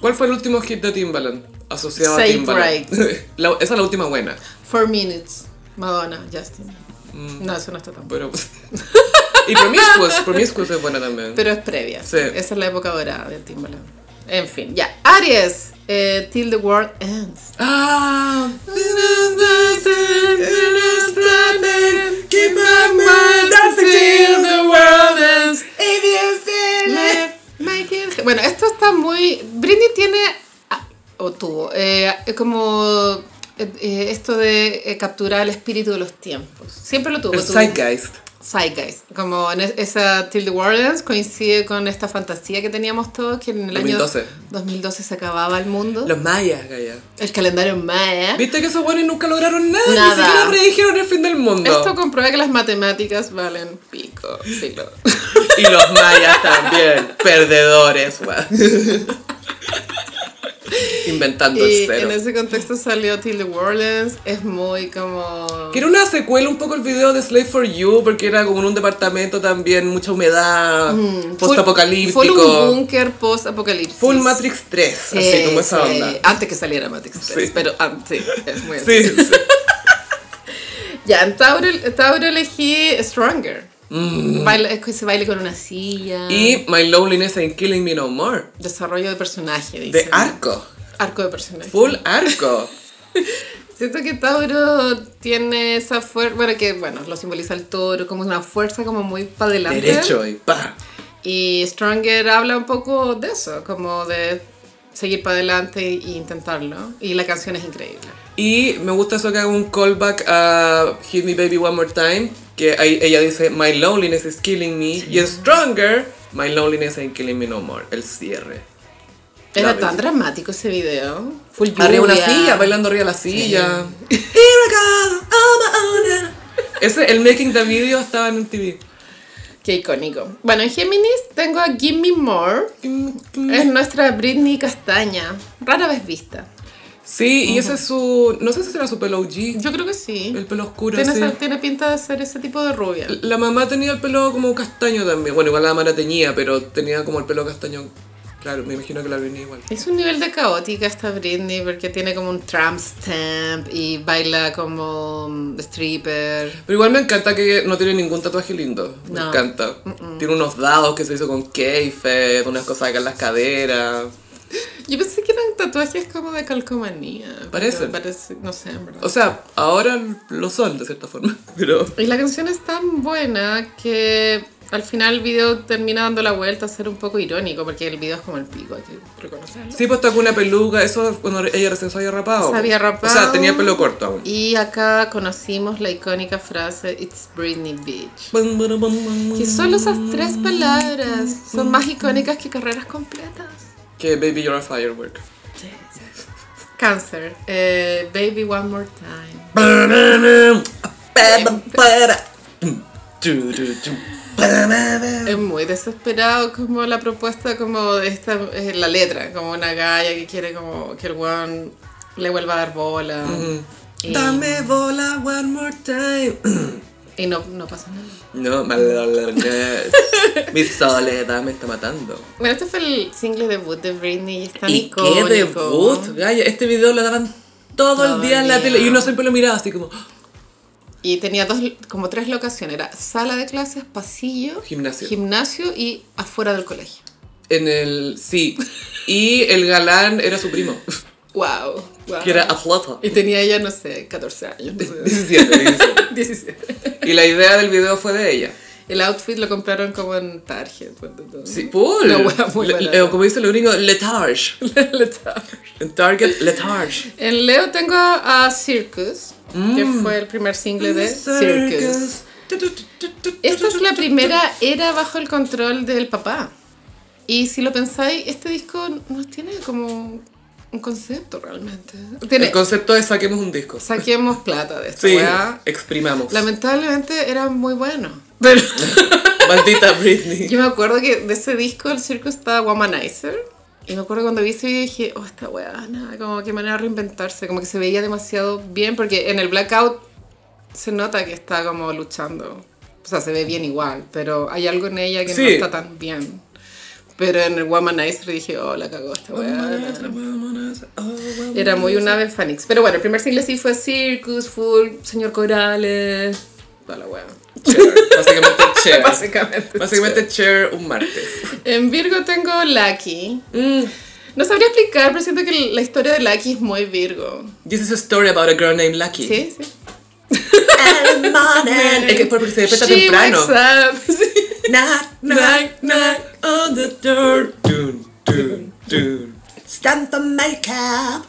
¿Cuál fue el último hit de Timbaland asociado Say a Timbaland? La- esa es la última buena. Four Minutes. Madonna, Justin. No, eso no está tan bueno. Y Promiscuous, Promiscuous es buena también. Pero es previa. Sí. Esa es la época dorada de Timbaland. En fin, ya. Aries. Eh, Till the World Ends. Ah. Keep my mind till the world ends. Let- make it- Bueno, esto está muy... Britney tiene, ah, o tuvo, eh, como eh, eh, esto de eh, capturar el espíritu de los tiempos. Siempre lo tuvo. El tuvo- Zeitgeist. Zeitgeist. Como en es- esa Till the Ends coincide con esta fantasía que teníamos todos, que en el 2012. año 2012 se acababa el mundo. Los mayas, Gaya. El calendario maya. ¿Viste que esos buenos nunca lograron nada? Nada. Ni siquiera predijeron el fin del mundo. Esto comprueba que las matemáticas valen pico. filo. Y los mayas también. Perdedores. Inventando Y el cero. en ese contexto salió Till the World Ends. Es muy como... Que era una secuela un poco el video de Slave for You, porque era como en un departamento también, mucha humedad, post-apocalíptico. Full un búnker post-apocalipsis. Full Matrix 3, así como esa sí. onda. Antes que saliera Matrix 3, Sí. pero antes, sí, es muy así. Sí, sí. Ya, en Tauro, Tauro elegí Stronger. Mm. Baila, es que se baile con una silla. Y My Loneliness Ain't Killing Me No More. Desarrollo de personaje, dice. De arco. Arco de personaje. Full arco. Siento que Tauro tiene esa fuerza, bueno, que bueno, lo simboliza el toro, como una fuerza como muy para adelante. Derecho y pa. Y Stronger habla un poco de eso, como de seguir para adelante e intentarlo. Y la canción es increíble. Y me gusta eso que haga un callback a Hit Me Baby One More Time, que ahí ella dice, My loneliness is killing me, y es Stronger, My loneliness ain't killing me no more, el cierre. Era tan dramático ese video. Full Arriba una silla, bailando arriba de la silla. Here I go, on my own. Ese, el making the video estaba en TV. Qué icónico. Bueno, en Géminis tengo a Gimme More. Es nuestra Britney Castaña. Rara vez vista. Sí, y ese es su, no sé si será su pelo OG, Yo creo que sí. el pelo oscuro, Tiene, sí. esa- tiene pinta de ser ese tipo de rubia. La mamá tenía el pelo como castaño también. Bueno, igual la mamá la tenía, pero tenía como el pelo castaño. Claro, me imagino que la venía igual. Es un nivel de caótica esta Britney porque tiene como un tramp stamp y baila como um, stripper. Pero igual me encanta que no tiene ningún tatuaje lindo. Me No. encanta. Tiene unos dados que se hizo con keife, unas cosas acá en las caderas. Yo pensé que eran tatuajes como de calcomanía. pero Parecen. Parece, no sé, en verdad. O sea, ahora lo son de cierta forma. Pero. Y la canción es tan buena que al final el video termina dando la vuelta a ser un poco irónico porque el video es como el pico, hay que reconocerlo. Sí, pues está con una peluca. Eso cuando ella recién se había rapado. Se había rapado. O sea, tenía pelo corto aún. Y acá conocimos la icónica frase It's Britney Bitch. Que solo esas tres palabras son más icónicas que carreras completas. Que Baby You're a Firework. Cáncer. Eh, baby One More Time. Es muy desesperado como la propuesta como de esta, eh, la letra, como una galla que quiere como que el one le vuelva a dar bola. y, Dame bola one more time. Y no, no pasa nada. No, malolones. Mi soledad me está matando. Bueno, este fue el single debut de Britney y es tan ¿Y icónico. qué debut? Gaya, este video lo daban todo, Todo el día el en la tele y uno siempre lo miraba así como... Y tenía dos, como tres locaciones. Era sala de clases, pasillo, Gimnasio. gimnasio y afuera del colegio. En el... Sí. Y el galán era su primo. Wow. Wow. Que era atleta. Y tenía ella, no sé, 14 años. no sé. 17, 17. 17. Y la idea del video fue de ella. El outfit lo compraron como en Target. Sí, full. Una wea muy Le- barata. le- o como dice los gringos, letarge. Letal. En Target, letarge. En Leo tengo a Circus, que fue el primer single de Circus. Esta es la primera era bajo el control del papá. Y si lo pensáis, este disco no tiene como un concepto realmente. Tiene, El concepto es saquemos un disco. saquemos plata de Sí, weá. exprimamos. Lamentablemente era muy bueno. Pero Maldita Britney. yo me acuerdo que de ese disco, el Circus, estaba Womanizer. Y me acuerdo cuando vi ese video dije, oh, esta weá, nada, como que manera de reinventarse, como que se veía demasiado bien, porque en el Blackout se nota que está como luchando. O sea, se ve bien igual, pero hay algo en ella que no está tan bien. Pero en el Womanizer dije, oh, la cagó esta weá. Era muy un ave Phoenix. Pero bueno, el primer single sí fue Circus, Full, Señor Corales, toda la weá. Cher. Básicamente Cher. Básicamente. Básicamente Cher un martes. En Virgo tengo Lucky. No sabría explicar, pero siento que la historia de Lucky es muy Virgo. This is a story about a girl named Lucky. Sí, sí. Es que porque se despierta She temprano. wakes up. Sí. Knock, Knock, knock on the door. Dun, dun, dun. stand for makeup.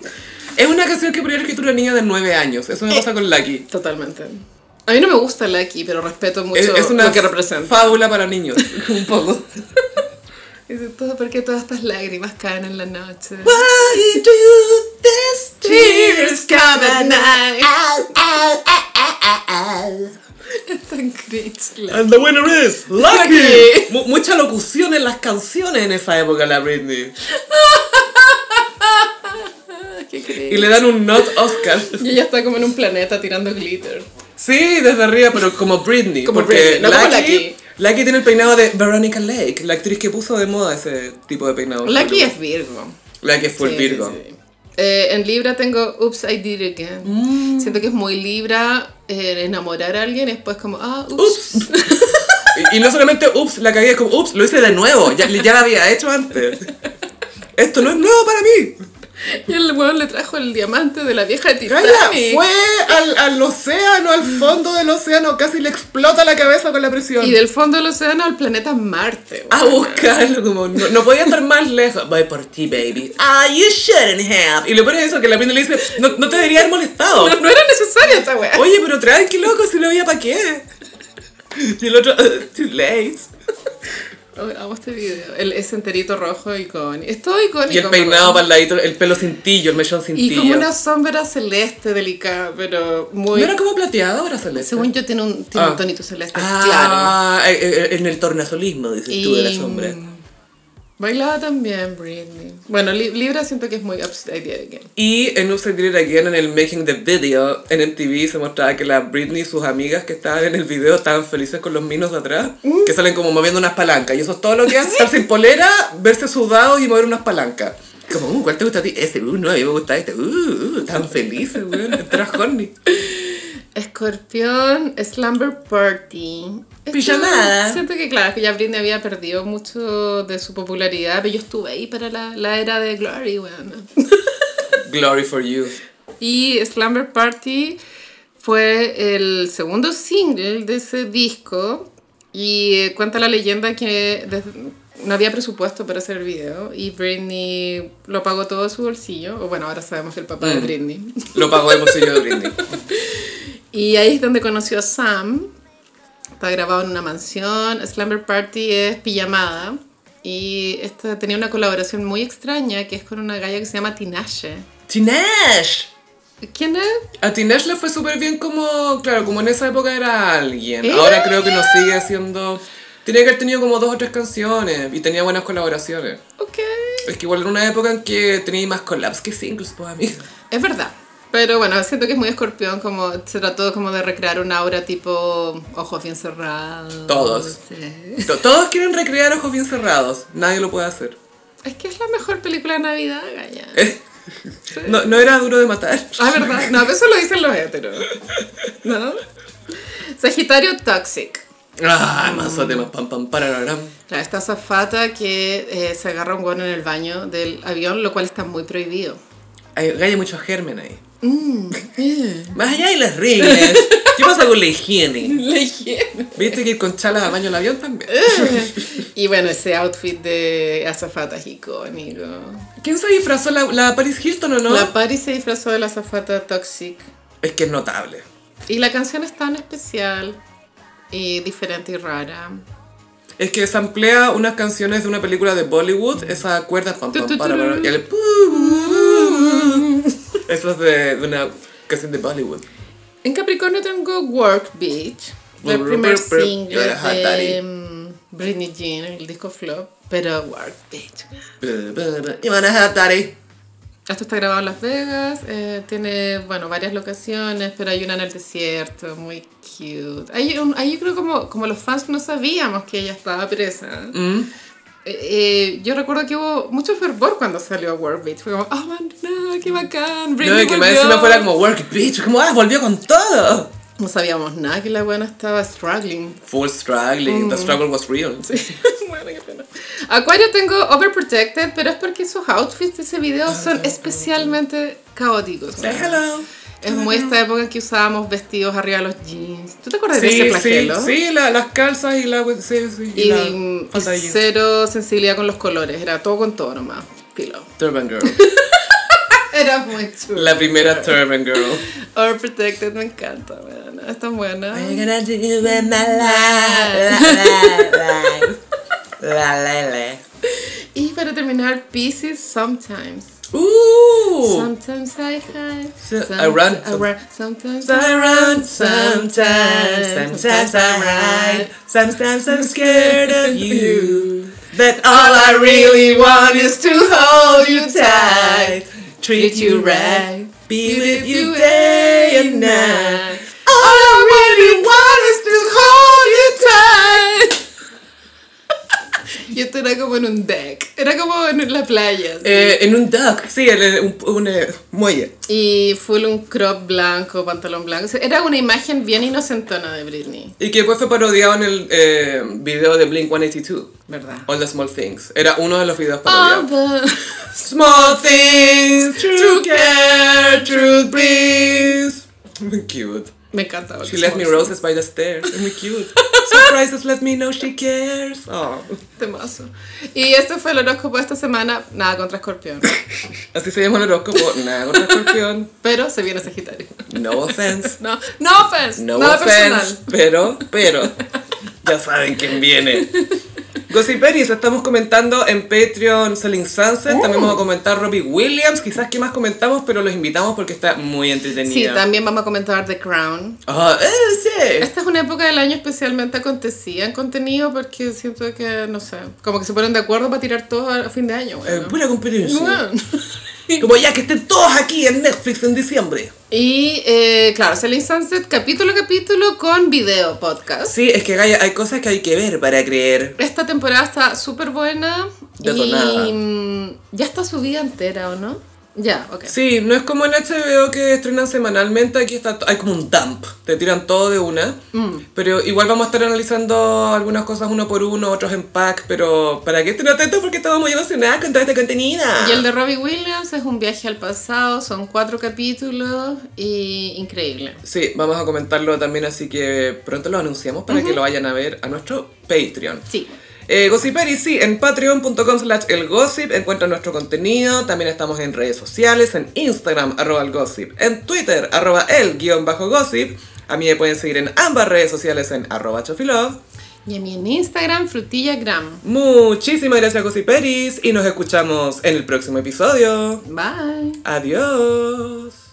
Es una canción que podría escrito una niña de 9 años. Eso me pasa con Lucky. Totalmente. A mí no me gusta Lucky, pero respeto mucho Es, es una lo que representa. fábula para niños. Un poco. Dice todo porque todas estas lágrimas caen en la noche. Why do this? Tears come at night. Es tan cringe. And the winner is Lucky. Lucky. Mu- mucha locución en las canciones en esa época, la Britney. Qué. Y le dan un not Oscar. Y ella está como en un planeta tirando glitter. Sí, desde arriba, pero como Britney. Como porque Britney, no como Lucky, Lucky. Lucky tiene el peinado de Veronica Lake, la actriz que puso de moda ese tipo de peinado. Lucky es Virgo. Lucky es full Sí, Virgo. sí, sí. Eh, en Libra tengo Oops, I Did It Again. Mm. Siento que es muy Libra eh, enamorar a alguien y después como, ah, ups. Y, y no solamente ups, la cagué, es como ups, lo hice de nuevo, ya, ya lo había hecho antes. Esto no es nuevo para mí. Y el weón le trajo el diamante de la vieja de Calla, Titanic. fue al, al océano, al fondo del océano, casi le explota la cabeza con la presión. Y del fondo del océano al planeta Marte. A weón. buscarlo, como no, no podía estar más lejos. Voy por ti, baby. Ah, you shouldn't have. Y lo peor es eso, que la Britney le dice, no, no te debería haber molestado. No, no era necesaria esta weá. Oye, pero tranqui, loco, si lo había para qué. Y el otro, "Uh, too late. Amo este video. El, ese enterito rojo icónico. Es todo icónico. Y el peinado para el ladito, el pelo cintillo, el mechón Y cintillo. como una sombra celeste delicada, pero muy... ¿No era como plateado ahora celeste? Según yo tiene un, tiene Ah. un tonito celeste, claro. Ah, eh, eh, en el tornasolismo, dices tú, de la sombra. Bailaba también Britney. Bueno, Li- Libra siento que es muy upside down again. Y en Upside Down Again, en el Making the Video, en MTV se mostraba que la Britney y sus amigas que estaban en el video estaban felices con los minos de atrás, que salen como moviendo unas palancas. Y eso es todo lo que hacen, estar sin polera, verse sudados y mover unas palancas. Como, uh, ¿cuál te gusta a ti? Ese, uh, no, a mí me gusta este, uh, uh, tan felices, weón, entras horny. Escorpión, Slumber Party. Esto- Pijamada. Siento que, claro, que ya Britney había perdido mucho de su popularidad, pero yo estuve ahí para la, la era de Glory, bueno. Glory for you. Y Slumber Party fue el segundo single de ese disco y eh, cuenta la leyenda que no había presupuesto para hacer el video y Britney lo pagó todo de su bolsillo, o bueno, ahora sabemos que el papá de Mm. Britney. Lo pagó el bolsillo de Britney. Y ahí es donde conoció a Sam. Está grabado en una mansión. Slumber Party es pijamada. Y esta tenía una colaboración muy extraña que es con una galla que se llama Tinashe. Tinash. ¿Quién es? A Tinesh le fue súper bien como, claro, como en esa época era alguien. ¿Era Ahora creo que no sigue haciendo... Tiene que haber tenido como dos o tres canciones y tenía buenas colaboraciones. Ok. Es que igual en una época en que tenía más collabs que singles, pues amigo. Es verdad. Pero bueno, siento que es muy escorpión, como se trató como de recrear un aura tipo ojos bien cerrados. Todos. Sí. Todos quieren recrear ojos bien cerrados. Nadie lo puede hacer. Es que es la mejor película de Navidad, Gaya. No, no era duro de matar. Ah, ¿verdad? No, eso lo dicen los héteros. ¿No? Sagitario Toxic. Ah, más temas, pam, pam, parararam. Claro, esta zafata que eh, se agarra un guano en el baño del avión, lo cual está muy prohibido. Hay, hay mucho germen ahí. Mm, Más allá de las reglas, ¿qué pasa con la higiene? La higiene. ¿Viste que ir con chalas al baño del avión también? Y bueno, ese outfit de azafata es icónico. ¿Quién se disfrazó? ¿La, la Paris Hilton o no? La Paris se disfrazó de la azafata Toxic. Es que es notable. Y la canción es tan especial y diferente y rara. Es que samplea unas canciones de una película de Bollywood, esa cuerda pam, pam, para, para, y el Eso es de, de una canción de Bollywood. En Capricornio tengo Work Beach, el primer single de mm, Britney Jean, el disco flop, pero Work Beach. You wanna have daddy. Esto está grabado en Las Vegas, eh, tiene, bueno, varias locaciones, pero hay una en el desierto, muy cute. Ahí, un- ahí yo creo como, como los fans no sabíamos que ella estaba presa. Mm. Eh, eh, yo recuerdo que hubo mucho fervor cuando salió Work Beach. Fue como, oh man, no, qué bacán, No, Britney y que más volvió". encima fuera como work bitch, como ah, volvió con todo. No sabíamos nada que la buena estaba struggling. Full struggling, the struggle was real. bueno, qué pena. Acuario tengo Overprotected, pero es porque sus outfits de ese video son especialmente caóticos. Hello. Es muy esta época en que usábamos vestidos arriba de los jeans. ¿Tú te acuerdas de Sí, ese sí, flagelo? sí, la- las calzas y la... Sí, sí. Y, la mm, cero sensibilidad con los colores, era todo con todo nomás. Filo. Turban Girl. Era muy chulo. La primera Turban Girl. Overprotected me encanta, weón. Es tan buena. You gonna do with my life? La, la, la. La, la, la. Y para terminar, Pieces Sometimes. Ooh. Sometimes I hide. So- some- I run. I run. Sometimes I run sometimes, sometimes I ride, sometimes I'm scared of you. That all I really want is to hold you tight, treat you right, be with you day and night. All I really want is to hold you tight. Y esto era como en un deck. Era como en la playa. Eh, en un dock, sí, en un, un, eh, muelle. Y full un crop blanco, pantalón blanco. O sea, era una imagen bien inocentona de Britney. Y que después fue parodiado en el eh, video de Blink 182. ¿Verdad? All the Small Things. Era uno de los videos All parodiados. the- Small things, true care, breeze. Muy cute. Me encanta. She left me roses by the stairs. Es muy cute. Surprises let me know she cares. Oh. Temazo. Y este fue el horóscopo de esta semana. Nada contra Escorpión. Así se llama el horóscopo. Nada contra escorpión. Pero se viene Sagitario. No offense. No, no offense. No nada offense. personal. Pero, pero. Ya saben quién viene. Gossiperis, estamos comentando en Patreon Selling Sunset. También vamos a comentar Robbie Williams. Quizás que más comentamos, pero los invitamos porque está muy entretenida. Sí, también vamos a comentar The Crown. Ah, eh, sí. Esta es una época del año especialmente acontecida en contenido porque siento que, no sé, como que se ponen de acuerdo para tirar todo a fin de año. Eh, bueno. pura competencia. Como ya que estén todos aquí en Netflix en diciembre. Y eh, claro, Selling Sunset capítulo a capítulo con video podcast. Sí, es que hay, hay cosas que hay que ver para creer. Esta temporada está súper buena Detonada. y mm, ya está subida entera, ¿o no? Ya, ok. Sí, no es como en HBO que estrenan semanalmente, aquí está, hay como un dump, te tiran todo de una. Pero igual vamos a estar analizando algunas cosas uno por uno, otros en pack, pero ¿para qué estén atentos? Porque estamos muy emocionadas con todo este contenido. Y el de Robbie Williams es un viaje al pasado, son cuatro capítulos y increíble. Sí, vamos a comentarlo también, así que pronto lo anunciamos para que lo vayan a ver a nuestro Patreon. Sí. Eh, Gossiperi, sí, en patreon.com slash elgossip encuentran nuestro contenido. También estamos en redes sociales, en Instagram, arroba el gossip, en Twitter, arroba el guion bajo gossip. A mí me pueden seguir en ambas redes sociales en arroba chofilove. Y a mí en Instagram, frutillagram. Muchísimas gracias, Gossiperis, y nos escuchamos en el próximo episodio. Bye. Adiós.